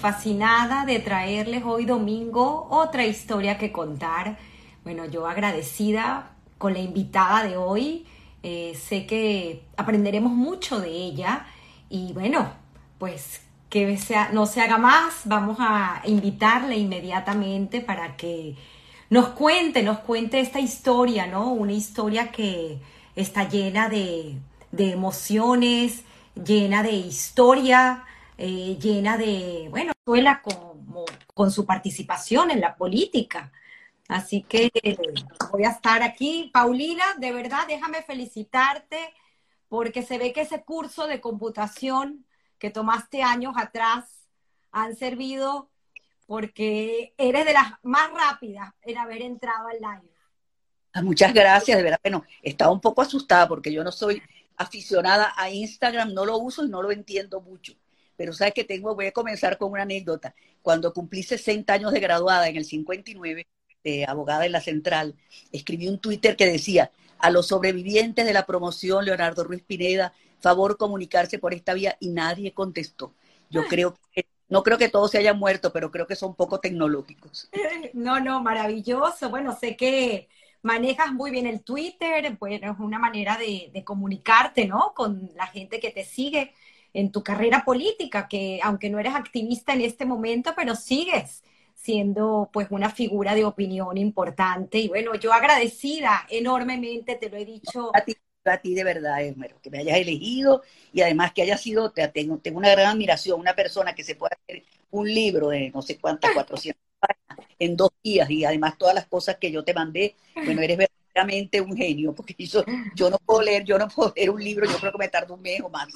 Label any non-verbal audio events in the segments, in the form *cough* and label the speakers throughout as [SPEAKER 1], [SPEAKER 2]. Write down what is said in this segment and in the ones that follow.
[SPEAKER 1] Fascinada de traerles hoy domingo otra historia que contar. Bueno, yo agradecida con la invitada de hoy, eh, sé que aprenderemos mucho de ella y bueno, pues que no se haga más, vamos a invitarle inmediatamente para que nos cuente, nos cuente esta historia, ¿no? Una historia que está llena de, de emociones, llena de historia, eh, llena de, bueno, suela como, con su participación en la política. Así que voy a estar aquí. Paulina, de verdad, déjame felicitarte porque se ve que ese curso de computación que tomaste años atrás han servido porque eres de las más rápidas en haber entrado al live.
[SPEAKER 2] Ah, muchas gracias, de verdad. Bueno, estaba un poco asustada porque yo no soy aficionada a Instagram, no lo uso y no lo entiendo mucho. Pero sabes que tengo, voy a comenzar con una anécdota. Cuando cumplí 60 años de graduada en el 59, de abogada en la central, escribí un Twitter que decía, a los sobrevivientes de la promoción Leonardo Ruiz Pineda, favor comunicarse por esta vía y nadie contestó. Yo creo que, no creo que todos se hayan muerto, pero creo que son poco tecnológicos. *laughs*
[SPEAKER 1] No, no, maravilloso. Bueno, sé que manejas muy bien el Twitter, bueno, es una manera de, de, comunicarte, ¿no? Con la gente que te sigue en tu carrera política, que aunque no eres activista en este momento, pero sigues siendo pues una figura de opinión importante. Y bueno, yo agradecida enormemente, te lo he dicho.
[SPEAKER 2] A ti, a ti de verdad, Esmero, que me hayas elegido y además que haya sido, tengo, tengo una gran admiración, una persona que se pueda hacer un libro de no sé cuántas, 400 en dos días y además todas las cosas que yo te mandé, bueno, eres verdaderamente un genio, porque yo, yo no puedo leer, yo no puedo leer un libro, yo creo que me tardo un mes o más.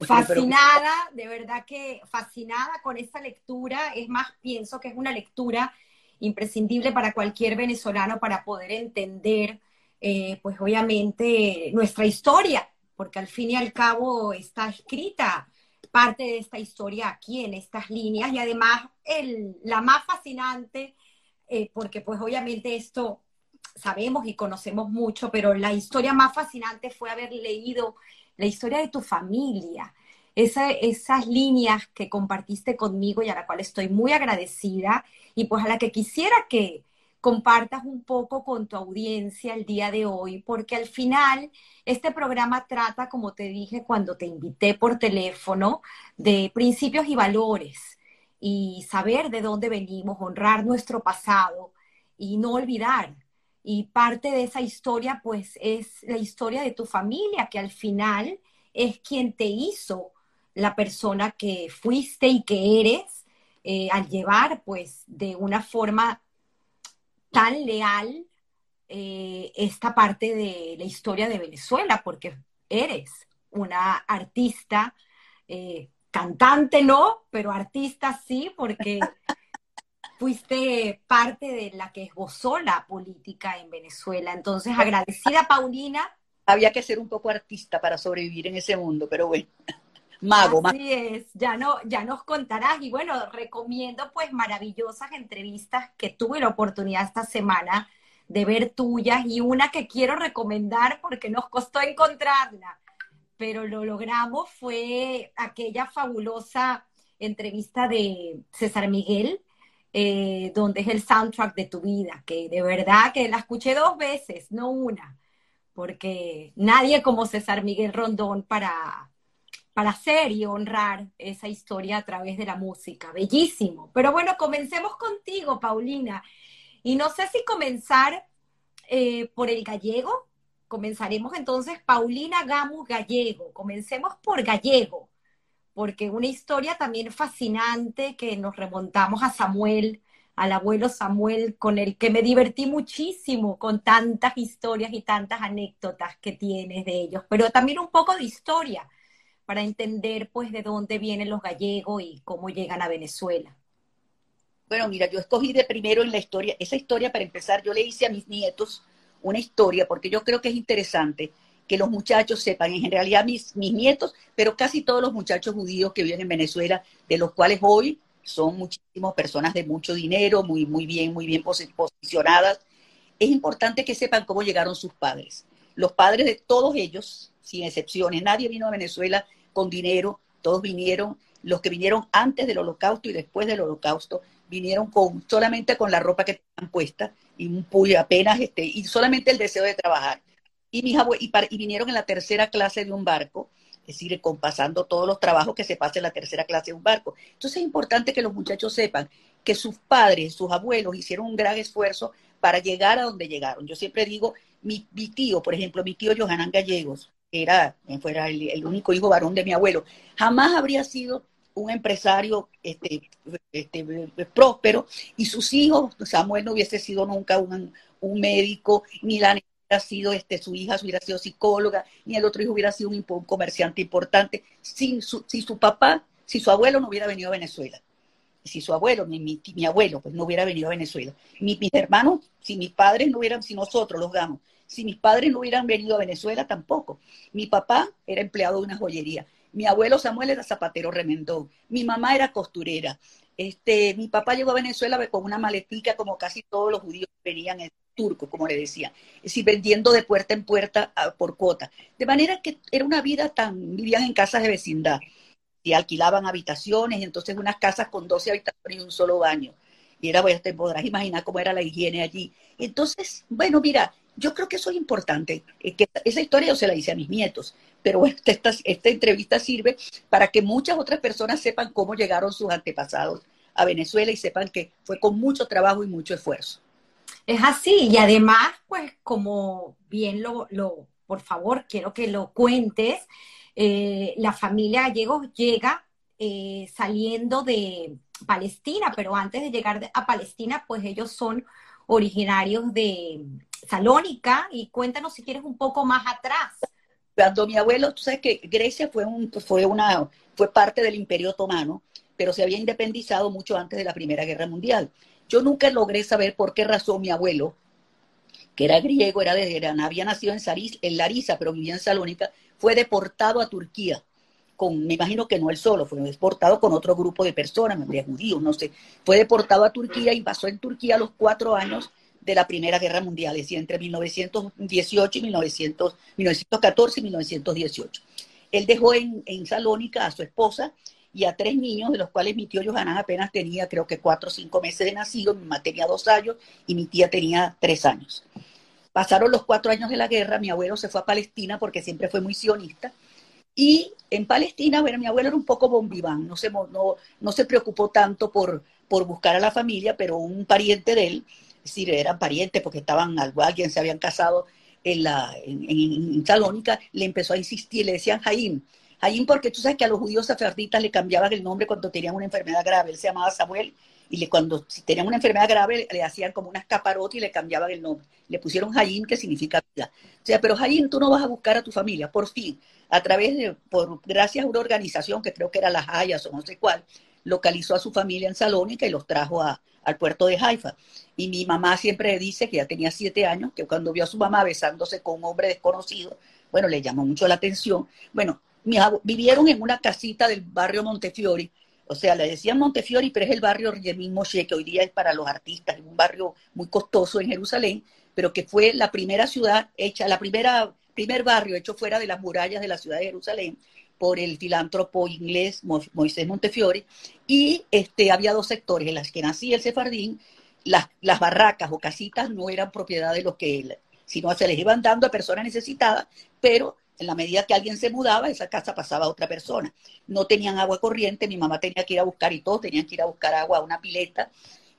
[SPEAKER 1] Fascinada, de verdad que fascinada con esta lectura, es más, pienso que es una lectura imprescindible para cualquier venezolano para poder entender, eh, pues obviamente, nuestra historia, porque al fin y al cabo está escrita parte de esta historia aquí en estas líneas y además la más fascinante, eh, porque pues obviamente esto sabemos y conocemos mucho, pero la historia más fascinante fue haber leído la historia de tu familia, esas líneas que compartiste conmigo y a la cual estoy muy agradecida y pues a la que quisiera que, compartas un poco con tu audiencia el día de hoy, porque al final este programa trata, como te dije cuando te invité por teléfono, de principios y valores y saber de dónde venimos, honrar nuestro pasado y no olvidar. Y parte de esa historia, pues, es la historia de tu familia, que al final es quien te hizo la persona que fuiste y que eres, eh, al llevar, pues, de una forma tan leal eh, esta parte de la historia de Venezuela, porque eres una artista, eh, cantante no, pero artista sí, porque fuiste parte de la que esbozó la política en Venezuela. Entonces, agradecida, Paulina.
[SPEAKER 2] Había que ser un poco artista para sobrevivir en ese mundo, pero bueno. *laughs* Mago,
[SPEAKER 1] Así es, ya, no, ya nos contarás. Y bueno, recomiendo pues maravillosas entrevistas que tuve la oportunidad esta semana de ver tuyas y una que quiero recomendar porque nos costó encontrarla, pero lo logramos fue aquella fabulosa entrevista de César Miguel, eh, donde es el soundtrack de tu vida, que de verdad que la escuché dos veces, no una, porque nadie como César Miguel Rondón para para hacer y honrar esa historia a través de la música. Bellísimo. Pero bueno, comencemos contigo, Paulina. Y no sé si comenzar eh, por el gallego. Comenzaremos entonces, Paulina Gamus Gallego. Comencemos por gallego, porque una historia también fascinante que nos remontamos a Samuel, al abuelo Samuel, con el que me divertí muchísimo con tantas historias y tantas anécdotas que tienes de ellos, pero también un poco de historia para entender pues de dónde vienen los gallegos y cómo llegan a Venezuela.
[SPEAKER 2] Bueno, mira, yo escogí de primero en la historia, esa historia para empezar, yo le hice a mis nietos una historia, porque yo creo que es interesante que los muchachos sepan, en realidad mis, mis nietos, pero casi todos los muchachos judíos que viven en Venezuela, de los cuales hoy son muchísimas personas de mucho dinero, muy, muy bien, muy bien posicionadas. Es importante que sepan cómo llegaron sus padres. Los padres de todos ellos, sin excepciones, nadie vino a Venezuela con dinero, todos vinieron, los que vinieron antes del holocausto y después del holocausto, vinieron con solamente con la ropa que tenían puesta y un puño apenas, este, y solamente el deseo de trabajar. Y, mis y, y vinieron en la tercera clase de un barco, es decir, compasando todos los trabajos que se pasan en la tercera clase de un barco. Entonces es importante que los muchachos sepan que sus padres, sus abuelos hicieron un gran esfuerzo para llegar a donde llegaron. Yo siempre digo, mi, tío, por ejemplo, mi tío Johanán Gallegos, que era, fuera el, único hijo varón de mi abuelo, jamás habría sido un empresario este, este, próspero y sus hijos, Samuel no hubiese sido nunca un, médico, ni la sido, este, su hija hubiera sido psicóloga, ni el otro hijo hubiera sido un, comerciante importante, sin su, si su papá, si su abuelo no hubiera venido a Venezuela si su abuelo, mi, mi, mi, abuelo, pues no hubiera venido a Venezuela. mis hermanos, si mis padres no hubieran, si nosotros los gamos, si mis padres no hubieran venido a Venezuela, tampoco. Mi papá era empleado de una joyería. Mi abuelo Samuel era zapatero remendón. Mi mamá era costurera. Este, mi papá llegó a Venezuela con una maletica como casi todos los judíos venían en turco, como le decía. Es vendiendo de puerta en puerta ah, por cuota. De manera que era una vida tan, vivían en casas de vecindad y alquilaban habitaciones, entonces unas casas con 12 habitaciones y un solo baño. Y era, bueno, te podrás imaginar cómo era la higiene allí. Entonces, bueno, mira, yo creo que eso es importante, eh, que esa historia yo se la hice a mis nietos, pero *laughs* esta, esta entrevista sirve para que muchas otras personas sepan cómo llegaron sus antepasados a Venezuela y sepan que fue con mucho trabajo y mucho esfuerzo.
[SPEAKER 1] Es así, y además, pues como bien lo, lo por favor, quiero que lo cuentes, eh, la familia Gallegos llega eh, saliendo de Palestina, pero antes de llegar a Palestina, pues ellos son originarios de Salónica y cuéntanos si quieres un poco más atrás.
[SPEAKER 2] Cuando mi abuelo, tú sabes que Grecia fue, un, fue, una, fue parte del Imperio Otomano, pero se había independizado mucho antes de la Primera Guerra Mundial. Yo nunca logré saber por qué razón mi abuelo, que era griego, era de, había nacido en, en Larisa, pero vivía en Salónica, fue deportado a Turquía. Con, me imagino que no él solo, fue deportado con otro grupo de personas, de judíos, no sé. Fue deportado a Turquía y pasó en Turquía los cuatro años de la Primera Guerra Mundial, es decir, entre 1918 y 1914 y 1918. Él dejó en Salónica a su esposa y a tres niños, de los cuales mi tío Johanán apenas tenía, creo que cuatro o cinco meses de nacido, mi mamá tenía dos años y mi tía tenía tres años. Pasaron los cuatro años de la guerra, mi abuelo se fue a Palestina porque siempre fue muy sionista. Y en Palestina, bueno, mi abuelo era un poco bombiván, no se, no, no se preocupó tanto por, por buscar a la familia, pero un pariente de él, es eran parientes porque estaban, alguien se habían casado en, la, en, Salónica, le empezó a insistir, le decían Jaim. Jaim porque tú sabes que a los judíos sacerditas le cambiaban el nombre cuando tenían una enfermedad grave, él se llamaba Samuel y cuando tenían una enfermedad grave le hacían como una escaparota y le cambiaban el nombre. Le pusieron Hayim, que significa vida. O sea, pero Hayim, tú no vas a buscar a tu familia, por fin, a través de, por, gracias a una organización que creo que era las Hayas o no sé cuál, localizó a su familia en Salónica y los trajo a, al puerto de Haifa. Y mi mamá siempre dice que ya tenía siete años, que cuando vio a su mamá besándose con un hombre desconocido, bueno, le llamó mucho la atención. Bueno, vivieron en una casita del barrio Montefiori, o sea, le decían Montefiori, pero es el barrio Yemin Moshe, que hoy día es para los artistas, es un barrio muy costoso en Jerusalén, pero que fue la primera ciudad hecha, la primera, primer barrio hecho fuera de las murallas de la ciudad de Jerusalén por el filántropo inglés Moisés Montefiore, y este, había dos sectores en las que nacía el sefardín, las, las barracas o casitas no eran propiedad de los que él, sino se les iban dando a personas necesitadas, pero en la medida que alguien se mudaba, esa casa pasaba a otra persona. No tenían agua corriente, mi mamá tenía que ir a buscar y todos tenían que ir a buscar agua a una pileta.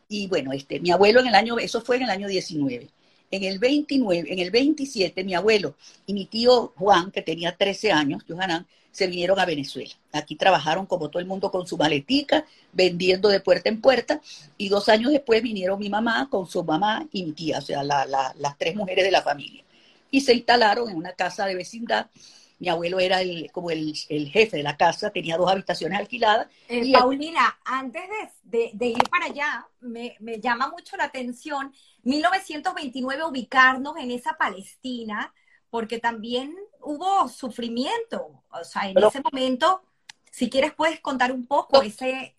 [SPEAKER 2] Y bueno, este, mi abuelo en el año, eso fue en el año 19. En el 29, en el 27, mi abuelo y mi tío Juan, que tenía 13 años, Johanán, se vinieron a Venezuela. Aquí trabajaron como todo el mundo con su maletica, vendiendo de puerta en puerta, y dos años después vinieron mi mamá con su mamá y mi tía, o sea, las tres mujeres de la familia y se instalaron en una casa de vecindad. Mi abuelo era el, como el, jefe de la casa, tenía dos habitaciones alquiladas.
[SPEAKER 1] Eh, Paulina, antes de, ir para allá, me, llama mucho la atención 1929 ubicarnos en esa Palestina, porque también hubo sufrimiento. O sea, en ese momento, si quieres, puedes contar un poco ese.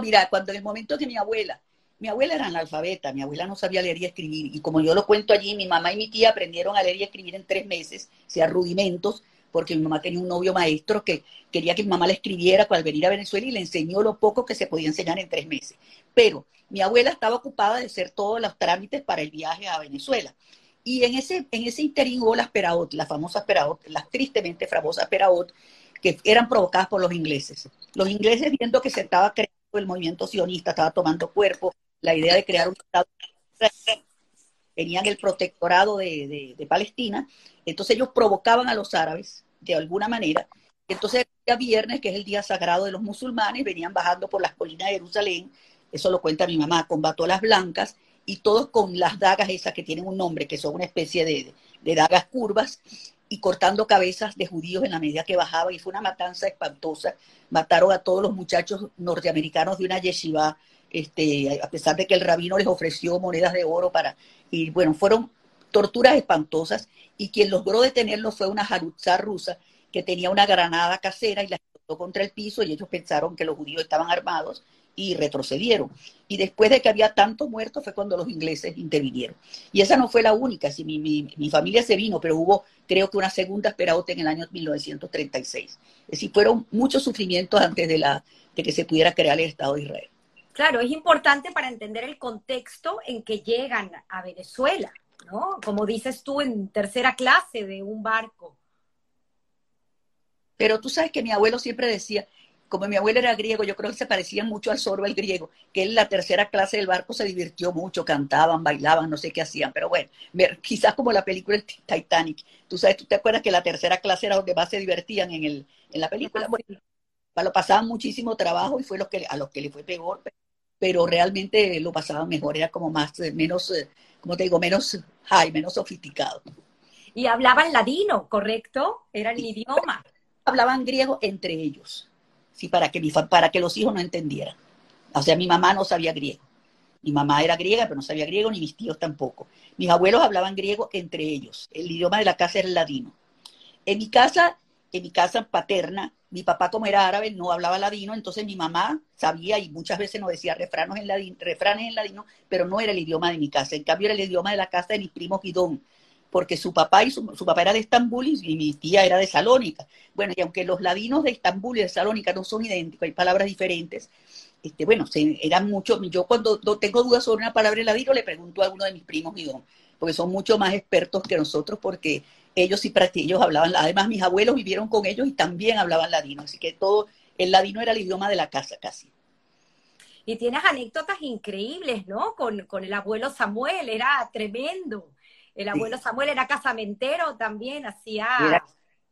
[SPEAKER 2] Mira, cuando en el momento que mi abuela mi abuela era analfabeta, mi abuela no sabía leer y escribir. Y como yo lo cuento allí, mi mamá y mi tía aprendieron a leer y escribir en tres meses, sea, rudimentos, porque mi mamá tenía un novio maestro que quería que mi mamá le escribiera al venir a Venezuela y le enseñó lo poco que se podía enseñar en tres meses. Pero mi abuela estaba ocupada de hacer todos los trámites para el viaje a Venezuela. Y en ese, en ese interín hubo las Peraot, las famosas Peraot, las tristemente famosas Peraot, que eran provocadas por los ingleses. Los ingleses viendo que se estaba creando el movimiento sionista, estaba tomando cuerpo, la idea de crear un Estado, tenían el protectorado de, de Palestina, entonces ellos provocaban a los árabes de alguna manera. Entonces el día viernes, que es el día sagrado de los musulmanes, venían bajando por las colinas de Jerusalén, eso lo cuenta mi mamá, con batolas blancas y todos con las dagas esas que tienen un nombre, que son una especie de, de dagas curvas, y cortando cabezas de judíos en la medida que bajaba, y fue una matanza espantosa. Mataron a todos los muchachos norteamericanos de una yeshiva, este, a pesar de que el rabino les ofreció monedas de oro para, y bueno, fueron torturas espantosas, y quien logró detenerlos fue una jaruzá rusa que tenía una granada casera y la explotó contra el piso, y ellos pensaron que los judíos estaban armados, y retrocedieron. Y después de que había tantos muertos fue cuando los ingleses intervinieron. Y esa no fue la única, sí, mi, mi, familia se vino, pero hubo creo que una segunda esperaota en el año 1936. Es decir, fueron muchos sufrimientos antes de, la, de que se pudiera crear el Estado de Israel.
[SPEAKER 1] Claro, es importante para entender el contexto en que llegan a Venezuela, ¿no? Como dices tú, en tercera clase de un barco.
[SPEAKER 2] Pero tú sabes que mi abuelo siempre decía, como mi abuelo era griego, yo creo que se parecían mucho al sorbo el griego, que en la tercera clase del barco se divirtió mucho, cantaban, bailaban, no sé qué hacían, pero bueno, *laughs* quizás como la película Titanic. Tú sabes, tú te acuerdas que la tercera clase era donde más se divertían en, el, en la película. Bueno, lo pasaban muchísimo trabajo y fue los que, a los que le fue peor, pero realmente lo pasaban mejor, era como más, eh, menos, eh, como te digo, menos high, menos sofisticado.
[SPEAKER 1] Y hablaban ladino, ¿correcto? Era el idioma.
[SPEAKER 2] Hablaban griego entre ellos sí, para que, para que los hijos no entendieran. O sea, mi mamá no sabía griego. Mi mamá era griega, pero no sabía griego, ni mis tíos tampoco. Mis abuelos hablaban griego entre ellos. El idioma de la casa era el ladino. En mi casa, en mi casa paterna, mi papá como era árabe no hablaba ladino, entonces mi mamá sabía y muchas veces nos decía refranes en ladino, refranes en ladino, pero no era el idioma de mi casa. En cambio era el idioma de la casa de mis primos Guidón, porque su papá y su, papá era de Estambul y, mi tía era de Salónica. Bueno, y aunque los ladinos de Estambul y de Salónica no son idénticos, hay palabras diferentes, este, bueno, se, eran mucho, yo cuando tengo dudas sobre una palabra en ladino le pregunto a alguno de mis primos porque son mucho más expertos que nosotros, porque ellos sí ellos hablaban, además mis abuelos vivieron con ellos y también hablaban ladino, así que todo, el ladino era el idioma de la casa casi.
[SPEAKER 1] Y tienes anécdotas increíbles, ¿no? Con, con el abuelo Samuel, era tremendo. El abuelo Samuel era casamentero también, hacía...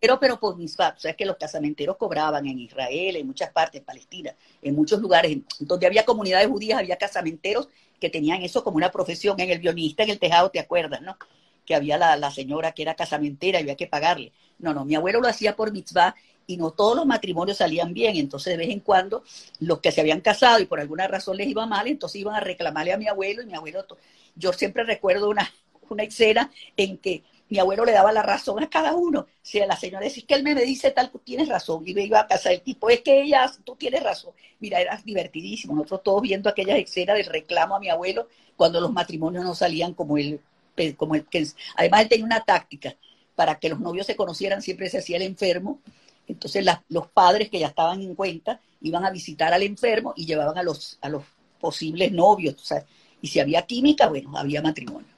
[SPEAKER 2] Pero, pero por mis o sea, que los casamenteros cobraban en Israel, en muchas partes, en Palestina, en muchos lugares donde había comunidades judías, había casamenteros que tenían eso como una profesión. En el guionista, en el tejado, ¿te acuerdas, no? Que había la, la señora que era casamentera y había que pagarle. No, no, mi abuelo lo hacía por mitzvah y no todos los matrimonios salían bien. Entonces, de vez en cuando, los que se habían casado y por alguna razón les iba mal, entonces iban a reclamarle a mi abuelo y mi abuelo, yo siempre recuerdo una, una escena en que mi abuelo le daba la razón a cada uno. Si a la señora decía que él me, dice tal, tú tienes razón. Y me iba a casa del tipo, es que ella, tú tienes razón. Mira, era divertidísimo. Nosotros todos viendo aquella escena del reclamo a mi abuelo cuando los matrimonios no salían como él, como el que además él tenía una táctica para que los novios se conocieran, siempre se hacía el enfermo. Entonces los padres que ya estaban en cuenta iban a visitar al enfermo y llevaban a los, a los posibles novios. y si había química, bueno, había matrimonio.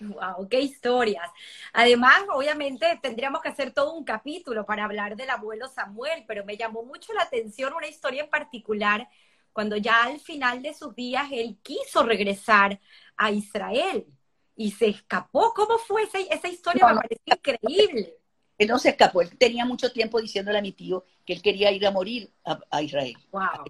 [SPEAKER 1] Wow, qué historias. Además, obviamente tendríamos que hacer todo un capítulo para hablar del abuelo Samuel, pero me llamó mucho la atención una historia en particular cuando ya al final de sus días él quiso regresar a Israel y se escapó. ¿Cómo fue esa, esa historia? me pareció increíble.
[SPEAKER 2] Él no se escapó, él tenía mucho tiempo diciéndole a mi tío que él quería ir a morir a, Israel.
[SPEAKER 1] Wow.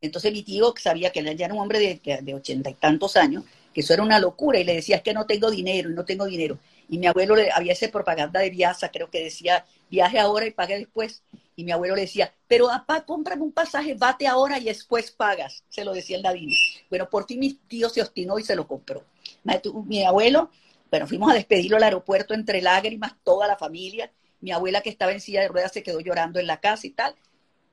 [SPEAKER 2] Entonces mi tío sabía que él ya era un hombre de ochenta y tantos años, que eso era una locura, y le decía, es que no tengo dinero, y no tengo dinero. Y mi abuelo le había esa propaganda de viaje, creo que decía, viaje ahora y pague después. Y mi abuelo le decía, pero papá, cómprame un pasaje, vate ahora y después pagas. Se lo decía el David. Bueno, por fin mi tío se obstinó y se lo compró. Mi abuelo, bueno, fuimos a despedirlo al aeropuerto entre lágrimas, toda la familia. Mi abuela que estaba en silla de ruedas se quedó llorando en la casa y tal.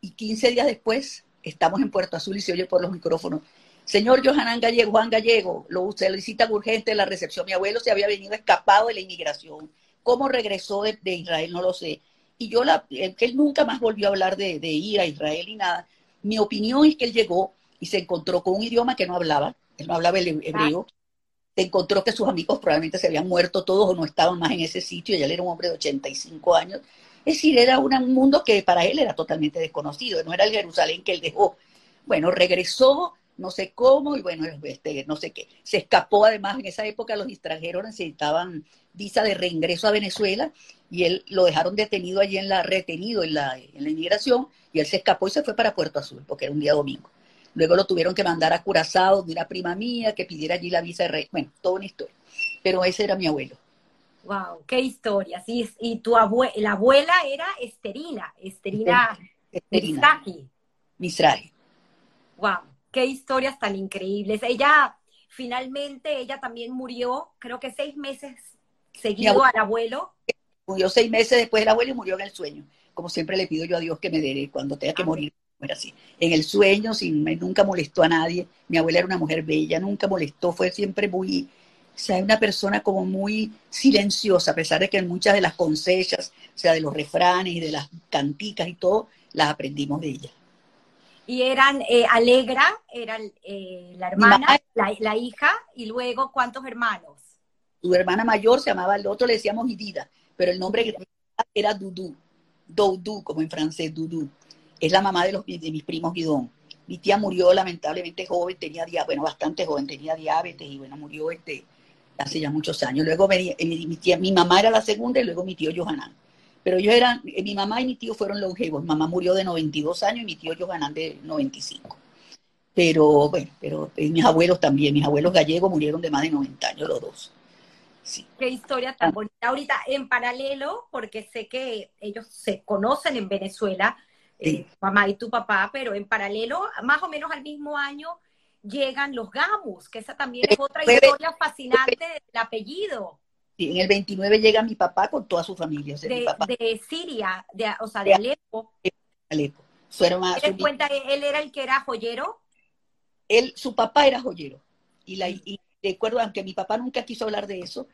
[SPEAKER 2] Y 15 días después estamos en Puerto Azul y se oye por los micrófonos, Señor Johanán Gallego, Juan Gallego, lo solicita urgente la recepción. Mi abuelo se había venido escapado de la inmigración. ¿Cómo regresó de, Israel? No lo sé. Y yo la, que él nunca más volvió a hablar de, ir a Israel y nada. Mi opinión es que él llegó y se encontró con un idioma que no hablaba, él no hablaba el hebreo, se encontró que sus amigos probablemente se habían muerto todos o no estaban más en ese sitio, y él era un hombre de 85 años. Es decir, era un mundo que para él era totalmente desconocido, no era el Jerusalén que él dejó. Bueno, regresó, no sé cómo, y bueno, este, no sé qué. Se escapó además, en esa época los extranjeros necesitaban visa de reingreso a Venezuela, y él lo dejaron detenido allí en la, retenido en la, en la inmigración, y él se escapó y se fue para Puerto Azul, porque era un día domingo. Luego lo tuvieron que mandar a Curazao de una prima mía que pidiera allí la visa de rey. Bueno, toda una historia. Pero ese era mi abuelo.
[SPEAKER 1] Wow, qué historia. Sí, y tu abuela, la abuela era Esterina, Esterina, Esterina
[SPEAKER 2] Misrahi.
[SPEAKER 1] Wow, qué historias tan increíbles. Ella, finalmente, ella también murió, creo que seis meses seguido al abuelo.
[SPEAKER 2] Murió seis meses después del abuelo y murió en el sueño. Como siempre le pido yo a Dios que me dé cuando tenga que morir era así. En el sueño, sin, nunca molestó a nadie. Mi abuela era una mujer bella, nunca molestó, fue siempre muy, o sea, una persona como muy silenciosa, a pesar de que muchas de las consejas, o sea, de los refranes y de las canticas y todo, las aprendimos de ella.
[SPEAKER 1] Y eran eh, Alegra, era eh, la hermana, la, hija, y luego, ¿cuántos hermanos?
[SPEAKER 2] Su hermana mayor se llamaba, el otro le decíamos Idida, pero el nombre era Dudu, Doudou, como en francés, Dudu es la mamá de, los, de mis primos Guidón. Mi tía murió lamentablemente joven, tenía bueno, bastante joven, tenía diabetes y bueno, murió este, hace ya muchos años. Luego mi, tía, mi mamá era la segunda y luego mi tío Johanán. Pero ellos eran, eh, mi mamá y mi tío fueron longevos. Mamá murió de 92 años y mi tío Johanán de 95. Pero bueno, pero eh, mis abuelos también, mis abuelos gallegos murieron de más de 90 años los dos.
[SPEAKER 1] Sí. Qué historia tan bonita. Ahorita, en paralelo, porque sé que ellos se conocen en Venezuela, eh, mamá y tu papá, pero en paralelo, más o menos al mismo año, llegan los Gamus, que esa también es otra historia fascinante del apellido.
[SPEAKER 2] Sí, en el 29 llega mi papá con toda su familia.
[SPEAKER 1] de, Siria, de, o sea, de, Alepo.
[SPEAKER 2] Alepo.
[SPEAKER 1] Su cuenta, él era el que era joyero?
[SPEAKER 2] Él, su papá era joyero. Y, la, y recuerdo, aunque mi papá nunca quiso hablar de eso,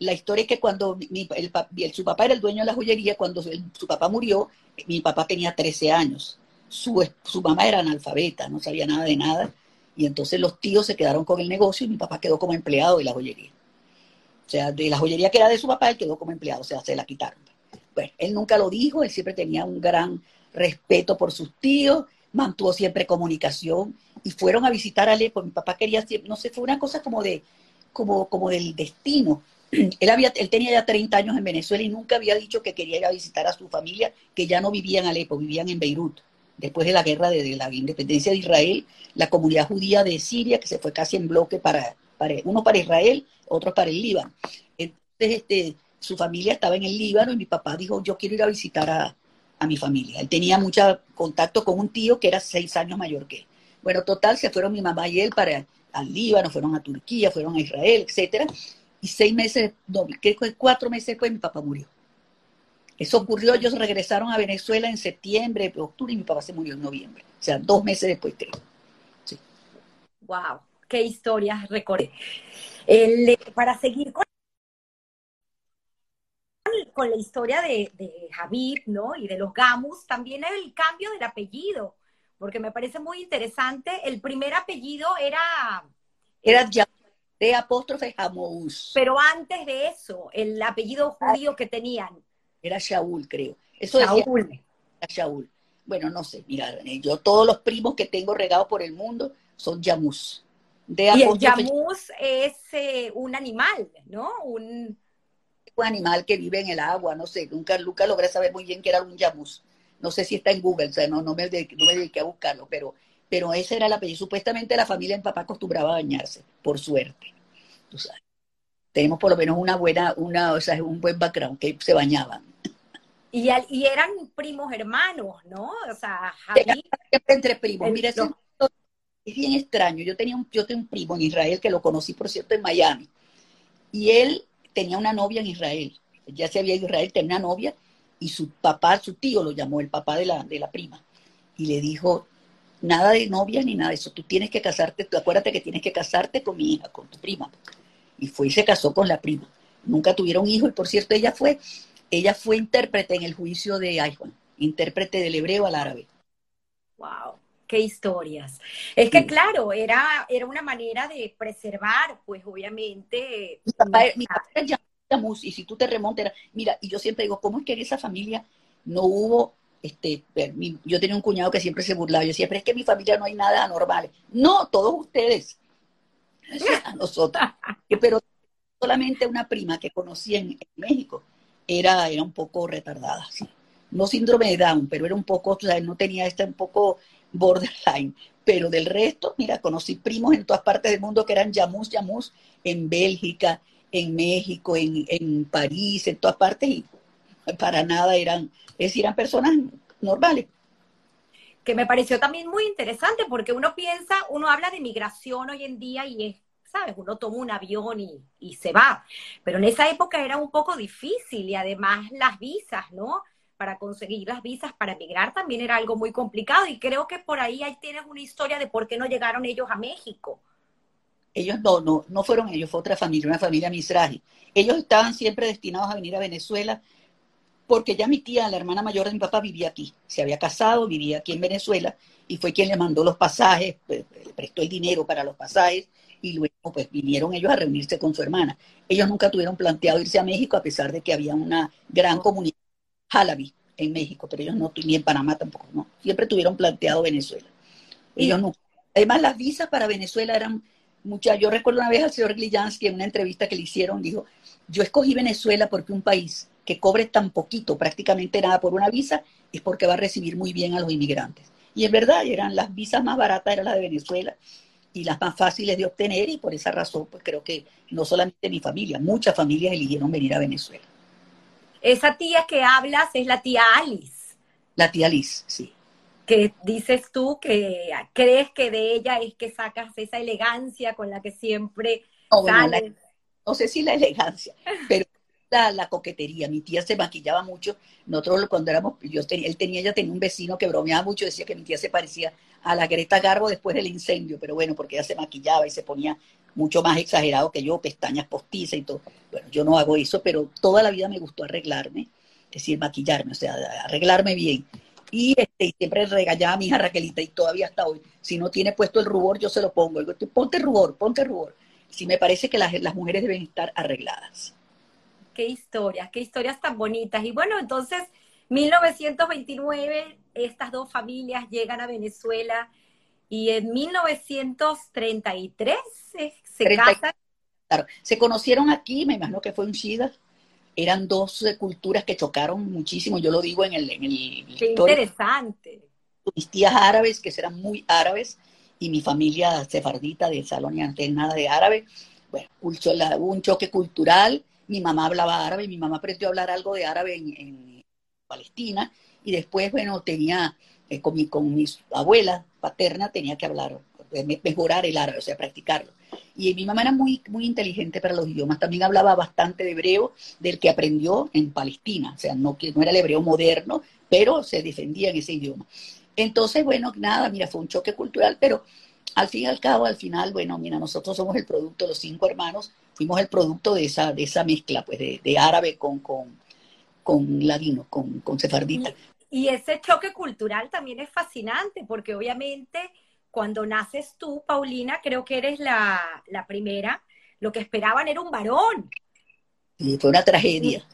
[SPEAKER 2] la historia es que cuando mi, el, su papá era el dueño de la joyería, cuando su papá murió, mi papá tenía 13 años. Su, su mamá era analfabeta, no sabía nada de nada. Y entonces los tíos se quedaron con el negocio y mi papá quedó como empleado de la joyería. O sea, de la joyería que era de su papá, él quedó como empleado, o sea, se la quitaron. Bueno, él nunca lo dijo, él siempre tenía un gran respeto por sus tíos, mantuvo siempre comunicación y fueron a visitar a Alepo. Mi papá quería, no sé, fue una cosa como de, como, como del destino. *clears throat* él, había, él tenía ya 30 años en Venezuela y nunca había dicho que quería ir a visitar a su familia, que ya no vivían en Alepo, vivían en Beirut. Después de la guerra de, la independencia de Israel, la comunidad judía de Siria, que se fue casi en bloque para, para uno para Israel, otro para el Líbano. Entonces, este, su familia estaba en el Líbano y mi papá dijo, yo quiero ir a visitar a, a mi familia. Él tenía mucho contacto con un tío que era seis años mayor que él. Bueno, total, se fueron mi mamá y él para al Líbano, fueron a Turquía, fueron a Israel, etcétera y seis meses, no, cuatro meses después mi papá murió. Eso ocurrió, ellos regresaron a Venezuela en septiembre, octubre, y mi papá se murió en noviembre. O sea, dos meses después, creo. Sí.
[SPEAKER 1] Wow, qué historias recorre. para seguir con, con la historia de, de Javid, ¿no? Y de los Gamus, también el cambio del apellido, porque me parece muy interesante. El primer apellido era...
[SPEAKER 2] Era de apóstrofe Jamous.
[SPEAKER 1] Pero antes de eso, el apellido judío que tenían.
[SPEAKER 2] Era Shaul, creo. Eso Shaul. era Shaul. Bueno, no sé, mira, eh, yo todos los primos que tengo regados por el mundo son Yamus.
[SPEAKER 1] De y el Yamus es eh, un animal, ¿no? Un...
[SPEAKER 2] un animal que vive en el agua, no sé, nunca, nunca logré saber muy bien qué era un Yamus. No sé si está en Google, o sea, no, no, me, no me dediqué a buscarlo, pero pero ese era el apellido. Supuestamente la familia en papá acostumbraba a bañarse, por suerte. Tenemos por lo menos una buena, una, o sea, un buen background, que se bañaban.
[SPEAKER 1] Y, y eran primos hermanos, ¿no? O sea,
[SPEAKER 2] Javi, entre primos. Mira, es bien extraño. Yo tenía, un, yo tenía un primo en Israel que lo conocí, por cierto, en Miami. Y él tenía una novia en Israel. Ya se había ido a Israel, tenía una novia, y su papá, su tío, lo llamó el papá de la, de la prima. Y le dijo, nada de novia ni nada de eso. Tú tienes que casarte, acuérdate que tienes que casarte con mi hija, con tu prima. Y fue y se casó con la prima. Nunca tuvieron hijos y por cierto ella fue ella fue intérprete en el juicio de Ayjuan, intérprete del hebreo al árabe.
[SPEAKER 1] Wow, qué historias. Es que claro, era, era una manera de preservar, pues obviamente.
[SPEAKER 2] Mi papá, mi papá era y si tú te remontas, mira, y yo siempre digo, ¿cómo es que en esa familia no hubo este, yo tenía un cuñado que siempre se burlaba, yo decía, pero es que en mi familia no hay nada anormal. No, todos ustedes, a nosotros. *laughs* pero solamente una prima que conocí en, México era, era un poco retardada, no síndrome de Down, pero era un poco, o sea, no tenía este un poco borderline. Pero del resto, mira, conocí primos en todas partes del mundo que eran yamus, yamus, en Bélgica, en México, en, en París, en todas partes, y para nada eran, es decir, eran personas normales.
[SPEAKER 1] Que me pareció también muy interesante porque uno piensa, uno habla de migración hoy en día y es, ¿sabes? Uno toma un avión y, y se va. Pero en esa época era un poco difícil y además las visas, ¿no? para conseguir las visas para emigrar también era algo muy complicado y creo que por ahí, ahí tienes una historia de por qué no llegaron ellos a México.
[SPEAKER 2] Ellos no, no, no fueron ellos, fue otra familia, una familia Misraji. Ellos estaban siempre destinados a venir a Venezuela porque ya mi tía, la hermana mayor de mi papá, vivía aquí. Se había casado, vivía aquí en Venezuela y fue quien le mandó los pasajes, pues, le prestó el dinero para los pasajes y luego pues vinieron ellos a reunirse con su hermana. Ellos nunca tuvieron planteado irse a México a pesar de que había una gran comunidad jalabi en México, pero ellos no, ni en Panamá tampoco, no. Siempre tuvieron planteado Venezuela. Ellos no. Además, las visas para Venezuela eran muchas. Yo recuerdo una vez al señor Glijansky en una entrevista que le hicieron, dijo, yo escogí Venezuela porque un país que cobre tan poquito, prácticamente nada por una visa, es porque va a recibir muy bien a los inmigrantes. Y es verdad, eran las visas más baratas, eran las de Venezuela y las más fáciles de obtener y por esa razón, pues creo que no solamente mi familia, muchas familias eligieron venir a Venezuela.
[SPEAKER 1] Esa tía que hablas es la tía Alice.
[SPEAKER 2] La tía Alice, sí.
[SPEAKER 1] Que dices tú que crees que de ella es que sacas esa elegancia con la que siempre sales.
[SPEAKER 2] no sé si la elegancia, pero la, coquetería. Mi tía se maquillaba mucho. Nosotros cuando éramos, yo tenía, él tenía, ella tenía un vecino que bromeaba mucho, decía que mi tía se parecía a la Greta Garbo después del incendio, pero bueno, porque ella se maquillaba y se ponía mucho más exagerado que yo, pestañas postizas y todo. Bueno, yo no hago eso, pero toda la vida me gustó arreglarme, es decir, maquillarme, o sea, arreglarme bien. Y, este, siempre regañaba a mi hija Raquelita y todavía hasta hoy, si no tiene puesto el rubor, yo se lo pongo. Ponte rubor, ponte rubor. Si me parece que las, las mujeres deben estar arregladas
[SPEAKER 1] qué historias, qué historias tan bonitas. Y bueno, entonces, 1929, estas dos familias llegan a Venezuela y en 1933 se, casan.
[SPEAKER 2] Claro, se conocieron aquí, me imagino que fue un SIDA. Eran dos culturas que chocaron muchísimo, yo lo digo en el... En el
[SPEAKER 1] qué interesante.
[SPEAKER 2] Mis tías árabes, que eran muy árabes, y mi familia sefardita de Salón y antes nada de árabe. Bueno, un choque cultural mi mamá hablaba árabe, mi mamá aprendió a hablar algo de árabe en, Palestina y después, bueno, tenía, eh, con, mi, con mis abuelas paterna, tenía que hablar, eh, mejorar el árabe, o sea, practicarlo. Y mi mamá era muy, muy inteligente para los idiomas, también hablaba bastante de hebreo, del que aprendió en Palestina, o sea, no, que no era el hebreo moderno, pero se defendía en ese idioma. Entonces, bueno, nada, mira, fue un choque cultural, pero al fin y al cabo, al final, bueno, mira, nosotros somos el producto, los cinco hermanos, fuimos el producto de esa, de esa mezcla, pues, de, árabe con, con, con ladino, con, con sefardita.
[SPEAKER 1] Y, ese choque cultural también es fascinante, porque obviamente cuando naces tú, Paulina, creo que eres la, primera, lo que esperaban era un varón.
[SPEAKER 2] Sí, fue una tragedia.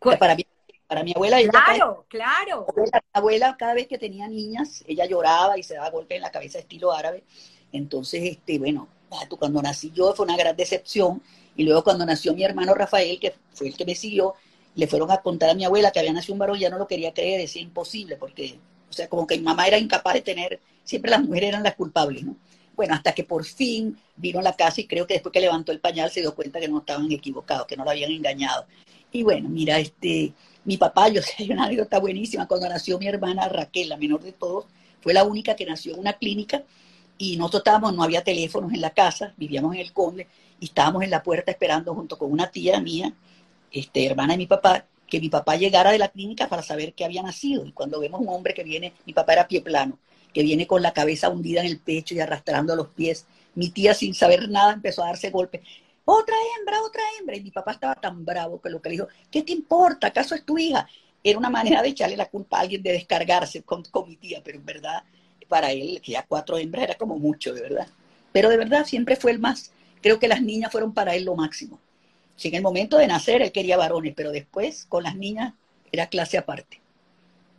[SPEAKER 2] Para mí, para mi abuela.
[SPEAKER 1] Claro, claro.
[SPEAKER 2] La abuela, cada vez que tenía niñas, ella lloraba y se daba golpes en la cabeza estilo árabe. Entonces, este, bueno, cuando nací yo fue una gran decepción. Y luego cuando nació mi hermano Rafael, que fue el que me siguió, le fueron a contar a mi abuela que había nacido un varón, ya no lo quería creer, decía imposible, porque, o sea, como que mi mamá era incapaz de tener, siempre las mujeres eran las culpables, ¿no? Bueno, hasta que por fin vino a la casa y creo que después que levantó el pañal se dio cuenta que no estaban equivocados, que no lo habían engañado. Y bueno, mira, este, mi papá, yo *laughs* sé, hay una anécdota buenísima, cuando nació mi hermana Raquel, la menor de todos, fue la única que nació en una clínica y nosotros estábamos, no había teléfonos en la casa, vivíamos en el Conde y estábamos en la puerta esperando junto con una tía mía, este, hermana de mi papá, que mi papá llegara de la clínica para saber que había nacido. Y cuando vemos un hombre que viene, mi papá era pie plano, que viene con la cabeza hundida en el pecho y arrastrando los pies, mi tía sin saber nada empezó a darse golpes. otra hembra, otra hembra. Y mi papá estaba tan bravo que lo que le dijo, ¿qué te importa? ¿Acaso es tu hija? Era una manera de echarle la culpa a alguien de descargarse con, con mi tía, pero en verdad, para él, que ya cuatro hembras era como mucho, de verdad. Pero de verdad siempre fue el más, creo que las niñas fueron para él lo máximo. Si en el momento de nacer él quería varones, pero después con las niñas era clase aparte.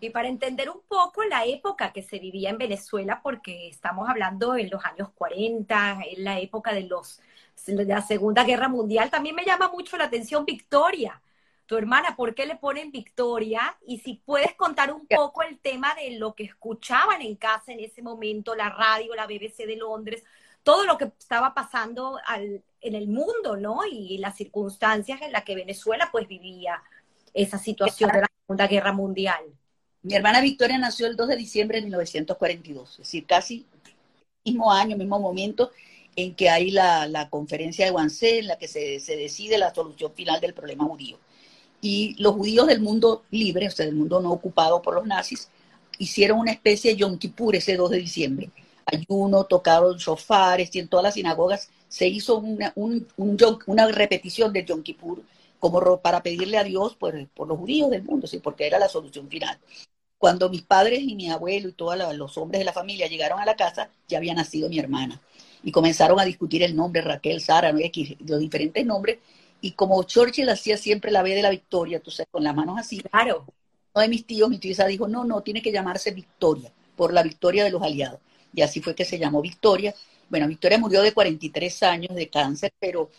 [SPEAKER 1] Y para entender un poco la época que se vivía en Venezuela, porque estamos hablando en los años 40, en la época de, los, de la Segunda Guerra Mundial, también me llama mucho la atención Victoria, tu hermana, ¿por qué le ponen Victoria? Y si puedes contar un poco el tema de lo que escuchaban en casa en ese momento, la radio, la BBC de Londres, todo lo que estaba pasando en el mundo, ¿no? Y las circunstancias en las que Venezuela pues vivía esa situación de la Segunda Guerra Mundial.
[SPEAKER 2] Mi hermana Victoria nació el 2 de diciembre de 1942, es decir, casi mismo año, mismo momento en que hay la, conferencia de Wannsee, en la que se, decide la solución final del problema judío. Y los judíos del mundo libre, o sea, del mundo no ocupado por los nazis, hicieron una especie de Yom Kippur ese 2 de diciembre. Ayuno, tocaron shofares y en todas las sinagogas se hizo una, una repetición del Yom Kippur como para pedirle a Dios por, por los judíos del mundo, ¿sí? porque era la solución final. Cuando mis padres y mi abuelo y todos los hombres de la familia llegaron a la casa, ya había nacido mi hermana. Y comenzaron a discutir el nombre, Raquel, Sara, X, los diferentes nombres. Y como Churchill hacía siempre la B de la victoria, tú sabes, con las manos así.
[SPEAKER 1] Claro.
[SPEAKER 2] Uno de mis tíos, mi tía dijo, no, no, tiene que llamarse Victoria, por la victoria de los aliados. Y así fue que se llamó Victoria. Bueno, Victoria murió de 43 años de cáncer, pero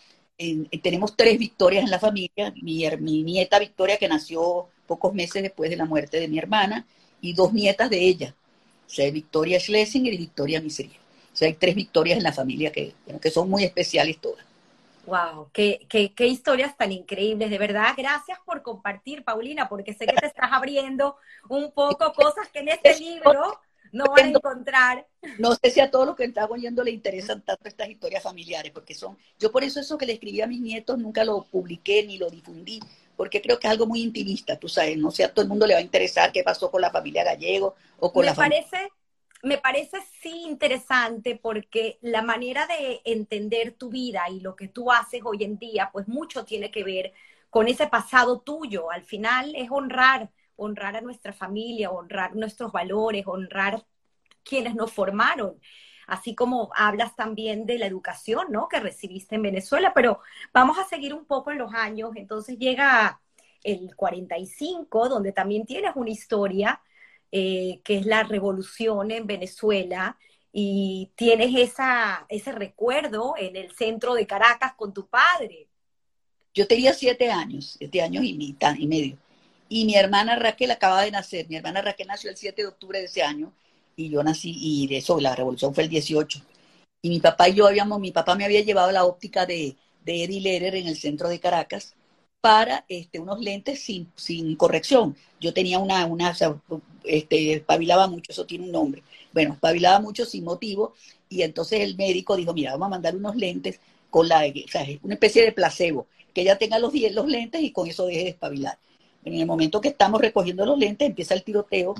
[SPEAKER 2] tenemos tres Victorias en la familia. Mi, mi nieta Victoria, que nació pocos meses después de la muerte de mi hermana, y dos nietas de ella, o sea, Victoria Schlesinger y Victoria Miseria. O sea, hay tres Victorias en la familia que, que son muy especiales todas.
[SPEAKER 1] Wow, qué, qué, qué, historias tan increíbles, de verdad. Gracias por compartir, Paulina, porque sé que te estás abriendo un poco cosas que en este libro no van a encontrar.
[SPEAKER 2] No sé si a todos los que están oyendo le interesan tanto estas historias familiares, porque son, yo por eso eso que le escribí a mis nietos nunca lo publiqué ni lo difundí, porque creo que es algo muy intimista, tú sabes, no sé, a todo el mundo le va a interesar qué pasó con la familia Gallego o con
[SPEAKER 1] me
[SPEAKER 2] la
[SPEAKER 1] parece, Me parece sí interesante porque la manera de entender tu vida y lo que tú haces hoy en día, pues mucho tiene que ver con ese pasado tuyo. Al final es honrar, honrar a nuestra familia, honrar nuestros valores, honrar quienes nos formaron así como hablas también de la educación, ¿no? Que recibiste en Venezuela, pero vamos a seguir un poco en los años, entonces llega el 45, donde también tienes una historia, eh, que es la revolución en Venezuela, y tienes esa, ese recuerdo en el centro de Caracas con tu padre.
[SPEAKER 2] Yo tenía siete años, siete años y, mitad, y medio. Y mi hermana Raquel acaba de nacer. Mi hermana Raquel nació el 7 de octubre de ese año y yo nací, y de eso, la revolución fue el 18. Y mi papá y yo habíamos, mi papá me había llevado la óptica de, de Eddie Leder en el centro de Caracas para este, unos lentes sin, sin corrección. Yo tenía una, una, este, espabilaba mucho, eso tiene un nombre. Bueno, espabilaba mucho sin motivo, y entonces el médico dijo, mira, vamos a mandar unos lentes con la, o sea, una especie de placebo, que ella tenga los, los lentes y con eso deje de espabilar. En el momento que estamos recogiendo los lentes, empieza el tiroteo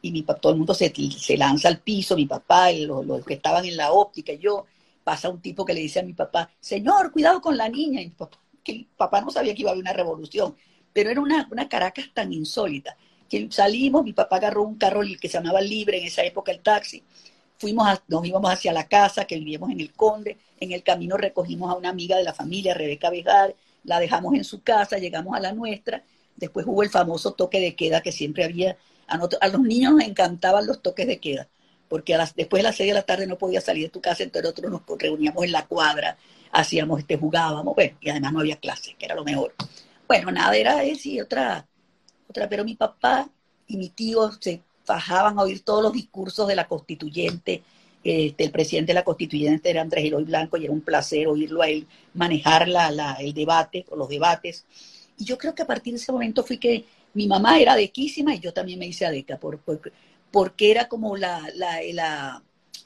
[SPEAKER 2] y mi, todo el mundo se, se lanza al piso, mi papá, los, los, que estaban en la óptica, y yo, pasa un tipo que le dice a mi papá, señor, cuidado con la niña, y mi papá, que papá no sabía que iba a haber una revolución, pero era una, una Caracas tan insólita, que salimos, mi papá agarró un carro que se llamaba Libre, en esa época el taxi, fuimos nos íbamos hacia la casa que vivíamos en el Conde, en el camino recogimos a una amiga de la familia, Rebeca Bejar, la dejamos en su casa, llegamos a la nuestra, después hubo el famoso toque de queda que siempre había a, los niños nos encantaban los toques de queda, porque después de las seis de la tarde no podía salir de tu casa, entonces nosotros nos reuníamos en la cuadra, hacíamos, este, jugábamos, bueno, y además no había clases, que era lo mejor. Bueno, nada, era eso y otra, otra, pero mi papá y mi tío se fajaban a oír todos los discursos de la constituyente, este, el presidente de la constituyente era Andrés Eloy Blanco y era un placer oírlo a él manejar la, el debate o los debates. Y yo creo que a partir de ese momento fui que mi mamá era adequísima y yo también me hice adeca, por, porque era como la, la, la,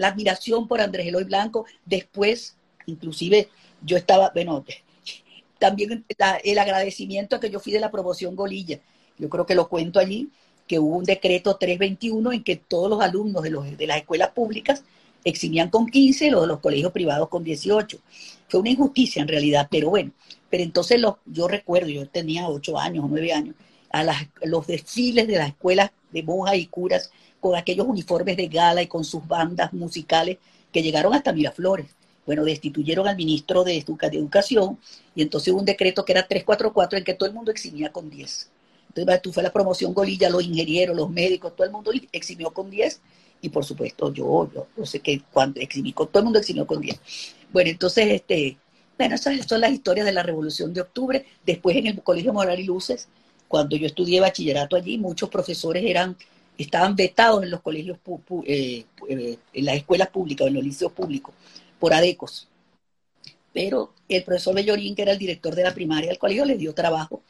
[SPEAKER 2] admiración por Andrés Eloy Blanco. Después, inclusive, yo estaba, bueno, también el agradecimiento a que yo fui de la promoción Golilla. Yo creo que lo cuento allí, que hubo un decreto 321 en que todos los alumnos de, los, de las escuelas públicas eximían con 15, los de los colegios privados con 18. fue una injusticia en realidad, pero bueno, pero entonces los, yo recuerdo, yo tenía ocho años o nueve años, a las, los desfiles de las escuelas de monjas y curas con aquellos uniformes de gala y con sus bandas musicales que llegaron hasta Miraflores. Bueno, destituyeron al ministro de, Educación y entonces hubo un decreto que era 344 en que todo el mundo eximía con 10. Entonces, tú fue la promoción Golilla, los ingenieros, los médicos, todo el mundo eximió con 10 y por supuesto yo, yo, sé que cuando eximí, con, todo el mundo eximió con 10. Bueno, entonces, este, bueno, esas son las historias de la Revolución de Octubre. Después en el Colegio Moral y Luces, cuando yo estudié bachillerato allí, muchos profesores eran, estaban vetados en los colegios, eh, eh, en las escuelas públicas, en los liceos públicos, por adecos. Pero el profesor Bellorín, que era el director de la primaria del colegio, les dio trabajo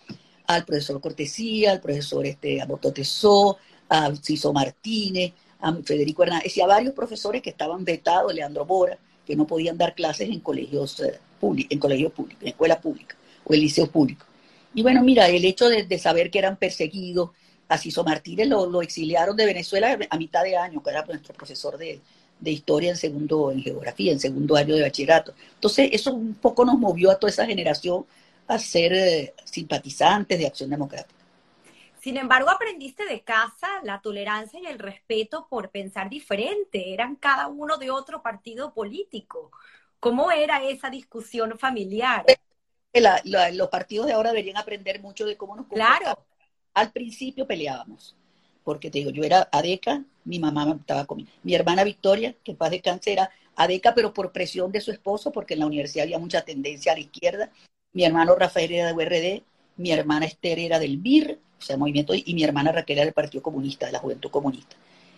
[SPEAKER 2] al profesor Cortesía, al profesor este, Abototesó, a Ciso Martínez, a Federico Hernández y a varios profesores que estaban vetados, Leandro Bora, que no podían dar clases en colegios eh, públicos, en colegios públicos, en escuela pública o en liceos públicos. Y bueno, mira, el hecho de, saber que eran perseguidos, a Ciso Martínez lo, exiliaron de Venezuela a mitad de año, que era nuestro profesor de, de historia en segundo, en geografía, en segundo año de bachillerato. Entonces, eso un poco nos movió a toda esa generación a ser eh, simpatizantes de Acción Democrática.
[SPEAKER 1] Sin embargo, aprendiste de casa la tolerancia y el respeto por pensar diferente. Eran cada uno de otro partido político. ¿Cómo era esa discusión familiar?
[SPEAKER 2] los partidos de ahora deberían aprender mucho de cómo nos
[SPEAKER 1] Claro.
[SPEAKER 2] Al principio peleábamos, porque te digo, yo era adeca, mi mamá estaba conmigo. Mi hermana Victoria, que paz descanse, era adeca, pero por presión de su esposo, porque en la universidad había mucha tendencia a la izquierda. Mi hermano Rafael era de URD, mi hermana Esther era del BIR, o sea, movimiento, y mi hermana Raquel era del Partido Comunista, de la Juventud Comunista.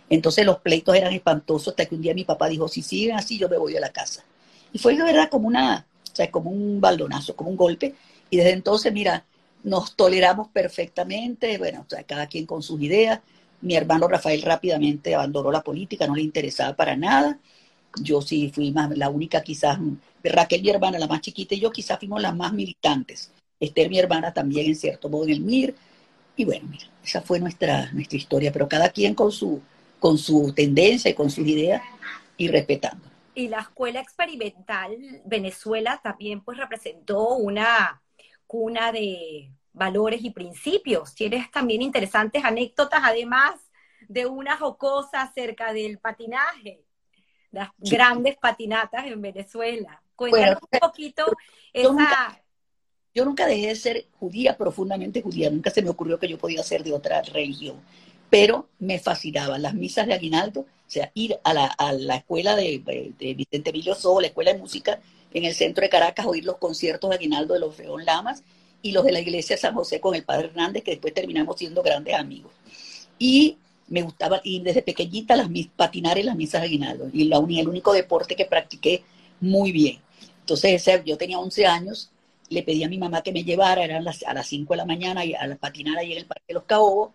[SPEAKER 2] Entonces los pleitos eran espantosos hasta que un día mi papá dijo, si siguen así, yo me voy a la casa. Y fue de verdad como una, o sea, como un baldonazo, como un golpe. Y desde entonces, mira, nos toleramos perfectamente, bueno, o sea, cada quien con sus ideas. Mi hermano Rafael rápidamente abandonó la política, no le interesaba para nada. Yo sí fui más, la única quizás, Raquel, mi hermana, la más chiquita, y yo quizás fuimos las más militantes. Esther, mi hermana, también en cierto modo en el MIR. Y bueno, mira, esa fue nuestra, nuestra historia, pero cada quien con su, con su tendencia y con sus ideas y respetando.
[SPEAKER 1] Y la escuela experimental Venezuela también pues representó una cuna de valores y principios. Tienes también interesantes anécdotas, además de una jocosa acerca del patinaje, las grandes patinatas en Venezuela. Cuéntanos un poquito esa
[SPEAKER 2] yo nunca dejé de ser judía, profundamente judía, nunca se me ocurrió que yo podía ser de otra religión, pero me fascinaban las misas de Aguinaldo, o sea, ir a la, escuela de, Vicente Emilio Sobo, la escuela de música en el centro de Caracas, oír los conciertos de Aguinaldo de los Freón Lamas y los de la iglesia San José con el padre Hernández, que después terminamos siendo grandes amigos. Y me gustaba, y desde pequeñita, las, patinar en las misas de Aguinaldo, y la, el único deporte que practiqué muy bien. Entonces, yo tenía 11 años le pedí a mi mamá que me llevara, eran las, a las 5 de la mañana, a la patinar ahí en el Parque de los Caobos,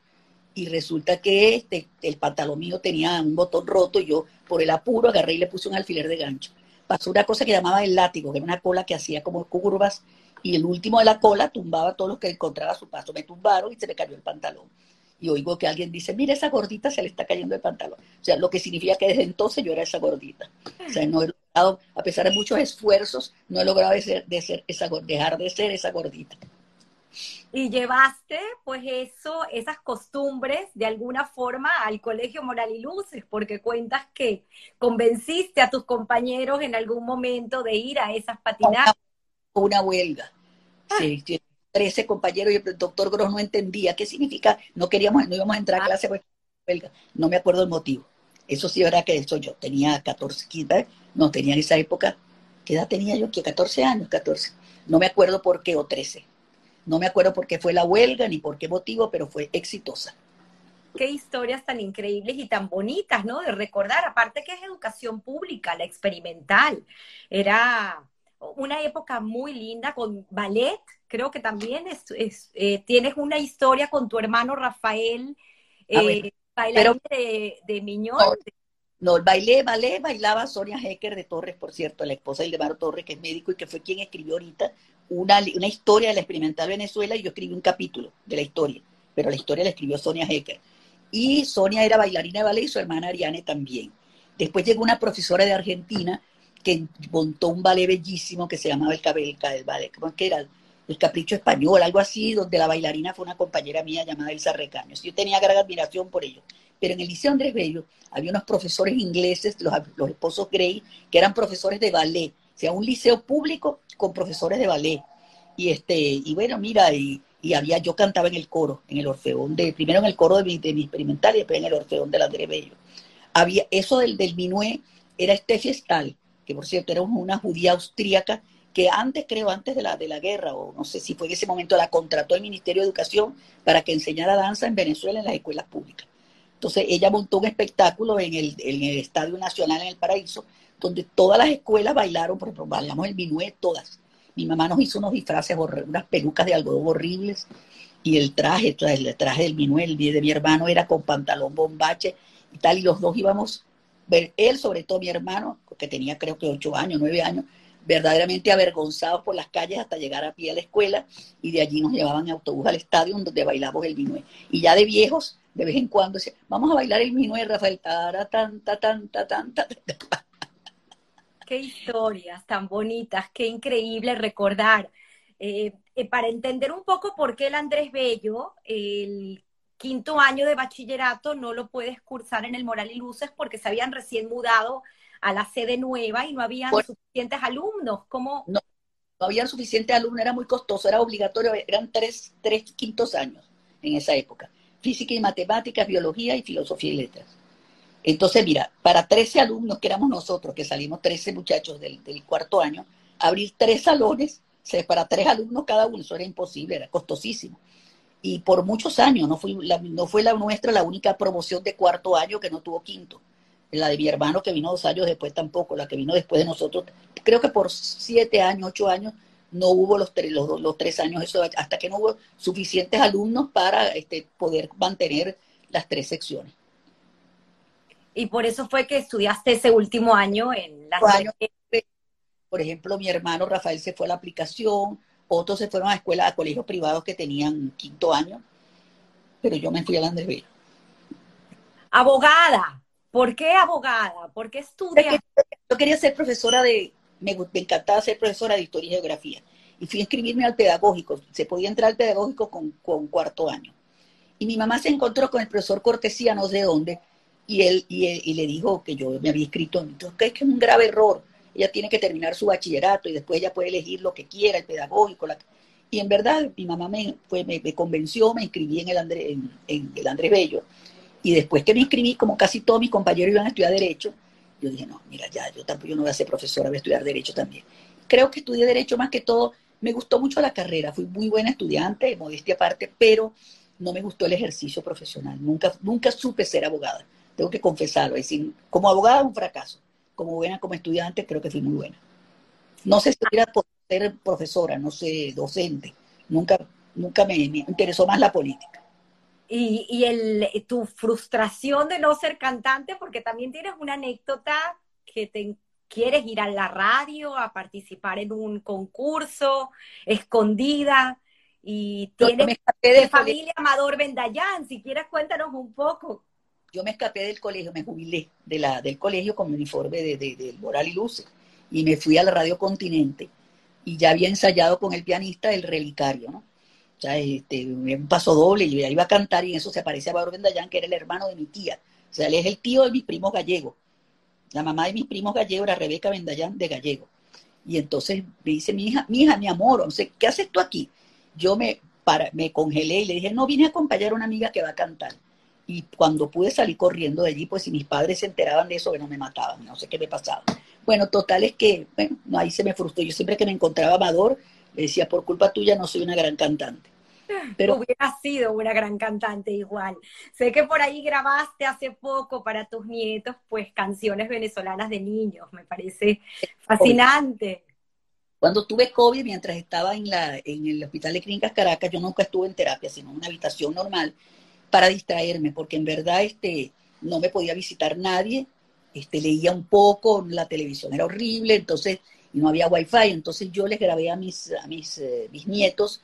[SPEAKER 2] y resulta que este, el pantalón mío tenía un botón roto, y yo por el apuro agarré y le puse un alfiler de gancho. Pasó una cosa que llamaba el látigo, que era una cola que hacía como curvas, y el último de la cola tumbaba a todos los que encontraba a su paso. Me tumbaron y se me cayó el pantalón. Y oigo que alguien dice, mira, esa gordita se le está cayendo el pantalón. O sea, lo que significa que desde entonces yo era esa gordita. O sea, no a pesar de muchos esfuerzos, no he logrado de ser, de ser esa, dejar de ser esa gordita.
[SPEAKER 1] Y llevaste, pues, eso, esas costumbres de alguna forma al Colegio Moral y Luces, porque cuentas que convenciste a tus compañeros en algún momento de ir a esas patinadas.
[SPEAKER 2] Una, huelga. Ah. Sí, 13 compañeros y el doctor Gross no entendía qué significa, no queríamos, no íbamos a entrar a ah. clase por huelga. No me acuerdo el motivo. Eso sí, verdad que eso yo tenía 14, 15, no tenía en esa época, ¿qué edad tenía yo? Que 14 años, 14. No me acuerdo por qué, o 13. No me acuerdo por qué fue la huelga ni por qué motivo, pero fue exitosa.
[SPEAKER 1] Qué historias tan increíbles y tan bonitas, ¿no? De recordar, aparte que es educación pública, la experimental. Era una época muy linda con ballet, creo que también es, eh, tienes una historia con tu hermano Rafael, ah, eh, bailarín de, de Miñón.
[SPEAKER 2] No, bailé, bailé, bailaba Sonia Hecker de Torres, por cierto, la esposa de Ildemaro Torres, que es médico y que fue quien escribió ahorita una, una historia de la experimental Venezuela y yo escribí un capítulo de la historia, pero la historia la escribió Sonia Hecker. Y Sonia era bailarina de ballet y su hermana Ariane también. Después llegó una profesora de Argentina que montó un ballet bellísimo que se llamaba El Cabelca, el ballet, ¿cómo es que era? El Capricho Español, algo así, donde la bailarina fue una compañera mía llamada Elsa Recaños. Yo tenía gran admiración por ellos. Pero en el Liceo Andrés Bello había unos profesores ingleses, los, los esposos Gray, que eran profesores de ballet. O sea, un liceo público con profesores de ballet. Y, este, y bueno, mira, y, y había, yo cantaba en el coro, en el Orfeón, de, primero en el coro de mi, de mi experimental y después en el Orfeón del Andrés Bello. Había, eso del, del Minué era Steffi Stahl, que por cierto era una judía austríaca que antes, creo, antes de la, de la guerra, o no sé si fue en ese momento, la contrató el Ministerio de Educación para que enseñara danza en Venezuela en las escuelas públicas. Entonces ella montó un espectáculo en el, en el Estadio Nacional en el Paraíso, donde todas las escuelas bailaron, por ejemplo, bailamos el minué todas. Mi mamá nos hizo unos disfraces, unas pelucas de algodón horribles, y el traje, el traje del minué, el de mi hermano era con pantalón bombache y tal, y los dos íbamos, él sobre todo mi hermano, que tenía creo que ocho años, nueve años, verdaderamente avergonzados por las calles hasta llegar a pie a la escuela y de allí nos llevaban en autobús al estadio donde bailamos el minué. Y ya de viejos, de vez en cuando, decían, vamos a bailar el minué, Rafael, tara, tan, ta, tan, ta, tan, ta,
[SPEAKER 1] Qué historias tan bonitas, qué increíble recordar. Eh, eh, para entender un poco por qué el Andrés Bello, el quinto año de bachillerato, no lo puedes cursar en el Moral y Luces porque se habían recién mudado a la sede nueva y no había suficientes alumnos. ¿Cómo?
[SPEAKER 2] No, no había suficientes alumnos, era muy costoso, era obligatorio, eran tres, tres quintos años en esa época. Física y matemáticas, biología y filosofía y letras. Entonces, mira, para 13 alumnos que éramos nosotros, que salimos 13 muchachos del, del cuarto año, abrir tres salones, para tres alumnos cada uno, eso era imposible, era costosísimo. Y por muchos años, no fue la, no fue la nuestra la única promoción de cuarto año que no tuvo quinto la de mi hermano que vino dos años después tampoco, la que vino después de nosotros, creo que por siete años, ocho años, no hubo los, tres, los, los tres años, eso, hasta que no hubo suficientes alumnos para este, poder mantener las tres secciones.
[SPEAKER 1] Y por eso fue que estudiaste ese último año en la...
[SPEAKER 2] Por ejemplo, mi hermano Rafael se fue a la aplicación, otros se fueron a escuelas, a colegios privados que tenían quinto año, pero yo me fui a la Andrés
[SPEAKER 1] Abogada. ¿Por qué abogada? ¿Por qué estudia?
[SPEAKER 2] Yo quería ser profesora de, me, encantaba ser profesora de historia y geografía. Y fui a inscribirme al pedagógico. Se podía entrar al pedagógico con, cuarto año. Y mi mamá se encontró con el profesor Cortesía, no sé de dónde, y él, y, le dijo que yo me había escrito, entonces, que es que es un grave error. Ella tiene que terminar su bachillerato y después ella puede elegir lo que quiera, el pedagógico. Y en verdad, mi mamá me, fue, me, convenció, me inscribí en el, André, en el Andrés Bello y después que me inscribí, como casi todos mis compañeros iban a estudiar Derecho, yo dije, no, mira, ya, yo tampoco yo no voy a ser profesora, voy a estudiar Derecho también. Creo que estudié Derecho más que todo, me gustó mucho la carrera, fui muy buena estudiante, modestia aparte, pero no me gustó el ejercicio profesional. Nunca, nunca supe ser abogada, tengo que confesarlo. Es decir, como abogada un fracaso, como buena, como estudiante, creo que fui muy buena. No sé si hubiera ser profesora, no sé, docente. Nunca, nunca me interesó más la política
[SPEAKER 1] y, y el, tu frustración de no ser cantante, porque también tienes una anécdota que te quieres ir a la radio a participar en un concurso, escondida, y tienes de familia Amador Bendayán, si quieres cuéntanos un poco.
[SPEAKER 2] Yo me escapé del colegio, me jubilé de la, del colegio con mi uniforme de, de, de Moral y Luce, y me fui a la Radio Continente, y ya había ensayado con el pianista El Relicario, ¿no? O sea, este, un paso doble y iba a cantar y en eso se aparece a Bendayán, que era el hermano de mi tía. O sea, él es el tío de mis primos gallegos. La mamá de mis primos gallegos era Rebeca Bendayán de Gallego. Y entonces me dice mi hija, mi hija, mi amor, ¿qué haces tú aquí? Yo me, para, me congelé y le dije, no, vine a acompañar a una amiga que va a cantar. Y cuando pude salir corriendo de allí, pues si mis padres se enteraban de eso, bueno, me mataban, no sé qué me pasaba. Bueno, total es que, bueno, ahí se me frustró. Yo siempre que me encontraba Amador, le decía, por culpa tuya no soy una gran cantante.
[SPEAKER 1] Pero hubiera sido una gran cantante igual. Sé que por ahí grabaste hace poco para tus nietos, pues canciones venezolanas de niños. Me parece fascinante.
[SPEAKER 2] Cuando tuve COVID, mientras estaba en, la, en el Hospital de Clínicas Caracas, yo nunca estuve en terapia, sino en una habitación normal para distraerme, porque en verdad este, no me podía visitar nadie, este, leía un poco, la televisión era horrible, entonces, y no había wifi, entonces yo les grabé a mis, a mis, eh, nietos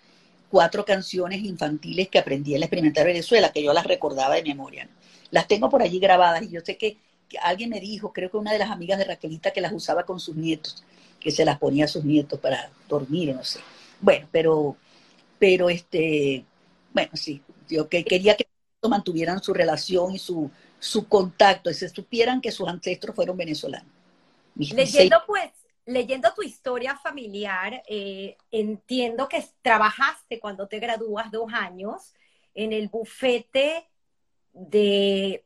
[SPEAKER 2] cuatro canciones infantiles que aprendí en la Experimental Venezuela, que yo las recordaba de memoria. Las tengo por allí grabadas y yo sé que alguien me dijo, creo que una de las amigas de Raquelita que las usaba con sus nietos, que se las ponía a sus nietos para dormir, no sé. Bueno, pero, pero este, bueno, sí, yo que quería que mantuvieran su relación y su, su contacto, y se supieran que sus ancestros fueron venezolanos.
[SPEAKER 1] Leyendo pues, leyendo tu historia familiar, eh, entiendo que trabajaste cuando te gradúas dos años en el bufete de,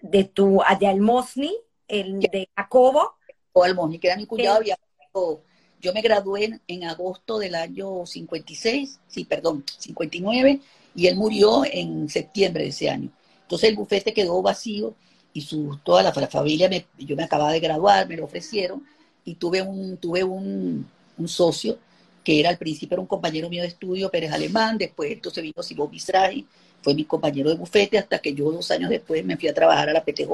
[SPEAKER 1] de tu, de Almosni, el de Jacobo.
[SPEAKER 2] O Almosni, que era mi cuñado, yo me gradué en, agosto del año 56, sí, perdón, 59, y él murió en septiembre de ese año. Entonces el bufete quedó vacío y su, toda la, familia, me, yo me acababa de graduar, me lo ofrecieron y tuve un, tuve un, socio que era al principio era un compañero mío de estudio, Pérez Alemán, después entonces vino Simón fue mi compañero de bufete hasta que yo dos años después me fui a trabajar a la PTJ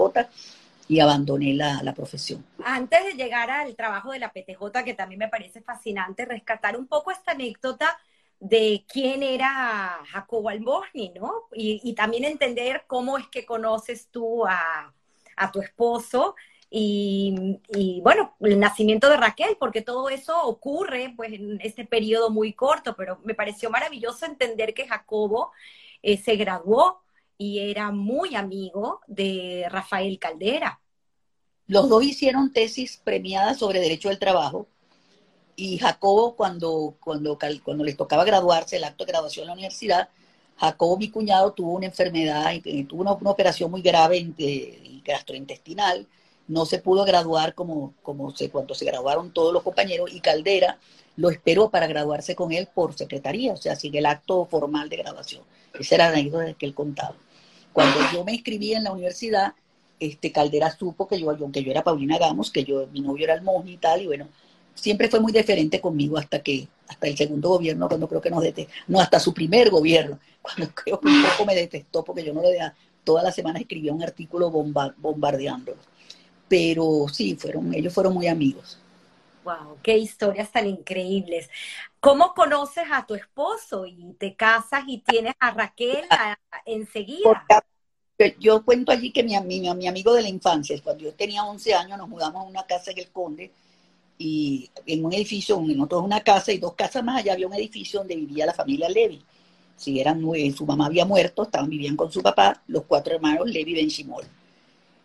[SPEAKER 2] y abandoné la, la, profesión.
[SPEAKER 1] Antes de llegar al trabajo de la PTJ, que también me parece fascinante, rescatar un poco esta anécdota de quién era Jacobo Albosni, ¿no? Y, y, también entender cómo es que conoces tú a, a tu esposo y, y, bueno, el nacimiento de Raquel, porque todo eso ocurre pues en este periodo muy corto, pero me pareció maravilloso entender que Jacobo eh, se graduó y era muy amigo de Rafael Caldera.
[SPEAKER 2] Los dos hicieron tesis premiadas sobre derecho del trabajo y Jacobo cuando, cuando, cuando les tocaba graduarse, el acto de graduación en la universidad, Jacobo, mi cuñado, tuvo una enfermedad, tuvo una, operación muy grave gastrointestinal, no se pudo graduar como, como se, cuando se graduaron todos los compañeros y Caldera lo esperó para graduarse con él por secretaría, o sea, sin el acto formal de graduación. Esa era la anécdota que él contaba. Cuando yo me inscribí en la universidad, este Caldera supo que yo, aunque yo era Paulina Gamos, que yo, mi novio era el monje y tal, y bueno, siempre fue muy diferente conmigo hasta que, hasta el segundo gobierno, cuando creo que nos detestó, no, hasta su primer gobierno, *laughs* cuando creo que un poco me detestó porque yo no le dejaba, todas las semanas escribía un artículo bomba, bombardeándolo. Pero sí, fueron, ellos fueron muy amigos.
[SPEAKER 1] Wow, qué historias tan increíbles. ¿Cómo conoces a tu esposo y te casas y tienes a Raquel enseguida?
[SPEAKER 2] yo cuento allí que mi, mi, mi, amigo de la infancia, cuando yo tenía 11 años, nos mudamos a una casa en el Conde y en un edificio, en otro una casa y dos casas más allá había un edificio donde vivía la familia Levi. Si eran su mamá había muerto, estaban vivían con su papá, los cuatro hermanos Levi Benchimol.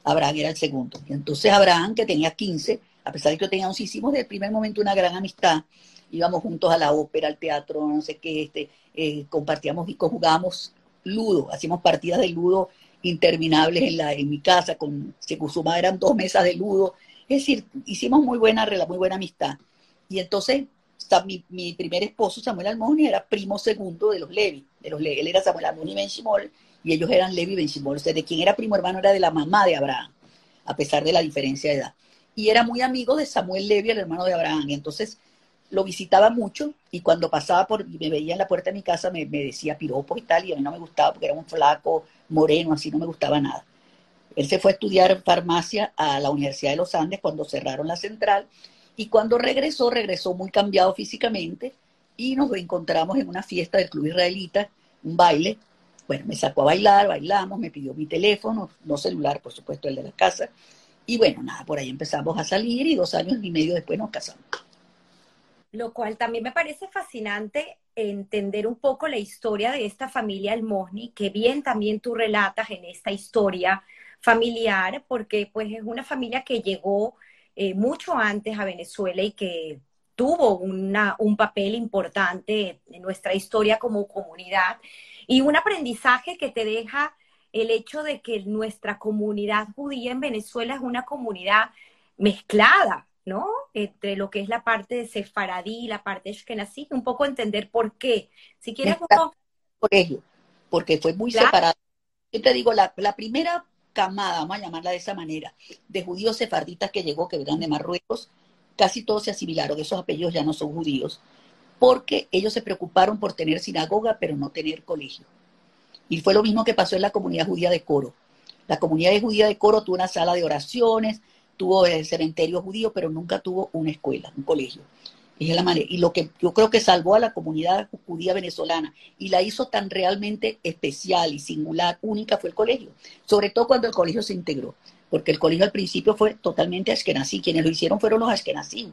[SPEAKER 2] Abraham era el segundo. Y entonces Abraham, que tenía 15, a pesar de que yo tenía 11, hicimos desde el primer momento una gran amistad íbamos juntos a la ópera, al teatro, no sé qué, este, eh, compartíamos y conjugábamos ludo, hacíamos partidas de ludo interminables en, la, en mi casa, con Secusuma eran dos mesas de ludo, es decir, hicimos muy buena, muy buena amistad. Y entonces, mi, mi primer esposo, Samuel Almoni, era primo segundo de los Levi, de los Levi. él era Samuel Almoni Benchimol, y ellos eran Levi Benchimol, o sea, de quien era primo hermano era de la mamá de Abraham, a pesar de la diferencia de edad. Y era muy amigo de Samuel Levi, el hermano de Abraham, y entonces lo visitaba mucho y cuando pasaba por y me veía en la puerta de mi casa me, decía piropos y tal, y a mí no me gustaba porque era un flaco, moreno, así no me gustaba nada. Él se fue a estudiar farmacia a la Universidad de los Andes cuando cerraron la central y cuando regresó, regresó muy cambiado físicamente y nos encontramos en una fiesta del Club Israelita, un baile. Bueno, me sacó a bailar, bailamos, me pidió mi teléfono, no celular, por supuesto, el de la casa. Y bueno, nada, por ahí empezamos a salir y dos años y medio después nos casamos
[SPEAKER 1] lo cual también me parece fascinante entender un poco la historia de esta familia Almosni, que bien también tú relatas en esta historia familiar, porque pues es una familia que llegó eh, mucho antes a Venezuela y que tuvo una, un papel importante en nuestra historia como comunidad y un aprendizaje que te deja el hecho de que nuestra comunidad judía en Venezuela es una comunidad mezclada, ¿no? Entre lo que es la parte de sefaradí y la parte ashkenazí, un poco entender por qué. Si quieres
[SPEAKER 2] Por ello, porque fue muy separado. Yo te digo, la, primera camada, vamos a llamarla de esa manera, de judíos sefarditas que llegó, que venían de Marruecos, casi todos se asimilaron, esos apellidos ya no son judíos, porque ellos se preocuparon por tener sinagoga, pero no tener colegio. Y fue lo mismo que pasó en la comunidad judía de Coro. La comunidad judía de Coro tuvo una sala de oraciones, tuvo el cementerio judío, pero nunca tuvo una escuela, un colegio. Y lo que yo creo que salvó a la comunidad judía venezolana y la hizo tan realmente especial y singular, única, fue el colegio. Sobre todo cuando el colegio se integró. porque el colegio al principio fue totalmente askenazí, quienes lo hicieron fueron los askenazí.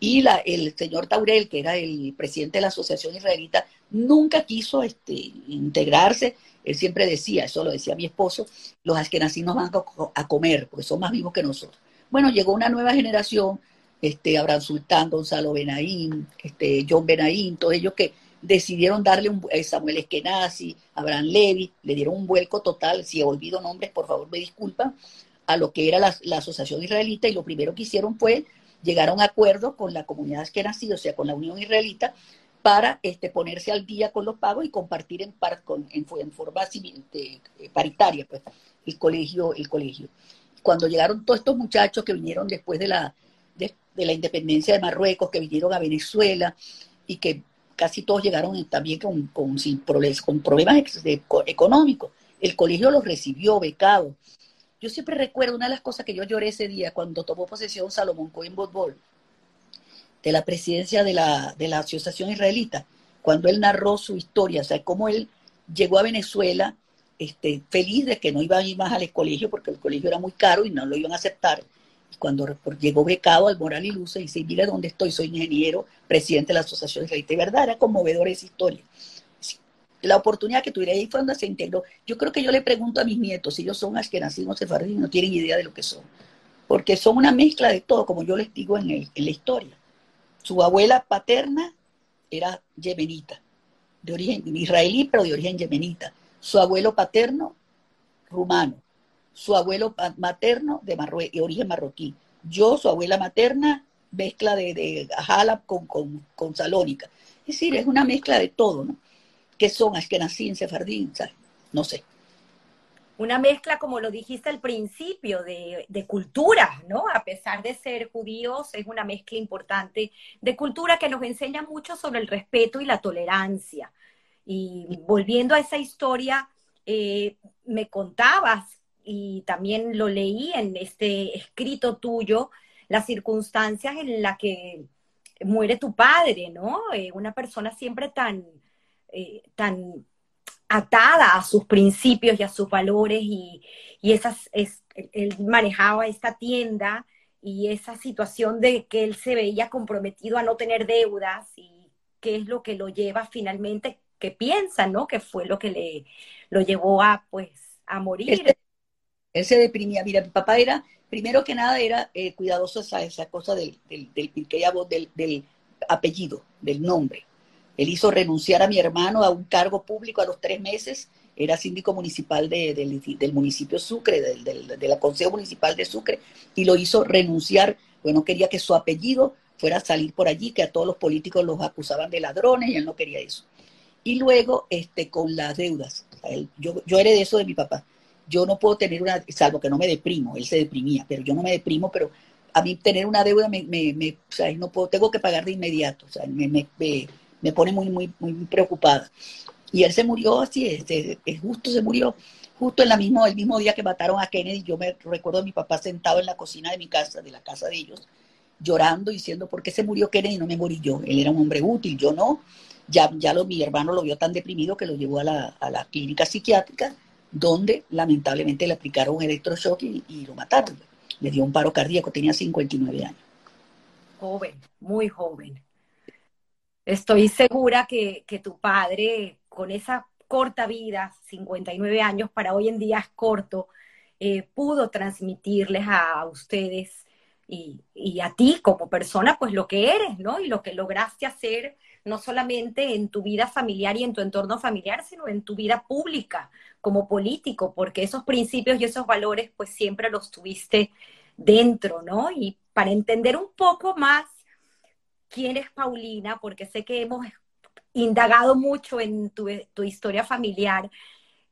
[SPEAKER 2] Y el señor Taurel, que era el presidente de la Asociación Israelita, nunca quiso este, integrarse. Él siempre decía, eso lo decía mi esposo, los askenazí nos van a, comer, porque son más vivos que nosotros. Bueno, llegó una nueva generación, este, Abraham Sultán, Gonzalo Benaín, este, John Benaín, todos ellos que decidieron darle un, eh, Samuel Eskenazi, Abraham Levy, le dieron un vuelco total, si olvido nombres, por favor me disculpan, a lo que era la, la, Asociación Israelita y lo primero que hicieron fue llegar a un acuerdo con la comunidad askenazí, o sea, con la Unión Israelita, para este, ponerse al día con los pagos y compartir en, par, con, en, en forma eh, paritaria pues, el colegio, el colegio. Cuando llegaron todos estos muchachos que vinieron después de la, de, la independencia de Marruecos, que vinieron a Venezuela y que casi todos llegaron también con, sin problemas, con problemas económicos. El colegio los recibió becados. Yo siempre recuerdo una de las cosas que yo lloré ese día cuando tomó posesión Salomón Cohen Botbol de la presidencia de la, de la Asociación Israelita, cuando él narró su historia, o sea, cómo él llegó a Venezuela este, feliz de que no iba a ir más al colegio porque el colegio era muy caro y no lo iban a aceptar. Y cuando llegó becado al Moral y Luce, dice, mira dónde estoy, soy ingeniero, presidente de la Asociación Israelita. Y verdad, era conmovedor esa historia. La oportunidad que tuviera ahí fue donde se integró. Yo creo que yo le pregunto a mis nietos, si ellos son askenazim o sefardí, no tienen idea de lo que son. Porque son una mezcla de todo, como yo les digo en, en la historia. Su abuela paterna era yemenita, de origen israelí, pero de origen yemenita. Su abuelo paterno, rumano. Su abuelo materno, de, origen marroquí. Yo, su abuela materna, mezcla de, de con, con, con, Salónica. Es decir, es una mezcla de todo, ¿no? ¿Qué son en Sefardín? No sé
[SPEAKER 1] una mezcla, como lo dijiste al principio, de, de culturas, ¿no? A pesar de ser judíos, es una mezcla importante de cultura que nos enseña mucho sobre el respeto y la tolerancia. Y volviendo a esa historia, eh, me contabas, y también lo leí en este escrito tuyo, las circunstancias en las que muere tu padre, ¿no? Eh, una persona siempre tan, eh, tan atada a sus principios y a sus valores y, esas, es, él manejaba esta tienda y esa situación de que él se veía comprometido a no tener deudas y qué es lo que lo lleva finalmente, que piensa, ¿no? Que fue lo que le lo llevó a, pues, a morir.
[SPEAKER 2] Él, se deprimía. Mira, mi papá era, primero que nada, era eh, cuidadoso esa, esa cosa del, del, del, del apellido, del nombre. Él hizo renunciar a mi hermano a un cargo público a los tres meses. Era síndico municipal del municipio Sucre, del, del, Consejo Municipal de Sucre, y lo hizo renunciar. Bueno, quería que su apellido fuera a salir por allí, que a todos los políticos los acusaban de ladrones y él no quería eso. Y luego, este, con las deudas. yo, yo heredé eso de mi papá. Yo no puedo tener una, salvo que no me deprimo, él se deprimía, pero yo no me deprimo, pero a mí tener una deuda me, me, me o sea, no puedo, tengo que pagar de inmediato, o sea, me, me, me pone muy, muy, muy preocupada. Y él se murió así, este, justo se murió, justo en la mismo, el mismo día que mataron a Kennedy. Yo me recuerdo a mi papá sentado en la cocina de mi casa, de la casa de ellos, llorando, diciendo, ¿por qué se murió Kennedy no me morí yo? Él era un hombre útil, yo no. Ya, ya lo, mi hermano lo vio tan deprimido que lo llevó a la, a la clínica psiquiátrica, donde lamentablemente le aplicaron un electroshock y, lo mataron. Le dio un paro cardíaco, tenía 59 años.
[SPEAKER 1] Joven, muy joven. Estoy segura que, tu padre, con esa corta vida, 59 años, para hoy en día es corto, eh, pudo transmitirles a ustedes y, y, a ti como persona, pues lo que eres, ¿no? Y lo que lograste hacer, no solamente en tu vida familiar y en tu entorno familiar, sino en tu vida pública como político, porque esos principios y esos valores, pues siempre los tuviste dentro, ¿no? Y para entender un poco más quién es Paulina, porque sé que hemos indagado mucho en tu, historia familiar.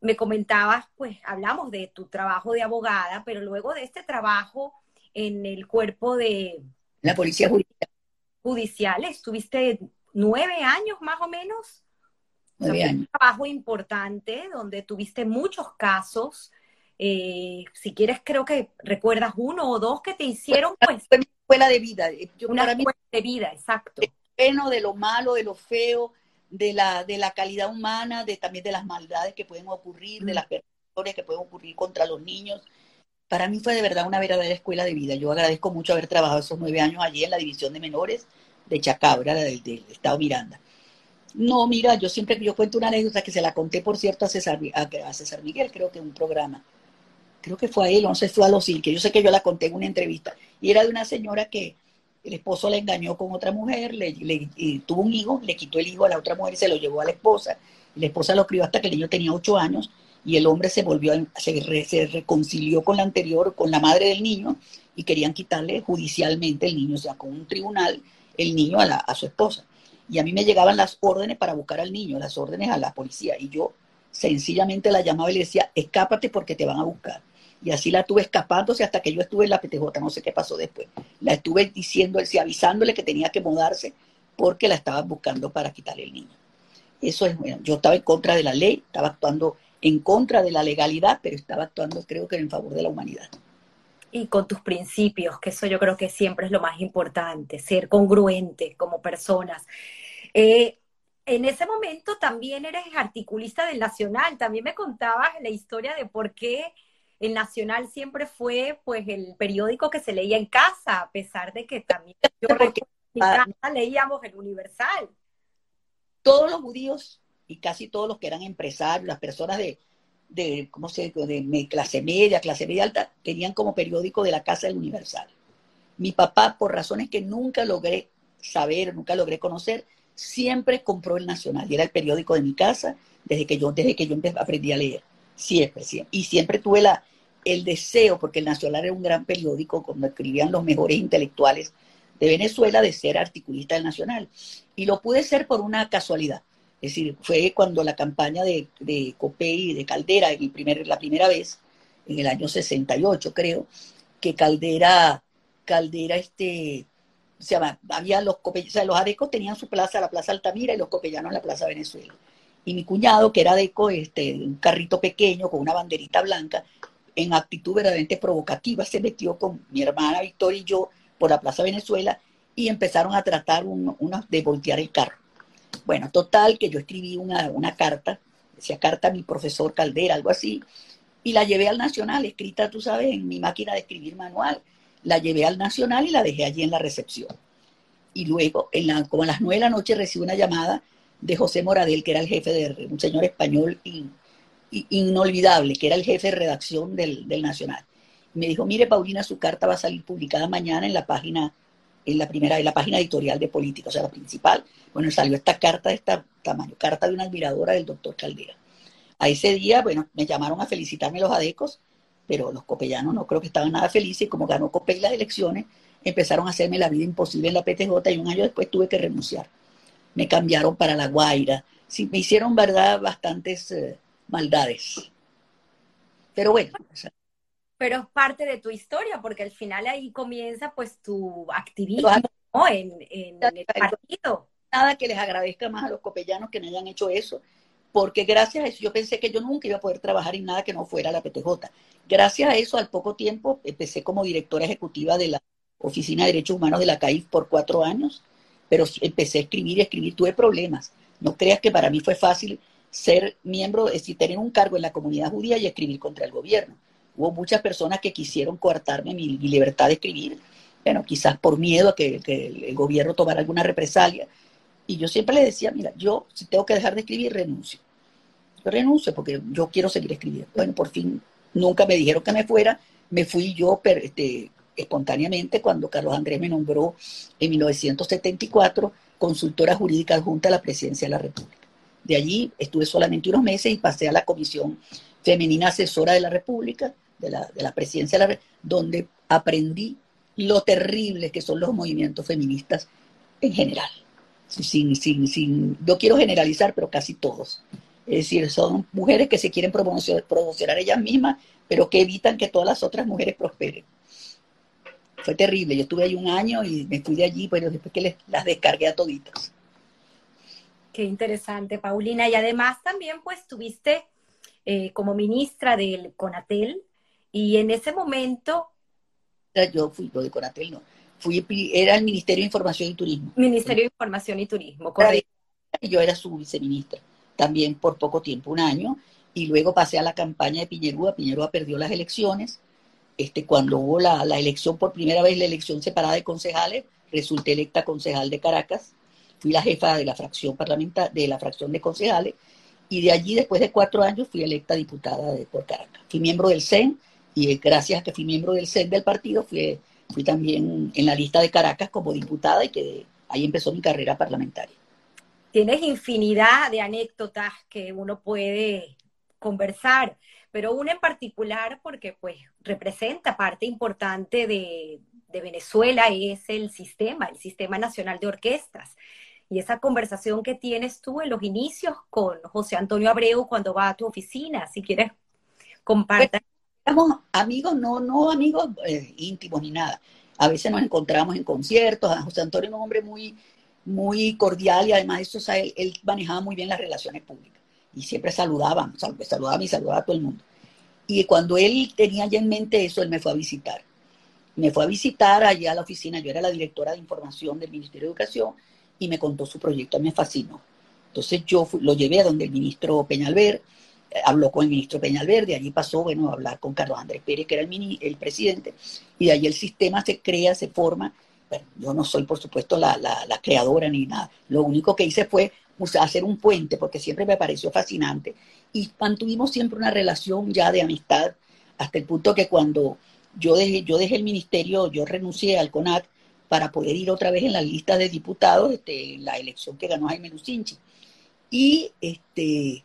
[SPEAKER 1] Me comentabas, pues hablamos de tu trabajo de abogada, pero luego de este trabajo en el cuerpo de...
[SPEAKER 2] La policía judicial.
[SPEAKER 1] Judicial, estuviste nueve años más o menos.
[SPEAKER 2] Nueve años.
[SPEAKER 1] Un trabajo importante donde tuviste muchos casos. Eh, si quieres, creo que recuerdas uno o dos que te hicieron, pues
[SPEAKER 2] escuela de vida.
[SPEAKER 1] Yo, Una escuela de vida, exacto.
[SPEAKER 2] De bueno, de lo malo, de lo feo, de la, de la calidad humana, de también de las maldades que pueden ocurrir, de mm. las personas que pueden ocurrir contra los niños. para mí fue de verdad una verdadera escuela de vida. Yo agradezco mucho haber trabajado esos nueve años allí en la división de menores de Chacabra, del, del Estado Miranda. No, mira, yo siempre, yo cuento una anécdota que se la conté, por cierto, a César, a, César Miguel, creo que un programa. Creo que fue a él, no sé, fue a los que yo sé que yo la conté en una entrevista. Y era de una señora que el esposo la engañó con otra mujer, le, tuvo un hijo, le quitó el hijo a la otra mujer y se lo llevó a la esposa. la esposa lo crió hasta que el niño tenía ocho años y el hombre se volvió, se, se reconcilió con la anterior, con la madre del niño y querían quitarle judicialmente el niño, o sea, con un tribunal, el niño a, la, su esposa. Y a mí me llegaban las órdenes para buscar al niño, las órdenes a la policía. Y yo sencillamente la llamaba y le decía, escápate porque te van a buscar. Y así la tuve escapándose hasta que yo estuve en la PTJ, no sé qué pasó después. La estuve diciendo, avisándole que tenía que mudarse porque la estaban buscando para quitarle el niño. Eso es bueno. Yo estaba en contra de la ley, estaba actuando en contra de la legalidad, pero estaba actuando creo que en favor de la humanidad.
[SPEAKER 1] Y con tus principios, que eso yo creo que siempre es lo más importante, ser congruente como personas. Eh, en ese momento también eres articulista del Nacional, también me contabas la historia de por qué el Nacional siempre fue pues el periódico que se leía en casa, a pesar de que también *laughs* yo ah, leíamos el Universal.
[SPEAKER 2] Todos los judíos y casi todos los que eran empresarios, las personas de, de ¿cómo se de clase media, clase media alta, tenían como periódico de la casa del Universal. Mi papá, por razones que nunca logré saber, nunca logré conocer, siempre compró el Nacional y era el periódico de mi casa desde que yo, desde que yo aprendí a leer. Siempre, siempre. Y siempre tuve la, el deseo, porque el Nacional era un gran periódico, cuando escribían los mejores intelectuales de Venezuela, de ser articulista del Nacional. Y lo pude ser por una casualidad. Es decir, fue cuando la campaña de, de Copey y de Caldera, el primer, la primera vez, en el año 68 creo, que Caldera, Caldera este, o sea, había los copellanos, o sea, los adecos tenían su plaza, la Plaza Altamira, y los copellanos la Plaza Venezuela. Y mi cuñado, que era adeco, este, un carrito pequeño con una banderita blanca, en actitud verdaderamente provocativa, se metió con mi hermana Victoria y yo por la Plaza Venezuela y empezaron a tratar de voltear el carro. Bueno, total, que yo escribí una, una carta, decía carta a mi profesor Caldera, algo así, y la llevé al Nacional, escrita, tú sabes, en mi máquina de escribir manual la llevé al Nacional y la dejé allí en la recepción. Y luego, en la, como a las nueve de la noche, recibí una llamada de José Moradel, que era el jefe de un señor español inolvidable, que era el jefe de redacción del, Nacional. me dijo, mire, Paulina, su carta va a salir publicada mañana en la página, en la primera, en la página editorial de política, o sea, la principal. Bueno, salió esta carta de este tamaño, carta de una admiradora del doctor Caldera. A ese día, bueno, me llamaron a felicitarme los adecos pero los copellanos no creo que estaban nada felices y como ganó Copey las elecciones, empezaron a hacerme la vida imposible en la PTJ y un año después tuve que renunciar. Me cambiaron para La Guaira. Me hicieron, verdad, bastantes eh, maldades. Pero bueno.
[SPEAKER 1] Pero es parte de tu historia, porque al final ahí comienza pues tu activismo en, en el partido.
[SPEAKER 2] Nada que les agradezca más a los copellanos que no hayan hecho eso porque gracias a eso yo pensé que yo nunca iba a poder trabajar en nada que no fuera la PTJ. Gracias a eso, al poco tiempo, empecé como directora ejecutiva de la Oficina de Derechos Humanos de la CAIF por cuatro años, pero empecé a escribir y escribir, tuve problemas. No creas que para mí fue fácil ser miembro, es decir, tener un cargo en la comunidad judía y escribir contra el gobierno. Hubo muchas personas que quisieron coartarme mi, libertad de escribir, bueno, quizás por miedo a que, el gobierno tomara alguna represalia, y yo siempre le decía, mira, yo si tengo que dejar de escribir, renuncio. Yo renuncio porque yo quiero seguir escribiendo. Bueno, por fin nunca me dijeron que me fuera, me fui yo este, espontáneamente cuando Carlos Andrés me nombró en 1974 consultora jurídica adjunta a la presidencia de la República. De allí estuve solamente unos meses y pasé a la Comisión Femenina Asesora de la República, de la, de la presidencia de la donde aprendí lo terrible que son los movimientos feministas en general sin, sin, sin, no quiero generalizar, pero casi todos. Es decir, son mujeres que se quieren promocionar ellas mismas, pero que evitan que todas las otras mujeres prosperen. Fue terrible. Yo estuve ahí un año y me fui de allí, pero después que les, las descargué a toditas.
[SPEAKER 1] Qué interesante, Paulina. Y además también pues tuviste eh, como ministra del CONATEL y en ese momento...
[SPEAKER 2] Yo fui, lo de CONATEL no fui, era el Ministerio de Información y Turismo.
[SPEAKER 1] Ministerio de Información y Turismo, correcto.
[SPEAKER 2] Yo era su viceministra, también por poco tiempo, un año, y luego pasé a la campaña de Piñerúa. Piñerúa perdió las elecciones, este, cuando hubo la, la elección, por primera vez la elección separada de concejales, resulté electa concejal de Caracas, fui la jefa de la fracción parlamentaria, de la fracción de concejales, y de allí, después de cuatro años, fui electa diputada de, por Caracas. Fui miembro del CEN, y gracias a que fui miembro del CEN del partido, fui, fui también en la lista de Caracas como diputada, y que ahí empezó mi carrera parlamentaria.
[SPEAKER 1] Tienes infinidad de anécdotas que uno puede conversar, pero una en particular porque pues representa parte importante de, de Venezuela es el sistema, el Sistema Nacional de Orquestas. Y esa conversación que tienes tú en los inicios con José Antonio Abreu cuando va a tu oficina, si quieres compartir.
[SPEAKER 2] Somos amigos, no, no amigos eh, íntimos ni nada. A veces nos encontramos en conciertos. José Antonio es un hombre muy, muy cordial y además eso, él, manejaba muy bien las relaciones públicas y siempre saludaba, saludaba y saludaba a todo el mundo. Y cuando él tenía ya en mente eso, él me fue a visitar me fue a visitar allá a la oficina, yo era la directora de información del Ministerio de Educación y me contó su proyecto, me fascinó. Entonces yo lo llevé a donde el ministro Peñalver, habló con el ministro Peñalver, de allí pasó, bueno, a hablar con Carlos Andrés Pérez, que era el, mini, el presidente, y de allí el sistema se crea, se forma. Bueno, yo no soy, por supuesto, la, la, la creadora ni nada. Lo único que hice fue hacer un puente, porque siempre me pareció fascinante. Y mantuvimos siempre una relación ya de amistad, hasta el punto que cuando yo dejé, yo dejé el ministerio, yo renuncié al CONAC para poder ir otra vez en la lista de diputados, este, la elección que ganó Jaime Lucinchi. Y este,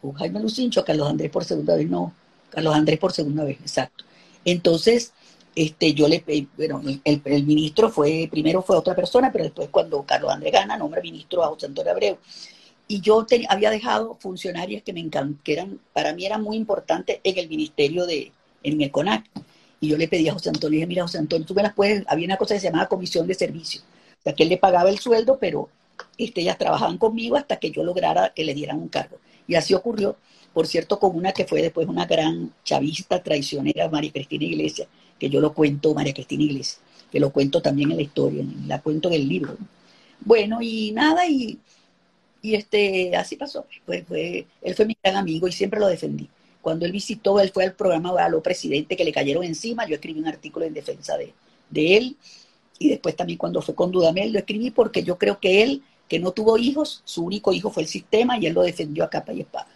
[SPEAKER 2] con Jaime Lucinchi, Carlos Andrés por segunda vez, no, Carlos Andrés por segunda vez, exacto. Entonces, este, yo le, bueno, el, el, ministro fue, primero fue otra persona, pero después cuando Carlos Andrés gana, nombra ministro a José Antonio Abreu. Y yo había dejado funcionarias que me encantan, que eran, para mí eran muy importantes en el ministerio de, en el CONAC. Y yo le pedí a José Antonio, dije, mira, José Antonio, tú me las había una cosa que se llamaba comisión de servicio. O sea, que él le pagaba el sueldo, pero este, ellas trabajaban conmigo hasta que yo lograra que le dieran un cargo. Y así ocurrió, por cierto, con una que fue después una gran chavista traicionera, María Cristina Iglesias, que yo lo cuento, María Cristina Iglesias, que lo cuento también en la historia, la cuento en el libro. Bueno, y nada, y, y este, así pasó. Pues, fue, él fue mi gran amigo y siempre lo defendí. Cuando él visitó, él fue al programa a los presidentes que le cayeron encima, yo escribí un artículo en defensa de, de él. Y después también cuando fue con Dudamel lo escribí porque yo creo que él, que no tuvo hijos, su único hijo fue el sistema y él lo defendió a capa y espada.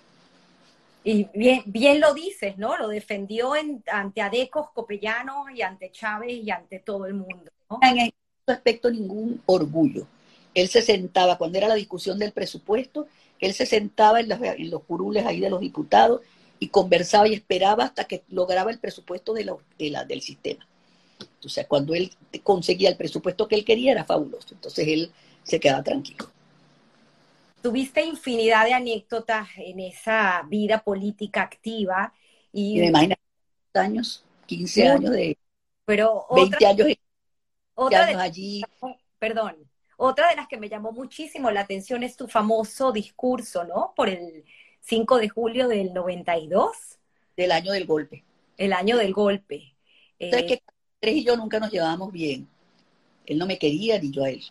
[SPEAKER 1] Y bien, bien lo dices, ¿no? Lo defendió en, ante Adecos, Copellanos y ante Chávez y ante todo el mundo. ¿no?
[SPEAKER 2] En ese aspecto ningún orgullo. Él se sentaba, cuando era la discusión del presupuesto, él se sentaba en los, en los curules ahí de los diputados y conversaba y esperaba hasta que lograba el presupuesto de, de la, del sistema. O sea, cuando él conseguía el presupuesto que él quería era fabuloso. Entonces él se quedaba tranquilo.
[SPEAKER 1] Tuviste infinidad de anécdotas en esa vida política activa. Y,
[SPEAKER 2] me imagino años, 15 años de...
[SPEAKER 1] Pero
[SPEAKER 2] 20
[SPEAKER 1] otra,
[SPEAKER 2] años,
[SPEAKER 1] otra
[SPEAKER 2] años
[SPEAKER 1] de,
[SPEAKER 2] allí.
[SPEAKER 1] Perdón. Otra de las que me llamó muchísimo la atención es tu famoso discurso, ¿no? Por el 5 de julio del 92.
[SPEAKER 2] Del año del golpe.
[SPEAKER 1] El año del golpe.
[SPEAKER 2] Entonces, eh, que Andrés y yo nunca nos llevábamos bien. Él no me quería ni yo a él.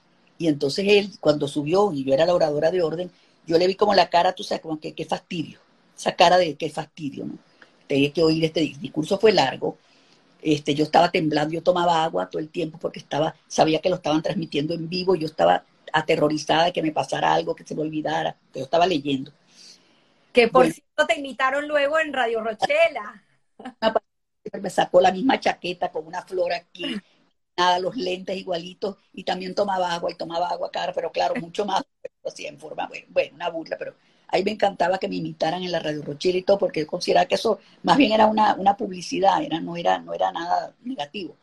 [SPEAKER 2] Y entonces él, cuando subió y yo era la oradora de orden, yo le vi como la cara, tú sabes, como que qué fastidio. Esa cara de qué fastidio, ¿no? Tenía que oír este discurso, fue largo. Este, yo estaba temblando, yo tomaba agua todo el tiempo porque estaba, sabía que lo estaban transmitiendo en vivo, yo estaba aterrorizada de que me pasara algo, que se me olvidara, que yo estaba leyendo.
[SPEAKER 1] Que por bueno. cierto te invitaron luego en Radio Rochela. *laughs*
[SPEAKER 2] Me sacó la misma chaqueta con una flor aquí, los lentes igualitos, y también tomaba agua y tomaba agua cara, pero claro, mucho más, así en forma, bueno, una burla, pero ahí me encantaba que me imitaran en la Radio Rochela y todo, porque yo consideraba que eso más bien era una, una publicidad, era, no, era, no era nada negativo.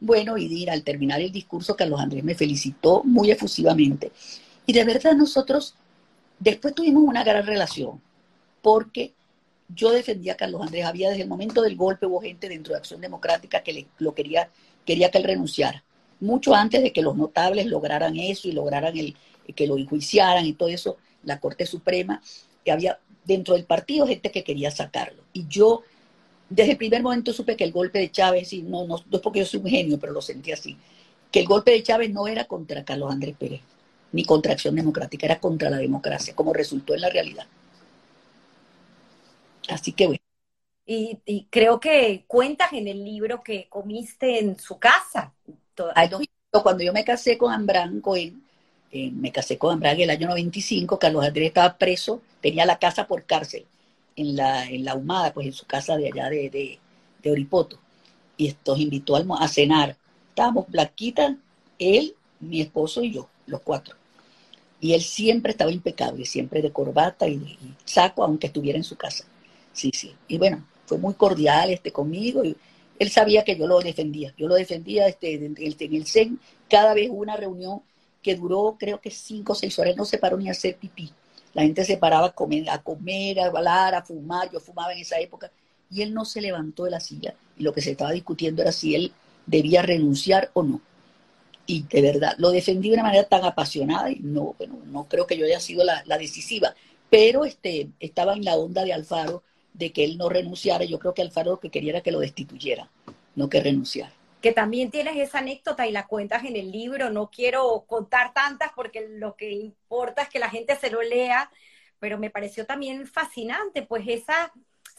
[SPEAKER 2] Bueno, y dir, al terminar el discurso, Carlos Andrés me felicitó muy efusivamente. Y de verdad nosotros después tuvimos una gran relación porque yo defendía a Carlos Andrés. Había desde el momento del golpe hubo gente dentro de Acción Democrática que le, lo quería, quería que él renunciara. Mucho antes de que los notables lograran eso y lograran el, que lo enjuiciaran y todo eso, la Corte Suprema, que había dentro del partido gente que quería sacarlo. Y yo desde el primer momento supe que el golpe de Chávez, y no, no, no es porque yo soy un genio, pero lo sentí así, que el golpe de Chávez no era contra Carlos Andrés Pérez, ni contra Acción Democrática, era contra la democracia, como resultó en la realidad. Así que bueno.
[SPEAKER 1] Y, creo que cuentas en el libro que comiste en su casa.
[SPEAKER 2] cuando yo me casé con Ambran Cohen, eh, me casé con Ambran en el año 95, Carlos Andrés estaba preso, tenía la casa por cárcel en la, en la Humada, pues en su casa de allá de, de, Oripoto. Y estos invitó a cenar. Estábamos Blanquita, él, mi esposo y yo, los cuatro. Y él siempre estaba impecable, siempre de corbata y, saco, aunque estuviera en su casa. Sí, sí. Y bueno, fue muy cordial este conmigo. Y él sabía que yo lo defendía. Yo lo defendía este, en, el, CEN. Cada vez hubo una reunión que duró creo que cinco o seis horas. no se paró ni a hacer pipí. La gente se paraba a comer, a comer, a bailar, a fumar. Yo fumaba en esa época. Y él no se levantó de la silla. Y lo que se estaba discutiendo era si él debía renunciar o no y de verdad lo defendí de una manera tan apasionada y no, no creo que yo haya sido la, decisiva, pero este, estaba en la onda de Alfaro de que él no renunciara. Yo creo que Alfaro que quería que lo destituyera, no que renunciara.
[SPEAKER 1] Que también tienes esa anécdota y la cuentas en el libro. No quiero contar tantas porque lo que importa es que la gente se lo lea, pero me pareció también fascinante, pues esa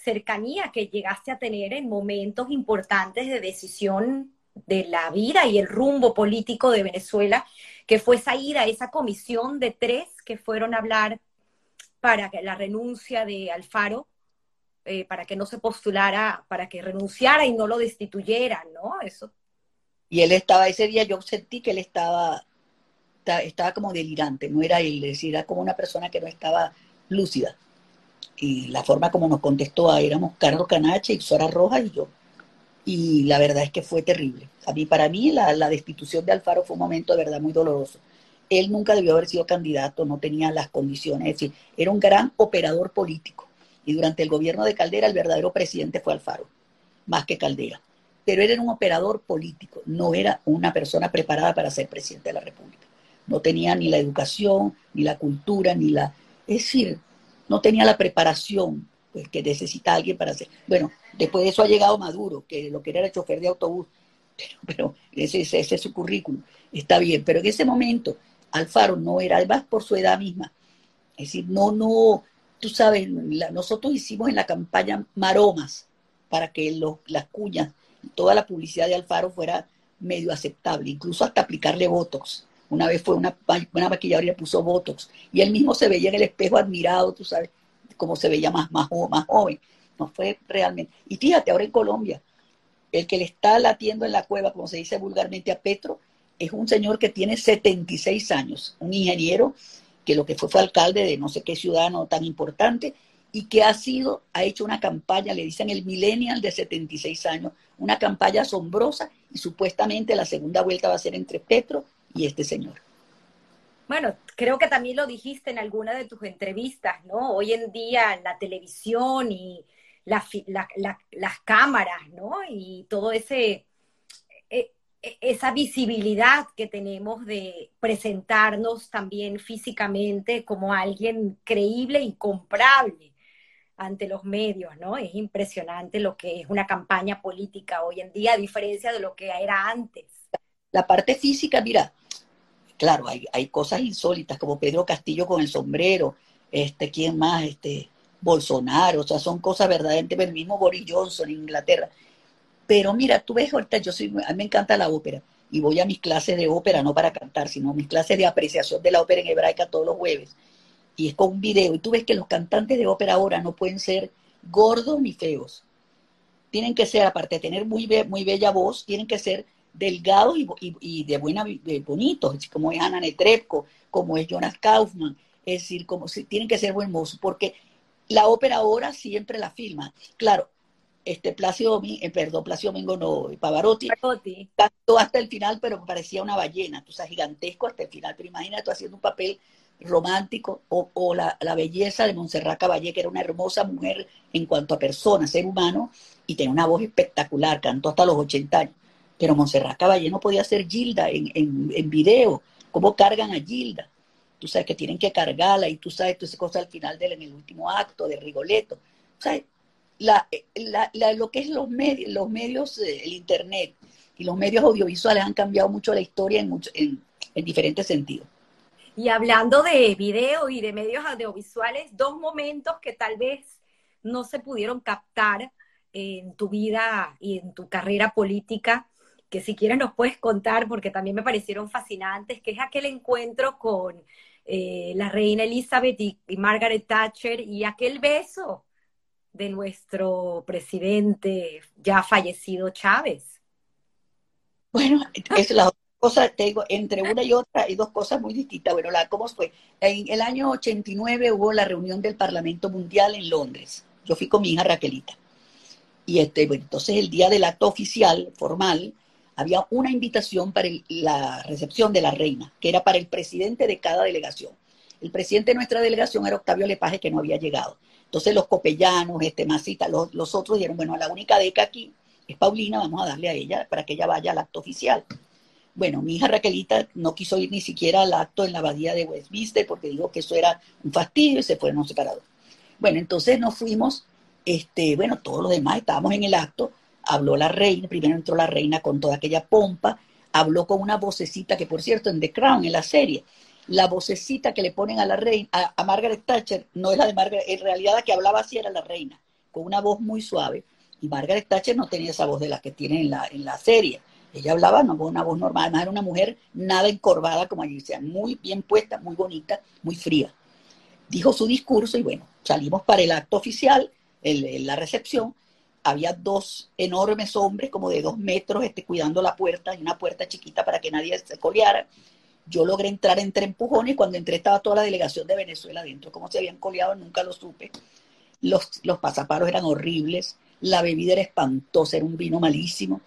[SPEAKER 1] cercanía que llegaste a tener en momentos importantes de decisión de la vida y el rumbo político de Venezuela, que fue esa ida, esa comisión de tres que fueron a hablar para la renuncia de Alfaro, eh, para que no se postulara, para que renunciara y no lo destituyeran, ¿no? Eso.
[SPEAKER 2] Y él estaba, ese día yo sentí que él estaba, estaba como delirante, no era él, era como una persona que no estaba lúcida. Y la forma como nos contestó, éramos Carlos Canache, y Sora Rojas y yo y la verdad es que fue terrible. A mí, para mí la, destitución de Alfaro fue un momento de verdad muy doloroso. Él nunca debió haber sido candidato, no tenía las condiciones, es decir, era un gran operador político. Y durante el gobierno de Caldera el verdadero presidente fue Alfaro, más que Caldera. Pero era un operador político, no era una persona preparada para ser presidente de la República. No tenía ni la educación, ni la cultura, ni la... Es decir, no tenía la preparación pues, que necesita alguien para hacer. Bueno, después de eso ha llegado Maduro, que lo que era chofer de autobús, pero, ese, ese, es su currículum, está bien, pero en ese momento Alfaro no era, además por su edad misma, es decir, no, no, tú sabes, nosotros hicimos en la campaña maromas para que los, las cuñas, toda la publicidad de Alfaro fuera medio aceptable, incluso hasta aplicarle Botox. Una vez fue una, una maquilladora y le puso Botox, y él mismo se veía en el espejo admirado, tú sabes, como se veía más, más, más joven. No fue realmente. Y fíjate, ahora en Colombia, el que le está latiendo en la cueva, como se dice vulgarmente a Petro, es un señor que tiene 76 años, un ingeniero que lo que fue fue alcalde de no sé qué ciudadano tan importante y que ha sido, ha hecho una campaña, le dicen el millennial de 76 años, una campaña asombrosa y supuestamente la segunda vuelta va a ser entre Petro y este señor.
[SPEAKER 1] Bueno, creo que también lo dijiste en alguna de tus entrevistas, ¿no? Hoy en día la televisión y las cámaras, ¿no? Y todo ese, esa visibilidad que tenemos de presentarnos también físicamente como alguien creíble y comprable ante los medios, ¿no? Es impresionante lo que es una campaña política hoy en día, a diferencia de lo que era antes.
[SPEAKER 2] La parte física, mira, claro, hay, hay cosas insólitas como Pedro Castillo con el sombrero, este, ¿quién más? Este, Bolsonaro, o sea, son cosas verdaderamente, el mismo Boris Johnson en Inglaterra. Pero mira, tú ves ahorita, yo soy, a mí me encanta la ópera y voy a mis clases de ópera, no para cantar, sino mis clases de apreciación de la ópera en hebraica todos los jueves. Y es con un video. Y tú ves que los cantantes de ópera ahora no pueden ser gordos ni feos. Tienen que ser, aparte de tener muy, muy bella voz, tienen que ser delgados y, de buena, de bonitos, como es Ana Netrebko, como es Jonas Kaufman, es decir, como si, tienen que ser buen mozo, porque la ópera ahora siempre la filma. Claro, este Placio eh, perdón, Placio Domingo no, Pavarotti, Pavarotti, cantó hasta el final, pero parecía una ballena, tú sabes, gigantesco hasta el final, pero imagínate tú haciendo un papel romántico o, la, la, belleza de Montserrat Caballé, que era una hermosa mujer en cuanto a persona, ser humano, y tenía una voz espectacular, cantó hasta los 80 años. Pero Montserrat Caballé no podía ser Gilda en, en, video. ¿Cómo cargan a Gilda? Tú sabes que tienen que cargarla y tú sabes todas esas cosas al final del, en el último acto de Rigoletto. ¿Sabes? Lo que es los medios, los medios, eh, el internet y los medios audiovisuales han cambiado mucho la historia en diferentes sentidos.
[SPEAKER 1] Y hablando de video y de medios audiovisuales, dos momentos que tal vez no se pudieron captar en tu vida y en tu carrera política, que si quieres nos puedes contar, porque también me parecieron fascinantes, que es aquel encuentro con eh, la reina Elizabeth y, Margaret Thatcher y aquel beso de nuestro presidente ya fallecido Chávez.
[SPEAKER 2] Bueno, es la otra cosa, tengo entre una y otra hay dos cosas muy distintas. Bueno, la, ¿cómo fue? En el año 89 hubo la reunión del Parlamento Mundial en Londres. Yo fui con mi hija Raquelita. Y este, bueno, entonces el día del acto oficial, formal, había una invitación para la recepción de la reina, que era para el presidente de cada delegación. El presidente de nuestra delegación era Octavio Lepaje, que no había llegado. Entonces los copellanos, este Masita, los, los otros dijeron, bueno, la única deca aquí es Paulina, vamos a darle a ella para que ella vaya al acto oficial. Bueno, mi hija Raquelita no quiso ir ni siquiera al acto en la abadía de Westminster porque dijo que eso era un fastidio y se fueron separados. Bueno, entonces nos fuimos, este, bueno, todos los demás estábamos en el acto, habló la reina, primero entró la reina con toda aquella pompa, habló con una vocecita que por cierto en The Crown, en la serie, la vocecita que le ponen a la reina, a, Margaret Thatcher, no es la de Margaret, en realidad la que hablaba así era la reina, con una voz muy suave, y Margaret Thatcher no tenía esa voz de la que tiene en la, en la serie. Ella hablaba no, con una voz normal, además era una mujer nada encorvada, como allí decía, muy bien puesta, muy bonita, muy fría. Dijo su discurso y bueno, salimos para el acto oficial, la recepción, había dos enormes hombres, como de dos metros, este, cuidando la puerta, y una puerta chiquita para que nadie se coleara. Yo logré entrar entre empujones y cuando entré estaba toda la delegación de Venezuela adentro. Cómo se habían coleado nunca lo supe. Los, los pasaparos eran horribles, la bebida era espantosa, era un vino malísimo.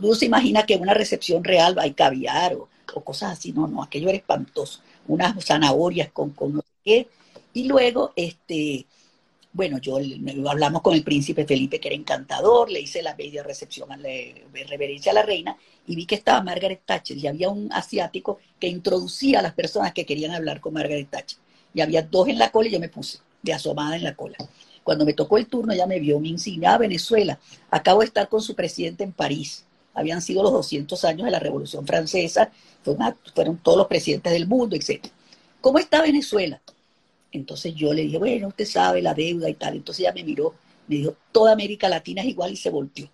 [SPEAKER 2] Uno se imagina que una recepción real hay caviar o, cosas así. No, no, aquello era espantoso. Unas zanahorias con, con no sé qué. Y luego, este, bueno, yo hablamos con el príncipe Felipe, que era encantador, le hice la media recepción, la, reverencia a la reina, y vi que estaba Margaret Thatcher, y había un asiático que introducía a las personas que querían hablar con Margaret Thatcher. Y había dos en la cola y yo me puse de asomada en la cola. Cuando me tocó el turno, ya me vio mi insignia, ah, Venezuela, acabo de estar con su presidente en París. Habían sido los 200 años de la Revolución Francesa, fueron todos los presidentes del mundo, etc. ¿Cómo está Venezuela? Entonces yo le dije, bueno, usted sabe la deuda y tal. Entonces ella me miró, me dijo, toda América Latina es igual y se volteó.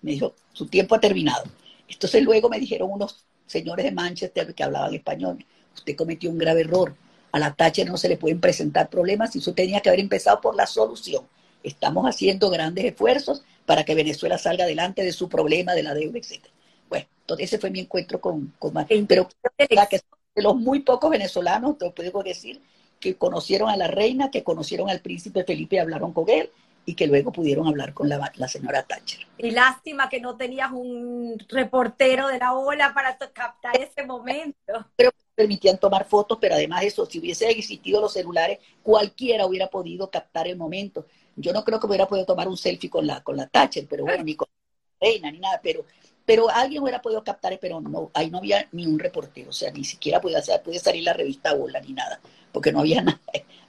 [SPEAKER 2] Me dijo, su tiempo ha terminado. Entonces luego me dijeron unos señores de Manchester que hablaban español, usted cometió un grave error. A la Thatcher no se le pueden presentar problemas y eso tenía que haber empezado por la solución. Estamos haciendo grandes esfuerzos para que Venezuela salga adelante de su problema de la deuda, etc. Bueno, entonces ese fue mi encuentro con, con Pero que de los muy pocos venezolanos, te puedo decir, que conocieron a la reina, que conocieron al príncipe Felipe y hablaron con él, y que luego pudieron hablar con la, señora Thatcher.
[SPEAKER 1] Y lástima que no tenías un reportero de la ola para captar ese momento.
[SPEAKER 2] Pero permitían tomar fotos, pero además eso, si hubiese existido los celulares, cualquiera hubiera podido captar el momento. Yo no creo que hubiera podido tomar un selfie con la, con la Thatcher, pero bueno, ni con la reina, ni nada, pero, pero alguien hubiera podido captar, pero no, ahí no había ni un reportero, o sea, ni siquiera podía, podía salir la revista Ola ni nada porque no había *laughs* nada,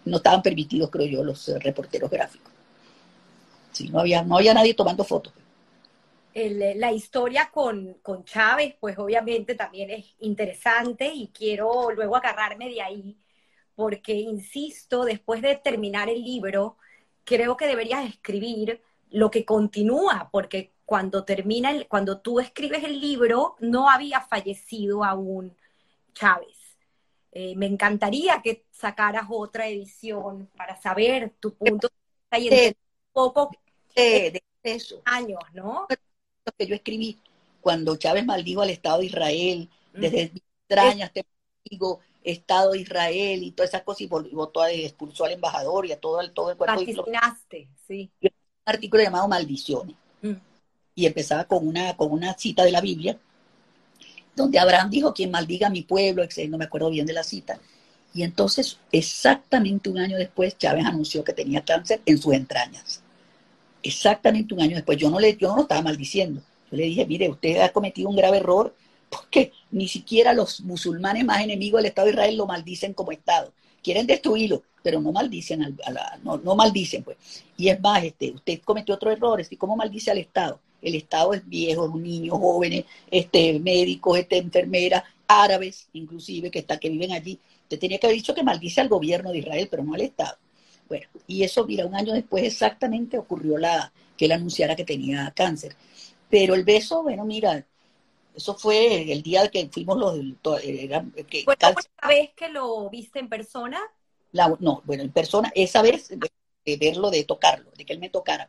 [SPEAKER 2] no estaban permitidos, creo yo, los eh, reporteros gráficos. Sí, no había, no había nadie tomando fotos.
[SPEAKER 1] Eh, la historia con, con Chávez, pues obviamente también es interesante y quiero luego agarrarme de ahí, porque insisto, después de terminar el libro, creo que deberías escribir lo que continúa, porque cuando termina, el, cuando tú escribes el libro, no había fallecido aún Chávez. Eh, me encantaría que sacaras otra edición para saber tu punto de vista un poco
[SPEAKER 2] de eso.
[SPEAKER 1] años, ¿no?
[SPEAKER 2] Lo que yo escribí cuando Chávez maldijo al Estado de Israel, desde extrañas te digo, Estado de Israel y todas esas cosas, y votó, expulsó al embajador y a todo el, todo el cuerpo.
[SPEAKER 1] sí.
[SPEAKER 2] un artículo llamado Maldiciones. Mm. Y empezaba con una, con una cita de la Biblia, donde Abraham dijo, quien maldiga a mi pueblo, no me acuerdo bien de la cita. Y entonces, exactamente un año después, Chávez anunció que tenía cáncer en sus entrañas. Exactamente un año después. Yo no, le, yo no lo estaba maldiciendo. Yo le dije, mire, usted ha cometido un grave error porque ni siquiera los musulmanes más enemigos del Estado de Israel lo maldicen como Estado. Quieren destruirlo, pero no maldicen, a la, no, no, maldicen, pues. Y es más, este, usted cometió otro error, ¿y cómo maldice al Estado? el Estado es viejo, niños, jóvenes, este, médicos, este, enfermeras, árabes, inclusive, que, está, que viven allí. Usted tenía que haber dicho que maldice al gobierno de Israel, pero no al Estado. Bueno, y eso, mira, un año después exactamente ocurrió la, que él anunciara que tenía cáncer. Pero el beso, bueno, mira, eso fue el día que fuimos los... Era,
[SPEAKER 1] que, ¿Fue la primera vez que lo viste en persona?
[SPEAKER 2] no, bueno, en persona, esa vez de, verlo, de tocarlo, de que él me tocara.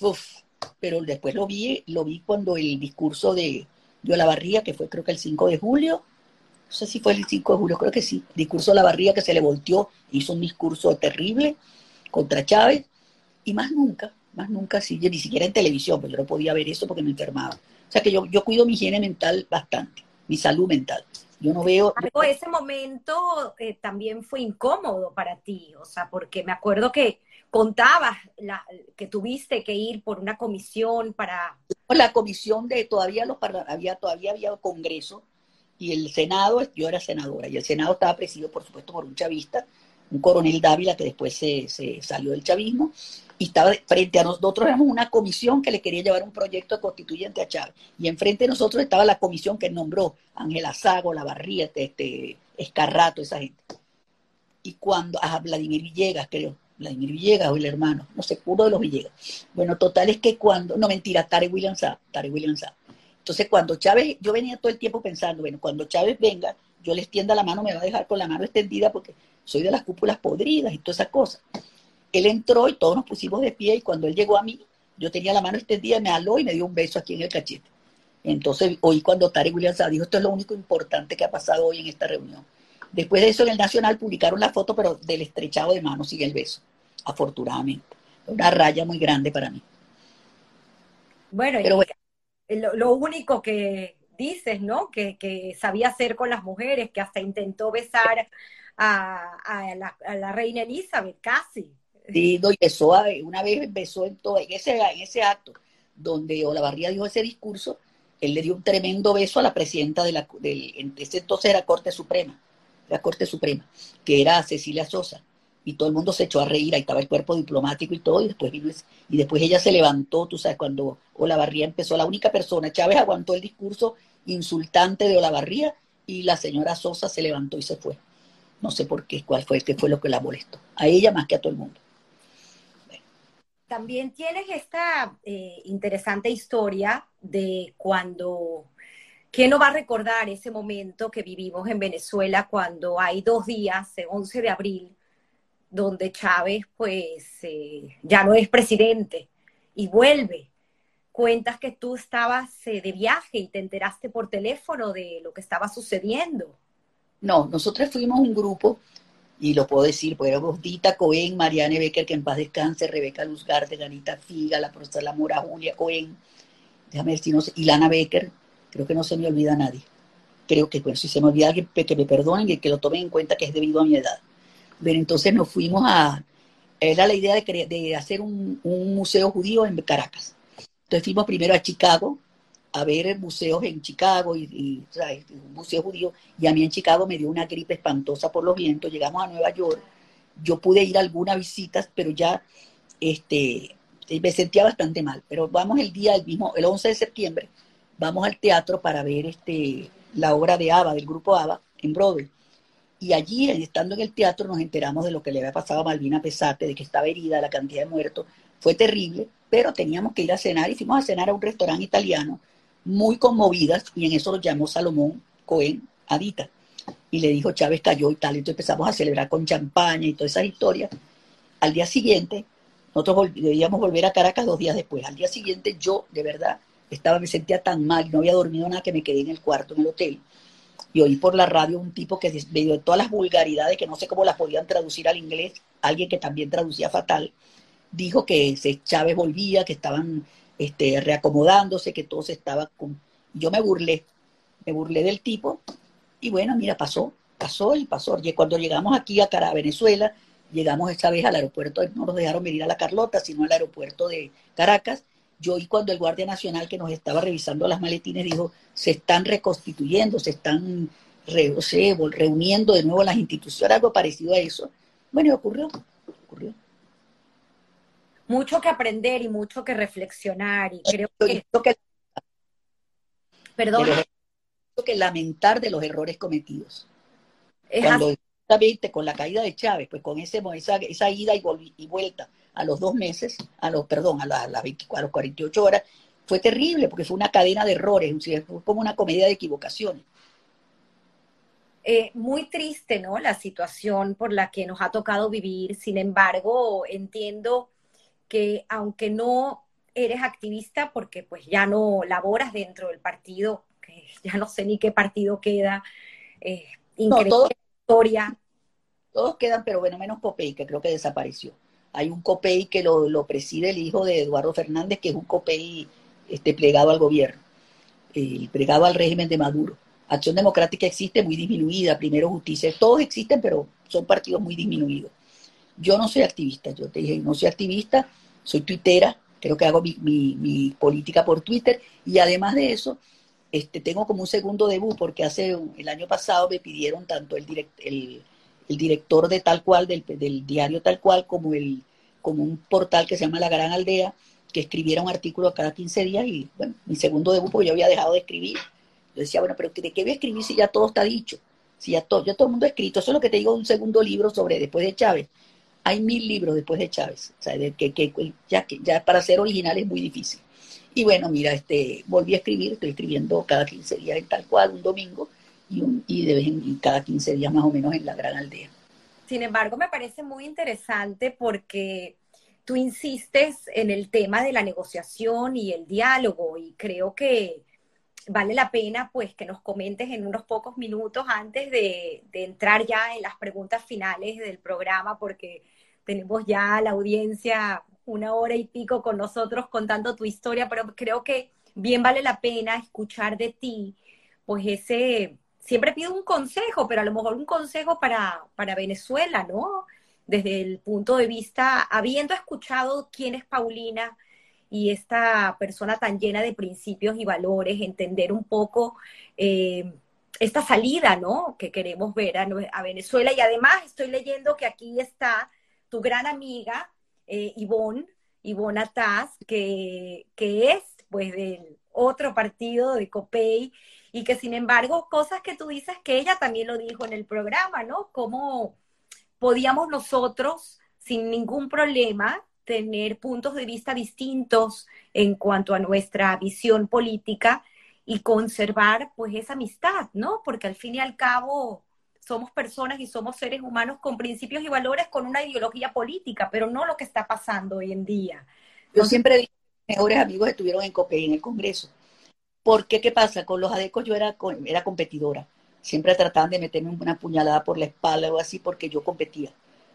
[SPEAKER 2] Uf, pero después lo vi, lo vi cuando el discurso de, de Olavarría, que fue creo que el 5 de julio, no sé si fue el 5 de julio, creo que sí, discurso de Olavarría que se le volteó, hizo un discurso terrible contra Chávez, y más nunca, más nunca, sí, ni siquiera en televisión, pues yo no podía ver eso porque me enfermaba. O sea que yo, yo cuido mi higiene mental bastante, mi salud mental. Yo no veo...
[SPEAKER 1] Algo, ese momento eh, también fue incómodo para ti, o sea, porque me acuerdo que contabas la, que tuviste que ir por una comisión para...
[SPEAKER 2] La comisión de todavía los había todavía había congreso y el Senado, yo era senadora, y el Senado estaba presidido, por supuesto, por un chavista, un coronel Dávila que después se, se salió del chavismo, y estaba frente a nosotros, éramos una comisión que le quería llevar un proyecto constituyente a Chávez. Y enfrente de nosotros estaba la comisión que nombró Ángela Sago, La Barría, este, este, Escarrato, esa gente. Y cuando, a Vladimir Villegas, creo, Vladimir Villegas o el hermano, no sé, uno de los Villegas. Bueno, total es que cuando, no mentira, Tare William Sá, Tare William Sá. Entonces cuando Chávez, yo venía todo el tiempo pensando, bueno, cuando Chávez venga, yo le extienda la mano, me va a dejar con la mano extendida porque soy de las cúpulas podridas y todas esas cosas. Él entró y todos nos pusimos de pie y cuando él llegó a mí, yo tenía la mano extendida, me aló y me dio un beso aquí en el cachete. Entonces, hoy cuando Tarek Williams dijo, esto es lo único importante que ha pasado hoy en esta reunión. Después de eso, en el Nacional publicaron la foto, pero del estrechado de manos y el beso, afortunadamente. Una raya muy grande para mí.
[SPEAKER 1] Bueno, Lo, único que dices, ¿no? Que, sabía hacer con las mujeres, que hasta intentó besar a, la, a reina Elizabeth, casi.
[SPEAKER 2] Sí, y besó, una vez besó en todo, en ese, en ese acto donde Olavarría dijo ese discurso, él le dio un tremendo beso a la presidenta de la, del, entonces era Corte Suprema, la Corte Suprema, que era Cecilia Sosa, y todo el mundo se echó a reír, ahí estaba el cuerpo diplomático y todo, y después vino y después ella se levantó, tú sabes, cuando Olavarría empezó, la única persona, Chávez aguantó el discurso insultante de Olavarría, y la señora Sosa se levantó y se fue. No sé por qué, cuál fue, qué fue lo que la molestó. A ella más que a todo el mundo
[SPEAKER 1] también tienes esta eh, interesante historia de cuando, ¿quién no va a recordar ese momento que vivimos en Venezuela cuando hay dos días, el 11 de abril, donde Chávez pues eh, ya no es presidente y vuelve? Cuentas que tú estabas eh, de viaje y te enteraste por teléfono de lo que estaba sucediendo.
[SPEAKER 2] No, nosotros fuimos un grupo y lo puedo decir, pues éramos Dita Cohen, Mariane Becker, que en paz descanse, Rebeca Luzgarte, Ganita Figa, la profesora La Mora, Julia Cohen, déjame ver si no sé, Ilana Becker, creo que no se me olvida nadie. Creo que, bueno, si se me olvida alguien, que me perdonen y que lo tomen en cuenta que es debido a mi edad. Pero entonces nos fuimos a, era la idea de, hacer un, museo judío en Caracas. Entonces fuimos primero a Chicago, a ver museos en Chicago y, un museo judío, y a mí en Chicago me dio una gripe espantosa por los vientos, llegamos a Nueva York, yo pude ir a algunas visitas, pero ya este, me sentía bastante mal, pero vamos el día, el mismo, el 11 de septiembre, vamos al teatro para ver este, la obra de Ava, del grupo Ava, en Broadway. Y allí, estando en el teatro, nos enteramos de lo que le había pasado a Malvina Pesate, de que estaba herida, la cantidad de muertos. Fue terrible, pero teníamos que ir a cenar y fuimos a cenar a un restaurante italiano muy conmovidas, y en eso lo llamó Salomón Cohen Adita. Y le dijo, Chávez cayó y tal. Entonces empezamos a celebrar con champaña y todas esas historias. Al día siguiente, nosotros debíamos volver a Caracas dos días después. Al día siguiente yo, de verdad, estaba, me sentía tan mal, no había dormido nada que me quedé en el cuarto, en el hotel. Y oí por la radio un tipo que, medio de todas las vulgaridades, que no sé cómo las podían traducir al inglés, alguien que también traducía fatal, dijo que Chávez volvía, que estaban este, reacomodándose, que todo se estaba con... Yo me burlé, me burlé del tipo y bueno, mira, pasó, pasó y pasó. Y cuando llegamos aquí a, Cara, Venezuela, llegamos esta vez al aeropuerto, no nos dejaron venir a la Carlota, sino al aeropuerto de Caracas. Yo y cuando el Guardia Nacional que nos estaba revisando las maletines dijo, se están reconstituyendo, se están reuniendo de nuevo las instituciones, algo parecido a eso. Bueno, ocurrió, ocurrió.
[SPEAKER 1] Mucho que aprender y mucho que reflexionar y creo que, que
[SPEAKER 2] perdón. Que lamentar de los errores cometidos. Cuando justamente con la caída de Chávez, pues con ese, esa, esa ida y, vuelta a los dos meses, a los, perdón, a, las a 48 horas, fue terrible porque fue una cadena de errores, fue como una comedia de equivocaciones.
[SPEAKER 1] Eh, muy triste, ¿no? La situación por la que nos ha tocado vivir. Sin embargo, entiendo que aunque no eres activista, porque pues ya no laboras dentro del partido, que ya no sé ni qué partido queda, eh, increíble historia.
[SPEAKER 2] Todos quedan, pero bueno, menos Copey, que creo que desapareció. Hay un Copey que lo, lo preside el hijo de Eduardo Fernández, que es un Copey este, plegado al gobierno, eh, plegado al régimen de Maduro. Acción Democrática existe muy disminuida, Primero Justicia, todos existen, pero son partidos muy disminuidos. Yo no soy activista, yo te dije, no soy activista, soy tuitera, creo que hago mi, política por Twitter y además de eso, este, tengo como un segundo debut porque hace el año pasado me pidieron tanto el, el, director de tal cual, del, del, diario tal cual, como, el, como un portal que se llama La Gran Aldea, que escribiera un artículo cada 15 días y bueno, mi segundo debut porque yo había dejado de escribir. Yo decía, bueno, pero ¿de qué voy a escribir si ya todo está dicho? Si ya todo, ya todo el mundo ha escrito. Eso es lo que te digo, un segundo libro sobre después de Chávez. Hay mil libros después de Chávez. O sea, que, que, ya, que ya para ser original es muy difícil. Y bueno, mira, este, volví a escribir, estoy escribiendo cada 15 días en tal cual, un domingo, y, un, y de en cada 15 días más o menos en la gran aldea.
[SPEAKER 1] Sin embargo, me parece muy interesante porque tú insistes en el tema de la negociación y el diálogo y creo que vale la pena pues que nos comentes en unos pocos minutos antes de, entrar ya en las preguntas finales del programa porque tenemos ya la audiencia una hora y pico con nosotros contando tu historia, pero creo que bien vale la pena escuchar de ti pues ese, siempre pido un consejo, pero a lo mejor un consejo para, para Venezuela, ¿no? desde el punto de vista, habiendo escuchado quién es Paulina y esta persona tan llena de principios y valores, entender un poco eh, esta salida, ¿no? Que queremos ver a, Venezuela. Y además estoy leyendo que aquí está tu gran amiga, eh, Ivonne, Ivonne Ataz, que, que es pues del otro partido de COPEI y que sin embargo cosas que tú dices que ella también lo dijo en el programa, ¿no? Como podíamos nosotros, sin ningún problema, tener puntos de vista distintos en cuanto a nuestra visión política y conservar pues esa amistad, ¿no? Porque al fin y al cabo somos personas y somos seres humanos con principios y valores con una ideología política, pero no lo que está pasando hoy en día.
[SPEAKER 2] Yo siempre digo que mejores amigos estuvieron en COPE, en el Congreso. Porque, ¿qué pasa? Con los ADECOS yo era, era competidora siempre trataban de meterme una puñalada por la espalda o así porque yo competía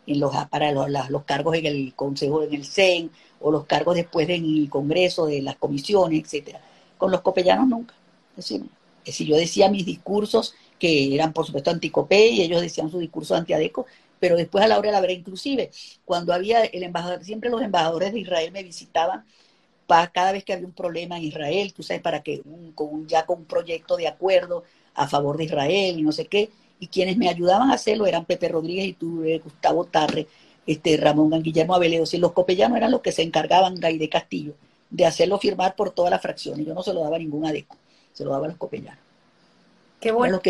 [SPEAKER 2] en los, para los, cargos en el Consejo, en el CEN, o los cargos después en el Congreso, de las comisiones, etcétera. Con los copellanos nunca. Es decir, yo decía mis discursos que eran por supuesto anticope y ellos decían sus discursos antiadeco, pero después a la hora de la verdad, inclusive, cuando había el embajador, siempre los embajadores de Israel me visitaban cada vez que había un problema en Israel, tú sabes, para que con, ya con un proyecto de acuerdo a favor de Israel y no sé qué, y quienes me ayudaban a hacerlo eran Pepe Rodríguez y tú, eh, Gustavo Tarre, este, Ramón Guillermo Abeleo, y los copellanos eran los que se encargaban, de Castillo, de hacerlo firmar por todas las fracciones. Yo no se lo daba a ningún adeco, se lo daba a los copellanos.
[SPEAKER 1] Qué bueno.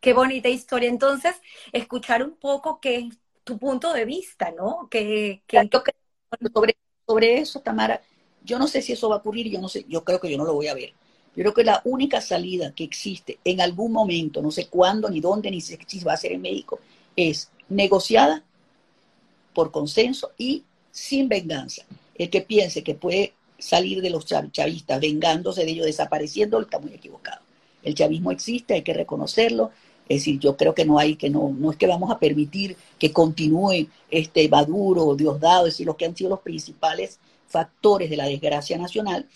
[SPEAKER 1] Qué bonita historia. Entonces, escuchar un poco qué es tu punto de vista, ¿no? Que,
[SPEAKER 2] Sobre, sobre eso, Tamara, yo no sé si eso va a ocurrir, yo no sé, yo creo que yo no lo voy a ver yo creo que la única salida que existe en algún momento, no sé cuándo, ni dónde, ni si va a ser en México, es negociada por consenso y sin venganza. El que piense que puede salir de los chavistas vengándose de ellos, desapareciendo, está muy equivocado. El chavismo existe, hay que reconocerlo. Es decir, yo creo que no hay que no, no es que vamos a permitir que continúe este Maduro, Diosdado, es decir, los que han sido los principales factores de la desgracia nacional,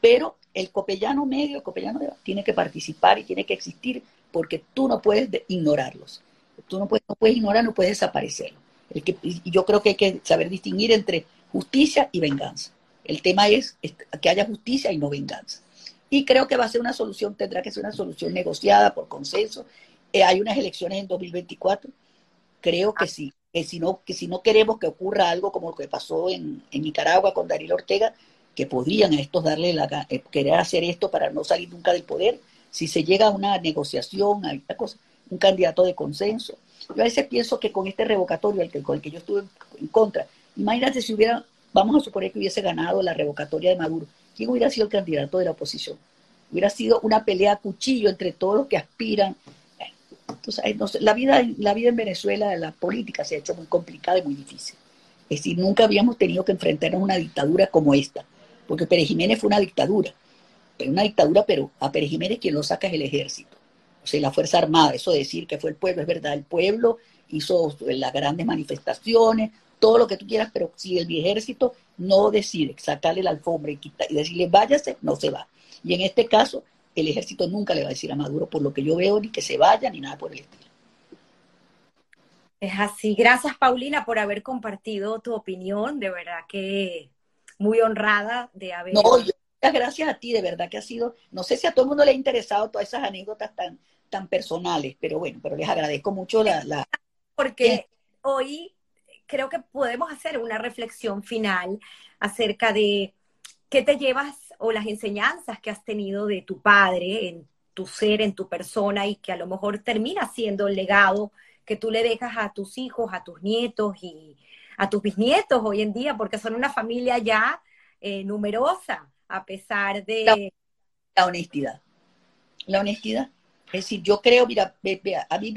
[SPEAKER 2] pero el copellano medio, el copellano tiene que participar y tiene que existir porque tú no puedes ignorarlos. Tú no puedes, no puedes ignorar, no puedes desaparecerlo. El que, y yo creo que hay que saber distinguir entre justicia y venganza. El tema es que haya justicia y no venganza. Y creo que va a ser una solución, tendrá que ser una solución negociada por consenso. Eh, hay unas elecciones en 2024. Creo que sí. Que si, no, que si no queremos que ocurra algo como lo que pasó en, en Nicaragua con Darío Ortega, que podrían a estos darle la eh, querer hacer esto para no salir nunca del poder, si se llega a una negociación, a esta cosa, un candidato de consenso, Yo a veces pienso que con este revocatorio, el que, con el que yo estuve en contra, imagínate si hubiera, vamos a suponer que hubiese ganado la revocatoria de Maduro, ¿quién hubiera sido el candidato de la oposición? Hubiera sido una pelea a cuchillo entre todos los que aspiran. Entonces, la, vida, la vida en Venezuela, la política se ha hecho muy complicada y muy difícil. Es decir, nunca habíamos tenido que enfrentarnos a una dictadura como esta, porque Pérez Jiménez fue una dictadura, una dictadura, pero a Pérez Jiménez quien lo saca es el ejército, o sea, la Fuerza Armada, eso decir que fue el pueblo, es verdad, el pueblo hizo las grandes manifestaciones, todo lo que tú quieras, pero si el ejército no decide sacarle la alfombra y, y decirle váyase, no se va. Y en este caso, el ejército nunca le va a decir a Maduro, por lo que yo veo, ni que se vaya, ni nada por el estilo.
[SPEAKER 1] Es así. Gracias, Paulina, por haber compartido tu opinión. De verdad que muy honrada de haber.
[SPEAKER 2] No, muchas gracias a ti, de verdad que ha sido. No sé si a todo el mundo le ha interesado todas esas anécdotas tan, tan personales, pero bueno, pero les agradezco mucho la.
[SPEAKER 1] Porque hoy creo que podemos hacer una reflexión final acerca de qué te llevas o las enseñanzas que has tenido de tu padre en tu ser, en tu persona y que a lo mejor termina siendo el legado que tú le dejas a tus hijos, a tus nietos y a tus bisnietos hoy en día, porque son una familia ya eh, numerosa, a pesar de...
[SPEAKER 2] La, honestidad. La honestidad. Es decir, yo creo, mira, a mí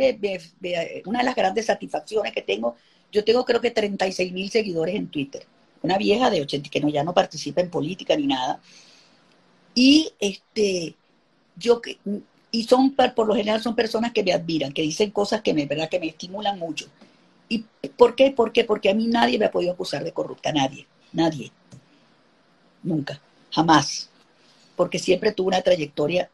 [SPEAKER 2] una de las grandes satisfacciones que tengo, yo tengo creo que 36 mil seguidores en Twitter. Una vieja de 80 que no, ya no participa en política ni nada. Y este, yo y son, por lo general, son personas que me admiran, que dicen cosas que me, ¿verdad? que me estimulan mucho. ¿Y por qué? ¿Por qué? Porque a mí nadie me ha podido acusar de corrupta, nadie, nadie. Nunca, jamás. Porque siempre tuve una trayectoria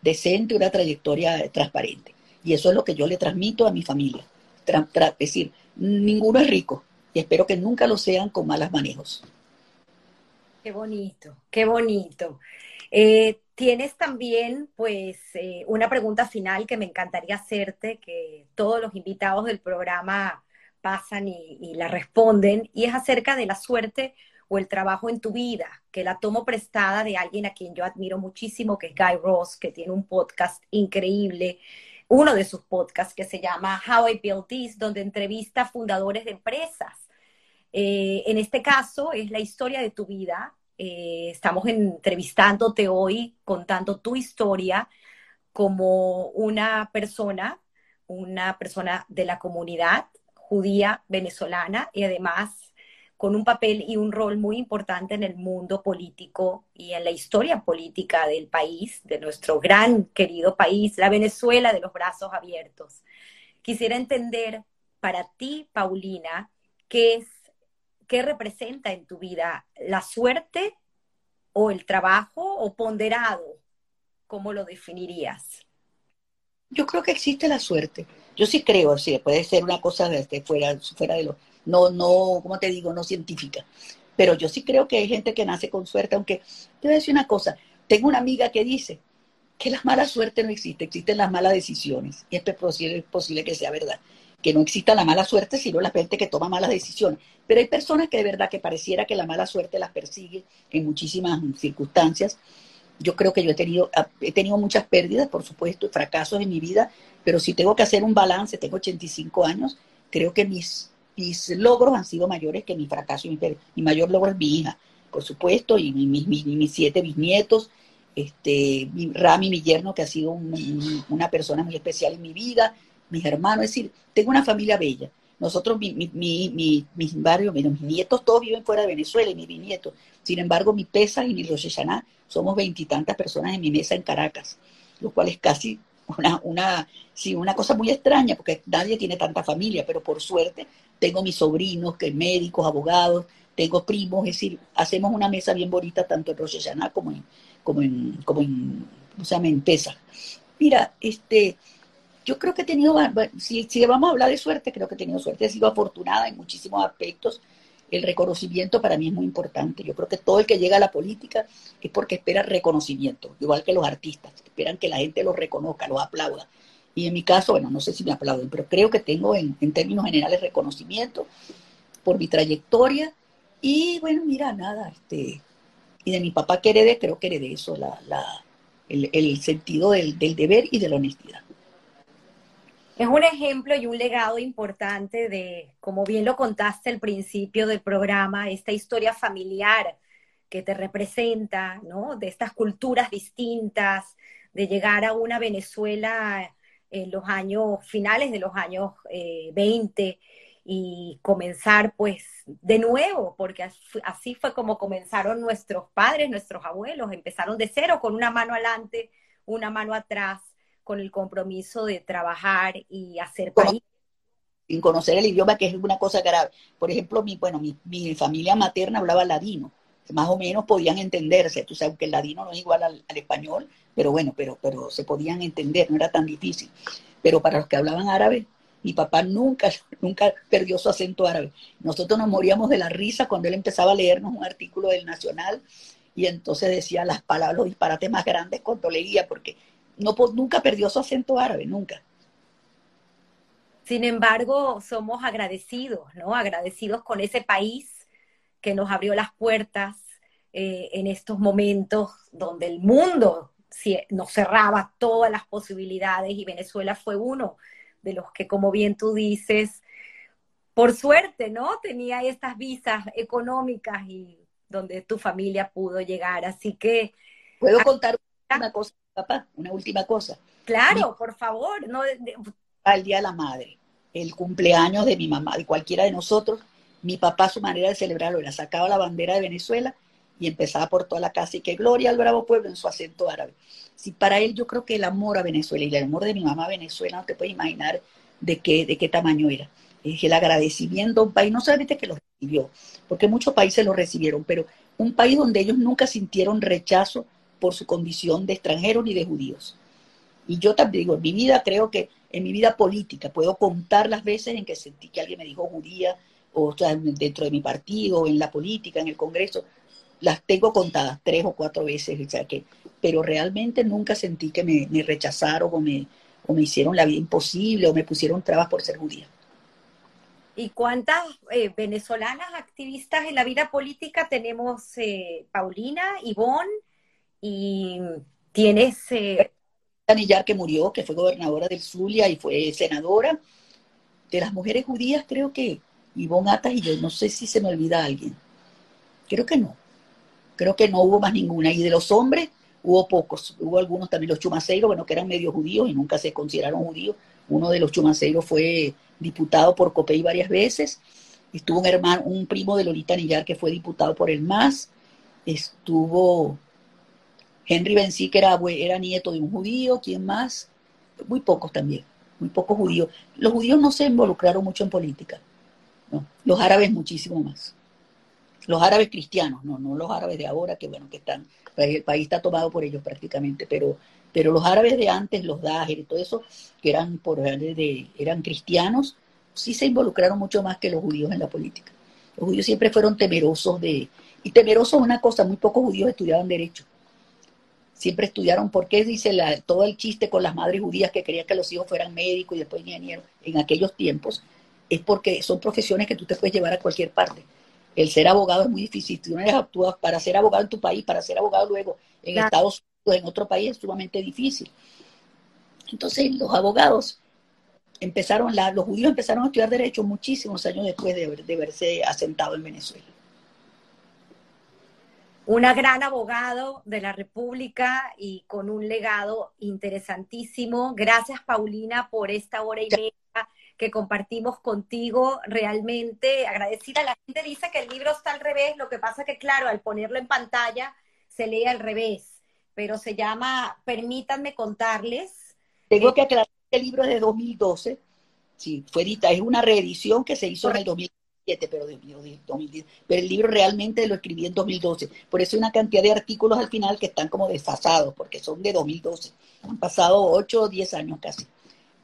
[SPEAKER 2] decente, una trayectoria transparente. Y eso es lo que yo le transmito a mi familia. es decir, ninguno es rico y espero que nunca lo sean con malos manejos.
[SPEAKER 1] Qué bonito, qué bonito. Eh, tienes también, pues, eh, una pregunta final que me encantaría hacerte, que todos los invitados del programa pasan y, la responden, y es acerca de la suerte o el trabajo en tu vida, que la tomo prestada de alguien a quien yo admiro muchísimo, que es Guy Ross, que tiene un podcast increíble, uno de sus podcasts que se llama How I Built This, donde entrevista fundadores de empresas. Eh, en este caso es la historia de tu vida, eh, estamos entrevistándote hoy, contando tu historia como una persona, una persona de la comunidad judía venezolana y además con un papel y un rol muy importante en el mundo político y en la historia política del país, de nuestro gran querido país, la Venezuela de los brazos abiertos. Quisiera entender para ti, Paulina, qué es ¿qué representa en tu vida? ¿La suerte o el trabajo o ponderado? ¿Cómo lo definirías?
[SPEAKER 2] Yo creo que existe la suerte. Yo sí creo, sí, puede ser una cosa desde fuera, fuera de lo, no, no, como te digo, no científica. Pero yo sí creo que hay gente que nace con suerte, aunque te voy a decir una cosa, tengo una amiga que dice que la mala suerte no existe, existen las malas decisiones. Y es posible, es posible que sea verdad que no exista la mala suerte, sino la gente que toma malas decisiones. Pero hay personas que de verdad que pareciera que la mala suerte las persigue en muchísimas circunstancias. Yo creo que yo he tenido, he tenido muchas pérdidas, por supuesto, fracasos en mi vida, pero si tengo que hacer un balance, tengo 85 años, creo que mis, mis logros han sido mayores que mi fracaso. Mi, mi mayor logro es mi hija, por supuesto, y mis, mis, siete bisnietos, este, mi, Rami, mi yerno, que ha sido una persona muy especial en mi vida, mis hermanos, es decir, tengo una familia bella. Nosotros, mi, mi, mi, mis barrios, mis nietos todos viven fuera de Venezuela y mis bisnietos. Sin embargo, mi Pesa y mi Rosh somos veintitantas personas en mi mesa en Caracas, lo cual es casi una, una, sí, una cosa muy extraña, porque nadie tiene tanta familia, pero por suerte tengo mis sobrinos, que médicos, abogados, tengo primos, es decir, hacemos una mesa bien bonita tanto en Rosh como en, como en, como en, ¿cómo se llama? en Pesa. Mira, este, yo creo que he tenido, si, si vamos a hablar de suerte, creo que he tenido suerte, he sido afortunada en muchísimos aspectos. El reconocimiento para mí es muy importante. Yo creo que todo el que llega a la política es porque espera reconocimiento, igual que los artistas, esperan que la gente los reconozca, los aplauda. Y en mi caso, bueno, no sé si me aplauden, pero creo que tengo en, términos generales reconocimiento por mi trayectoria. Y bueno, mira, nada, este, y de mi papá que heredé, creo que heredé eso, la, la, el, el sentido del, del deber y de la honestidad.
[SPEAKER 1] Es un ejemplo y un legado importante de, como bien lo contaste al principio del programa, esta historia familiar que te representa, ¿no? De estas culturas distintas, de llegar a una Venezuela en los años finales de los años 20 eh, y comenzar pues de nuevo, porque así fue como comenzaron nuestros padres, nuestros abuelos, empezaron de cero con una mano adelante, una mano atrás, con el compromiso de trabajar y hacer país.
[SPEAKER 2] Sin conocer el idioma, que es una cosa grave. Por ejemplo, mi, bueno, mi, mi familia materna hablaba ladino, más o menos podían entenderse. Tú sabes que el ladino no es igual al, al, español, pero bueno, pero, pero se podían entender, no era tan difícil. Pero para los que hablaban árabe, mi papá nunca, *laughs* nunca perdió su acento árabe. Nosotros nos moríamos de la risa cuando él empezaba a leernos un artículo del Nacional y entonces decía las palabras, los disparates más grandes cuando leía, porque no, nunca perdió su acento árabe, nunca.
[SPEAKER 1] Sin embargo, somos agradecidos, ¿no? Agradecidos con ese país que nos abrió las puertas eh, en estos momentos donde el mundo nos cerraba todas las posibilidades y Venezuela fue uno de los que, como bien tú dices, por suerte, ¿no? Tenía estas visas económicas y donde tu familia pudo llegar. Así que...
[SPEAKER 2] ¿Puedo contar una cosa, papá? Una última cosa.
[SPEAKER 1] Claro, por favor. No,
[SPEAKER 2] Al Día de la Madre, el cumpleaños de mi mamá, de cualquiera de nosotros, mi papá su manera de celebrarlo era sacaba la bandera de Venezuela y empezaba por toda la casa y que gloria al bravo pueblo en su acento árabe. Si para él yo creo que el amor a Venezuela y el amor de mi mamá a Venezuela no te puedes imaginar de qué, de qué tamaño era. Es el agradecimiento a un país, no solamente que lo recibió, porque muchos países lo recibieron, pero un país donde ellos nunca sintieron rechazo por su condición de extranjeros ni de judíos. Y yo también digo, en mi vida creo que en mi vida política puedo contar las veces en que sentí que alguien me dijo judía, o, sea, dentro de mi partido, en la política, en el Congreso, las tengo contadas tres o cuatro veces, o sea que, pero realmente nunca sentí que me, rechazaron o me, o me hicieron la vida imposible o me pusieron trabas por ser judía.
[SPEAKER 1] ¿Y cuántas eh, venezolanas activistas en la vida política tenemos, eh, Paulina, Ivonne, y tienes... Eh...
[SPEAKER 2] Anillar que murió, que fue gobernadora del Zulia y fue senadora. De las mujeres judías creo que Ivonne Atas y yo, no sé si se me olvida alguien. Creo que no. Creo que no hubo más ninguna. Y de los hombres hubo pocos. Hubo algunos también, los chumaceiros, bueno, que eran medio judíos y nunca se consideraron judíos. Uno de los chumaceiros fue diputado por Copey varias veces. Estuvo un hermano, un primo de Lolita Nillar que fue diputado por el MAS. Estuvo Henry Benzi, que era, era nieto de un judío. ¿Quién más? Muy pocos también. Muy pocos judíos. Los judíos no se involucraron mucho en política. Los árabes muchísimo más los árabes cristianos, no, no los árabes de ahora, que bueno, que están, el país está tomado por ellos prácticamente, pero, pero los árabes de antes, los Dajer y todo eso, que eran, por, de, eran cristianos, sí se involucraron mucho más que los judíos en la política. Los judíos siempre fueron temerosos de, y temerosos una cosa, muy pocos judíos estudiaban derecho. Siempre estudiaron, ¿por qué dice la, todo el chiste con las madres judías que querían que los hijos fueran médicos y después ingenieros en aquellos tiempos? Es porque son profesiones que tú te puedes llevar a cualquier parte el ser abogado es muy difícil. Tú no eres para ser abogado en tu país, para ser abogado luego en Estados Unidos, en otro país, es sumamente difícil. Entonces, los abogados empezaron, los judíos empezaron a estudiar derecho muchísimos años después de, de haberse asentado en Venezuela.
[SPEAKER 1] Una gran abogado de la República y con un legado interesantísimo. Gracias, Paulina, por esta hora y media que compartimos contigo. Realmente agradecida. La gente dice que el libro está al revés, lo que pasa que, claro, al ponerlo en pantalla se lee al revés, pero se llama Permítanme contarles.
[SPEAKER 2] Tengo que aclarar que el libro es de 2012. Sí, fue edita, es una reedición que se hizo en el 2007, pero, de, 2010, pero el libro realmente lo escribí en 2012. Por eso hay una cantidad de artículos al final que están como desfasados, porque son de 2012. Han pasado 8 o 10 años casi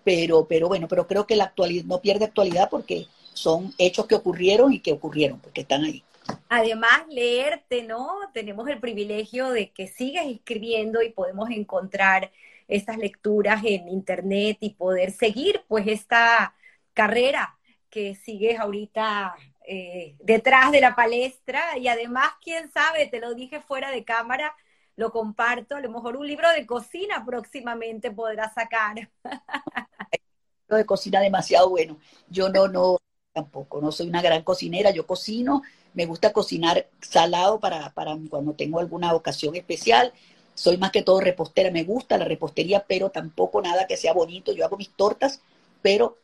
[SPEAKER 2] pero, pero bueno, pero creo que la actualidad no pierde actualidad porque son hechos que ocurrieron y que ocurrieron, porque están ahí.
[SPEAKER 1] Además, leerte, ¿no? Tenemos el privilegio de que sigas escribiendo y podemos encontrar estas lecturas en internet y poder seguir pues esta carrera que sigues ahorita eh, detrás de la palestra y además, quién sabe, te lo dije fuera de cámara, lo comparto, a lo mejor un libro de cocina próximamente podrás sacar. *laughs*
[SPEAKER 2] de cocina demasiado bueno. Yo no, no, tampoco, no soy una gran cocinera, yo cocino, me gusta cocinar salado para, para cuando tengo alguna ocasión especial. Soy más que todo repostera, me gusta la repostería, pero tampoco nada que sea bonito. Yo hago mis tortas, pero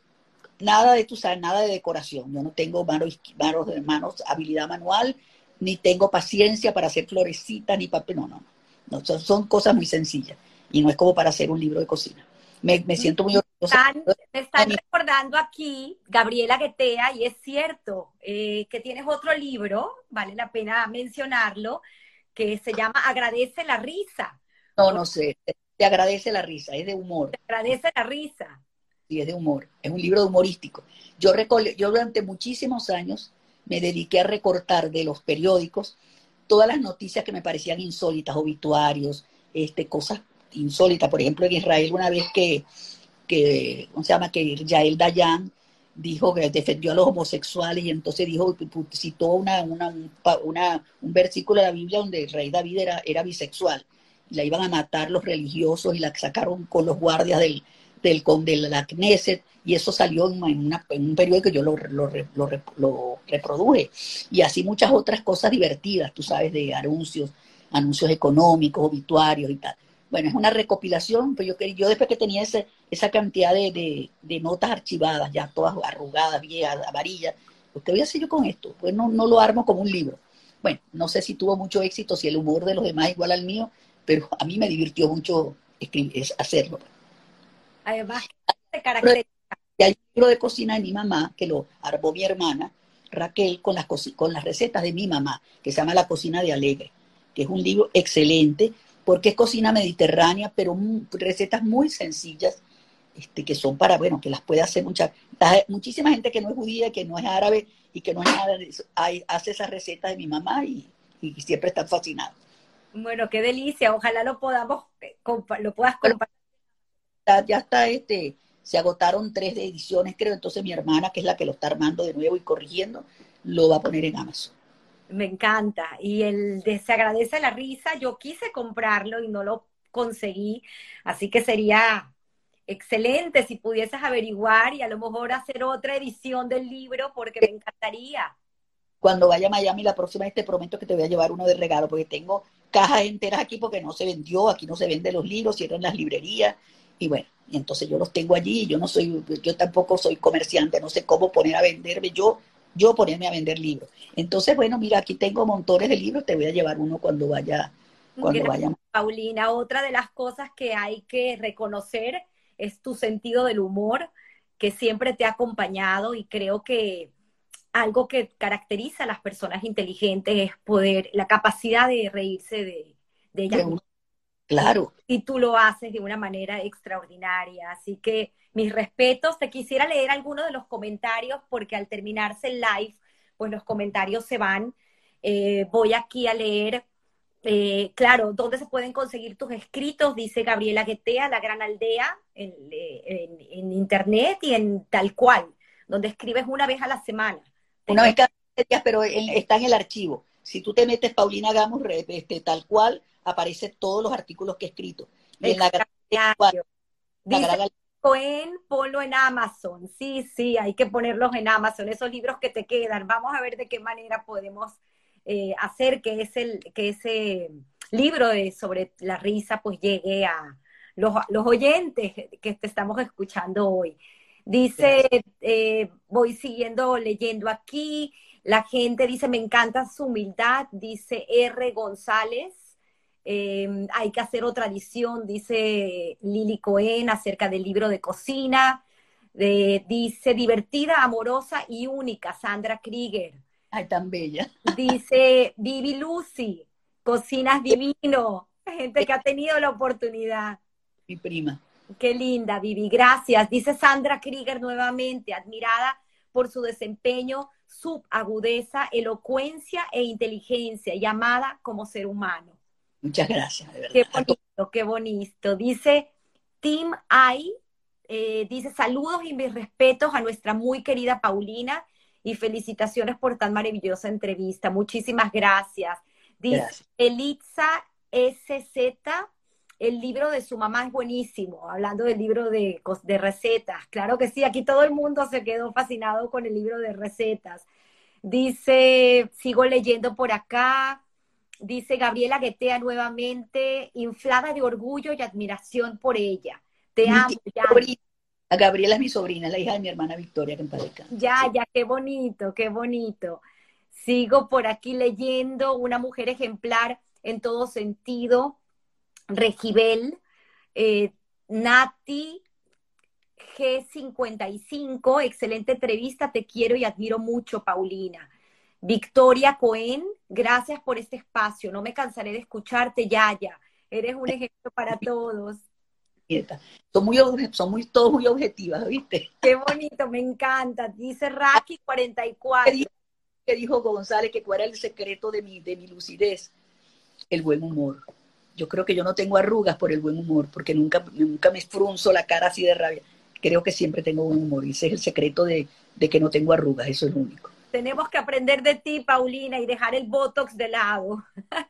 [SPEAKER 2] nada de, tu nada de decoración. Yo no tengo manos, manos, manos, habilidad manual, ni tengo paciencia para hacer florecitas, ni papel. No, no, no. son, son, cosas muy sencillas. Y no es como para hacer un libro de cocina. Me, me siento muy
[SPEAKER 1] orgullosa. me están recordando aquí, Gabriela Guetea, y es cierto eh, que tienes otro libro, vale la pena mencionarlo, que se llama Agradece la risa.
[SPEAKER 2] No, no sé. Te agradece la risa, es de humor.
[SPEAKER 1] Te agradece la risa
[SPEAKER 2] y es de humor, es un libro humorístico. Yo, yo durante muchísimos años me dediqué a recortar de los periódicos todas las noticias que me parecían insólitas, obituarios, este, cosas insólitas. Por ejemplo, en Israel una vez que, que ¿cómo se llama? Que Yael Dayan dijo que defendió a los homosexuales y entonces dijo, citó una, un versículo de la Biblia donde el rey David era, era bisexual. La iban a matar los religiosos y la sacaron con los guardias del, del, de la Knesset, y eso salió en, una, en un periodo que yo lo, reproduje. Y así muchas otras cosas divertidas, tú sabes, de anuncios, anuncios económicos, obituarios y tal. Bueno, es una recopilación, pero yo, yo después que tenía ese, esa cantidad de, notas archivadas, ya todas arrugadas, viejas, amarillas, pues, ¿qué voy a hacer yo con esto? Pues no, no lo armo como un libro. Bueno, no sé si tuvo mucho éxito, si el humor de los demás es igual al mío, pero a mí me divirtió mucho escribir, hacerlo.
[SPEAKER 1] Además, se caracteriza.
[SPEAKER 2] Y hay un libro de cocina de mi mamá, que lo armó mi hermana, Raquel, con las, con las recetas de mi mamá, que se llama La Cocina de Alegre, que es un libro excelente, porque es cocina mediterránea, pero recetas muy sencillas, este, que son para, bueno, que las puede hacer mucha, muchísima gente que no es judía, que no es árabe y que no es nada de eso, hace esas recetas de mi mamá y, y siempre están fascinados.
[SPEAKER 1] Bueno, qué delicia, ojalá lo podamos, eh, lo puedas compartir
[SPEAKER 2] ya está, este, se agotaron tres ediciones, creo, entonces mi hermana, que es la que lo está armando de nuevo y corrigiendo, lo va a poner en Amazon.
[SPEAKER 1] Me encanta. Y el de Se agradece la risa, yo quise comprarlo y no lo conseguí, así que sería excelente si pudieses averiguar y a lo mejor hacer otra edición del libro porque me encantaría.
[SPEAKER 2] Cuando vaya a Miami la próxima vez te prometo que te voy a llevar uno de regalo porque tengo cajas enteras aquí porque no se vendió, aquí no se venden los libros, cierran las librerías y bueno, entonces yo los tengo allí, yo no soy, yo tampoco soy comerciante, no sé cómo poner a venderme, yo, yo ponerme a vender libros. Entonces, bueno, mira, aquí tengo montones de libros, te voy a llevar uno cuando vaya, cuando vaya.
[SPEAKER 1] Paulina, otra de las cosas que hay que reconocer es tu sentido del humor, que siempre te ha acompañado y creo que algo que caracteriza a las personas inteligentes es poder, la capacidad de reírse de, de ellas.
[SPEAKER 2] Claro.
[SPEAKER 1] Y, tú lo haces de una manera extraordinaria. Así que mis respetos. Te quisiera leer algunos de los comentarios porque al terminarse el live, pues los comentarios se van. Eh, voy aquí a leer, eh, claro, ¿dónde se pueden conseguir tus escritos? Dice Gabriela Guetea, La Gran Aldea, en, en, internet y en tal cual, donde escribes una vez a la semana.
[SPEAKER 2] Una vez cada día, pero está en el archivo. Si tú te metes Paulina Gamos, este, tal cual, aparecen todos los artículos que he escrito. Y en la
[SPEAKER 1] Dice Cohen, ponlo en Amazon. Sí, sí, hay que ponerlos en Amazon, esos libros que te quedan. Vamos a ver de qué manera podemos eh, hacer que ese, que ese libro de, sobre la risa pues llegue a los, los oyentes que te estamos escuchando hoy. Dice, eh, voy siguiendo leyendo aquí, la gente dice, me encanta su humildad, dice R. González, Em, hay que hacer otra edición, dice Lili Cohen, acerca del libro de cocina. dice divertida, amorosa y única, Sandra Krieger.
[SPEAKER 2] Ay, tan bella.
[SPEAKER 1] Dice Vivi Lucy, cocinas divino. Gente que ha tenido la oportunidad.
[SPEAKER 2] Mi prima.
[SPEAKER 1] Qué linda, Vivi, gracias. Dice Sandra Krieger nuevamente, admirada por su desempeño, su agudeza, elocuencia e inteligencia, llamada como ser humano.
[SPEAKER 2] Muchas gracias, de verdad.
[SPEAKER 1] Qué bonito, qué bonito. Dice Tim Ay, eh, dice saludos y mis respetos a nuestra muy querida Paulina y felicitaciones por tan maravillosa entrevista. Muchísimas gracias. Dice Elitza SZ, el libro de su mamá es buenísimo, hablando del libro de, de recetas. Claro que sí, aquí todo el mundo se quedó fascinado con el libro de recetas. Dice, sigo leyendo por acá, dice Gabriela Guetea nuevamente, inflada de orgullo y admiración por ella. Te amo. Ya.
[SPEAKER 2] Gabriela es mi sobrina, la hija de mi hermana Victoria, que
[SPEAKER 1] Ya, ya, qué bonito, qué bonito. Sigo por aquí leyendo, una mujer ejemplar en todo sentido, Regibel, eh, Nati, G55, excelente entrevista, te quiero y admiro mucho, Paulina. Victoria Cohen, gracias por este espacio, no me cansaré de escucharte, Yaya, eres un ejemplo para *laughs* todos.
[SPEAKER 2] Son muy, son muy, todos muy objetivas, ¿viste?
[SPEAKER 1] Qué bonito, me encanta. Dice Raki 44.
[SPEAKER 2] ¿Qué dijo, González que cuál era el secreto de mi, de mi lucidez? El buen humor. Yo creo que yo no tengo arrugas por el buen humor, porque nunca, nunca me frunzo la cara así de rabia creo que siempre tengo buen humor y ese es el secreto de, que no tengo arrugas, eso es lo único.
[SPEAKER 1] Tenemos que aprender de ti, Paulina, y dejar el Botox de lado. *laughs*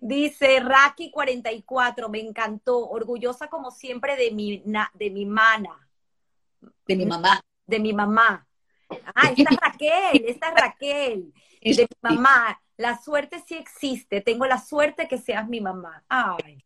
[SPEAKER 1] Dice Raki44, me encantó, orgullosa como siempre de mi, de mi mana.
[SPEAKER 2] De mi mamá.
[SPEAKER 1] De mi mamá. Ah, esta *laughs* es Raquel, esta es Raquel. De mi mamá. La suerte sí existe, tengo la suerte que seas mi mamá. Ay.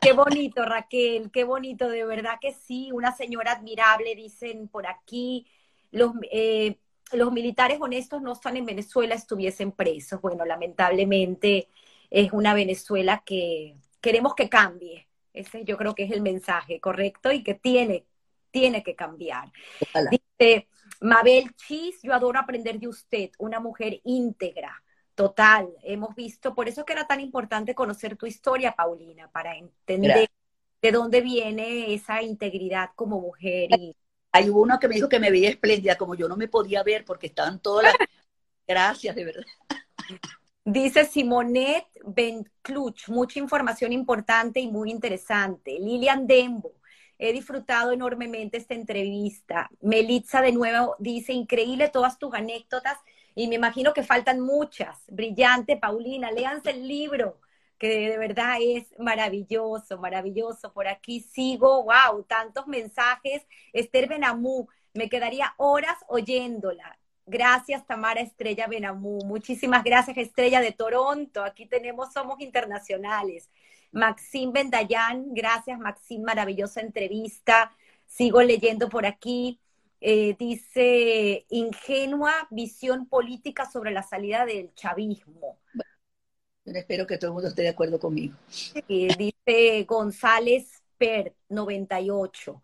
[SPEAKER 1] Qué bonito, Raquel, qué bonito, de verdad que sí, una señora admirable, dicen por aquí. Los, eh, los militares honestos no están en Venezuela, estuviesen presos. Bueno, lamentablemente es una Venezuela que queremos que cambie. Ese yo creo que es el mensaje, ¿correcto? Y que tiene, tiene que cambiar. Dice Mabel Chis, yo adoro aprender de usted, una mujer íntegra Total, hemos visto, por eso que era tan importante conocer tu historia, Paulina, para entender de dónde viene esa integridad como mujer. Y...
[SPEAKER 2] Hay uno que me dijo que me veía espléndida, como yo no me podía ver porque estaban todas las... *laughs* Gracias, de verdad.
[SPEAKER 1] Dice Simonet Bencluch, mucha información importante y muy interesante. Lilian Dembo, he disfrutado enormemente esta entrevista. Melitza de nuevo dice, increíble todas tus anécdotas y me imagino que faltan muchas. Brillante, Paulina, léanse el libro, que de verdad es maravilloso, maravilloso. Por aquí sigo, wow, tantos mensajes. Esther Benamú, me quedaría horas oyéndola. Gracias, Tamara Estrella Benamú. Muchísimas gracias, Estrella de Toronto. Aquí tenemos Somos Internacionales. Maxim Bendayán, gracias, Maxim, maravillosa entrevista. Sigo leyendo por aquí. Eh, dice, ingenua visión política sobre la salida del chavismo.
[SPEAKER 2] Espero que todo el mundo esté de acuerdo conmigo.
[SPEAKER 1] dice González Per, 98.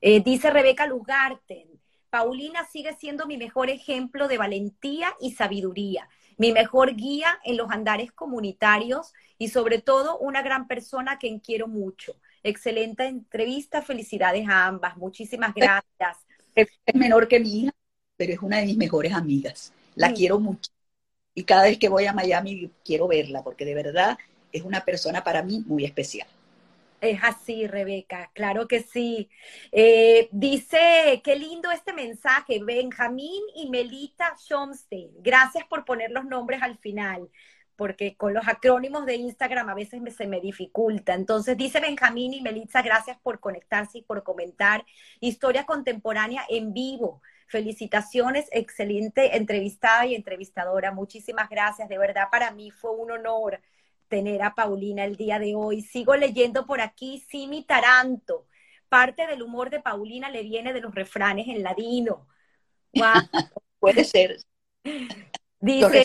[SPEAKER 1] Eh, dice Rebeca Lugarten, Paulina sigue siendo mi mejor ejemplo de valentía y sabiduría, mi mejor guía en los andares comunitarios y sobre todo una gran persona a quien quiero mucho. Excelente entrevista, felicidades a ambas. Muchísimas gracias
[SPEAKER 2] es menor que mi hija, pero es una de mis mejores amigas. La quiero mucho. Y cada vez que voy a Miami quiero verla, porque de verdad es una persona para mí muy especial.
[SPEAKER 1] Es así, Rebeca, claro que sí. Eh, dice, qué lindo este mensaje, Benjamín y Melita Schomstein. Gracias por poner los nombres al final porque con los acrónimos de Instagram a veces se me dificulta. Entonces dice Benjamín y Melitza, gracias por conectarse y por comentar. Historia contemporánea en vivo. Felicitaciones, excelente entrevistada y entrevistadora. Muchísimas gracias. De verdad, para mí fue un honor tener a Paulina el día de hoy. Sigo leyendo por aquí Simi Taranto. Parte del humor de Paulina le viene de los refranes en ladino. *laughs*
[SPEAKER 2] Puede ser. Dice,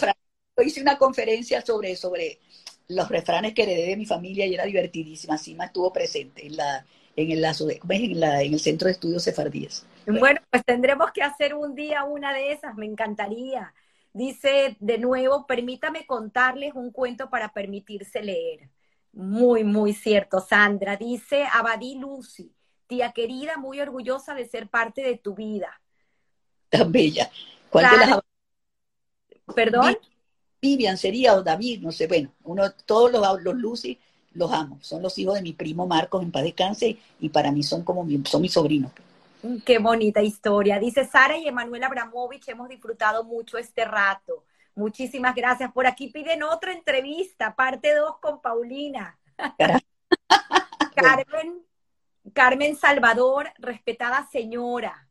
[SPEAKER 2] hice una conferencia sobre, sobre los refranes que heredé de mi familia y era divertidísima. Sima estuvo presente en la en el la, en el centro de estudios sefardíes.
[SPEAKER 1] Bueno, pues tendremos que hacer un día una de esas, me encantaría. Dice de nuevo, permítame contarles un cuento para permitirse leer. Muy, muy cierto, Sandra. Dice Abadí Lucy, tía querida, muy orgullosa de ser parte de tu vida.
[SPEAKER 2] Tan bella. ¿Cuál de las
[SPEAKER 1] ¿Perdón?
[SPEAKER 2] Vivian sería o David, no sé, bueno, uno, todos los, los Lucy los amo, son los hijos de mi primo Marcos en paz descanse y para mí son como son mis sobrinos.
[SPEAKER 1] Qué bonita historia. Dice Sara y Emanuel Abramovich, hemos disfrutado mucho este rato. Muchísimas gracias. Por aquí piden otra entrevista, parte 2 con Paulina. *laughs* Carmen, Carmen Salvador, respetada señora.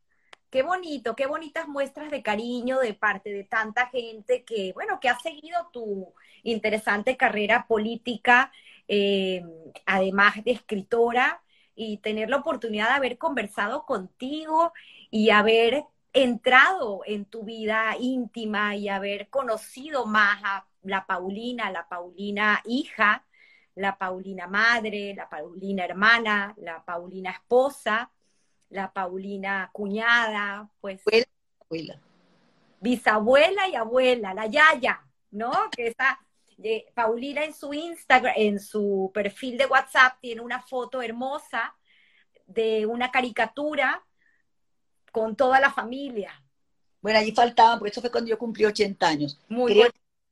[SPEAKER 1] Qué bonito, qué bonitas muestras de cariño de parte de tanta gente que, bueno, que ha seguido tu interesante carrera política, eh, además de escritora, y tener la oportunidad de haber conversado contigo y haber entrado en tu vida íntima y haber conocido más a la Paulina, la Paulina hija, la Paulina madre, la Paulina hermana, la Paulina esposa, la Paulina cuñada, pues
[SPEAKER 2] abuela,
[SPEAKER 1] bisabuela y abuela, la Yaya, ¿no? Que está eh, Paulina en su Instagram, en su perfil de WhatsApp tiene una foto hermosa de una caricatura con toda la familia.
[SPEAKER 2] Bueno, allí faltaban, porque eso fue cuando yo cumplí 80 años.
[SPEAKER 1] Muy bien.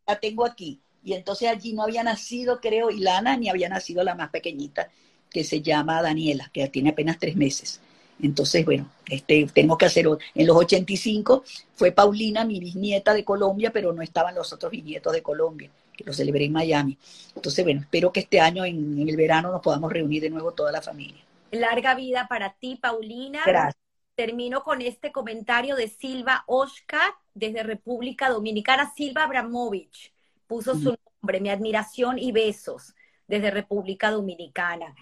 [SPEAKER 2] La tengo aquí. Y entonces allí no había nacido, creo, Ilana, ni había nacido la más pequeñita, que se llama Daniela, que tiene apenas tres meses. Entonces, bueno, este, tenemos que hacer, en los 85 fue Paulina, mi bisnieta de Colombia, pero no estaban los otros bisnietos de Colombia, que lo celebré en Miami. Entonces, bueno, espero que este año, en, en el verano, nos podamos reunir de nuevo toda la familia.
[SPEAKER 1] Larga vida para ti, Paulina.
[SPEAKER 2] Gracias.
[SPEAKER 1] Termino con este comentario de Silva Oscar desde República Dominicana. Silva Abramovich puso su nombre, mi admiración y besos desde República Dominicana.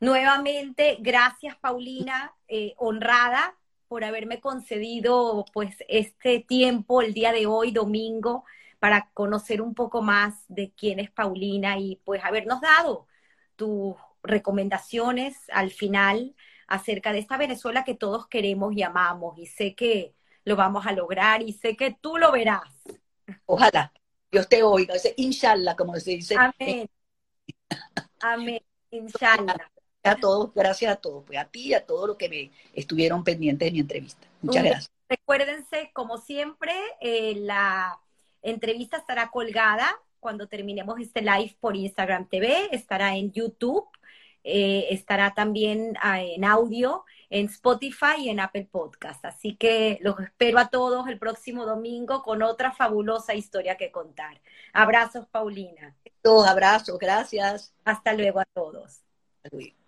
[SPEAKER 1] Nuevamente, gracias Paulina, eh, honrada por haberme concedido pues este tiempo el día de hoy, domingo, para conocer un poco más de quién es Paulina y pues habernos dado tus recomendaciones al final acerca de esta Venezuela que todos queremos y amamos y sé que lo vamos a lograr y sé que tú lo verás.
[SPEAKER 2] Ojalá, Dios te oiga, inshallah, como se dice.
[SPEAKER 1] Amén. Amén, inshallah
[SPEAKER 2] a todos, gracias a todos, pues a ti y a todos los que me estuvieron pendientes de mi entrevista. Muchas gracias.
[SPEAKER 1] Recuérdense, como siempre, eh, la entrevista estará colgada cuando terminemos este live por Instagram TV, estará en YouTube, eh, estará también ah, en audio, en Spotify y en Apple Podcast. Así que los espero a todos el próximo domingo con otra fabulosa historia que contar. Abrazos, Paulina.
[SPEAKER 2] Todos abrazos, gracias.
[SPEAKER 1] Hasta luego a todos.
[SPEAKER 2] Hasta luego.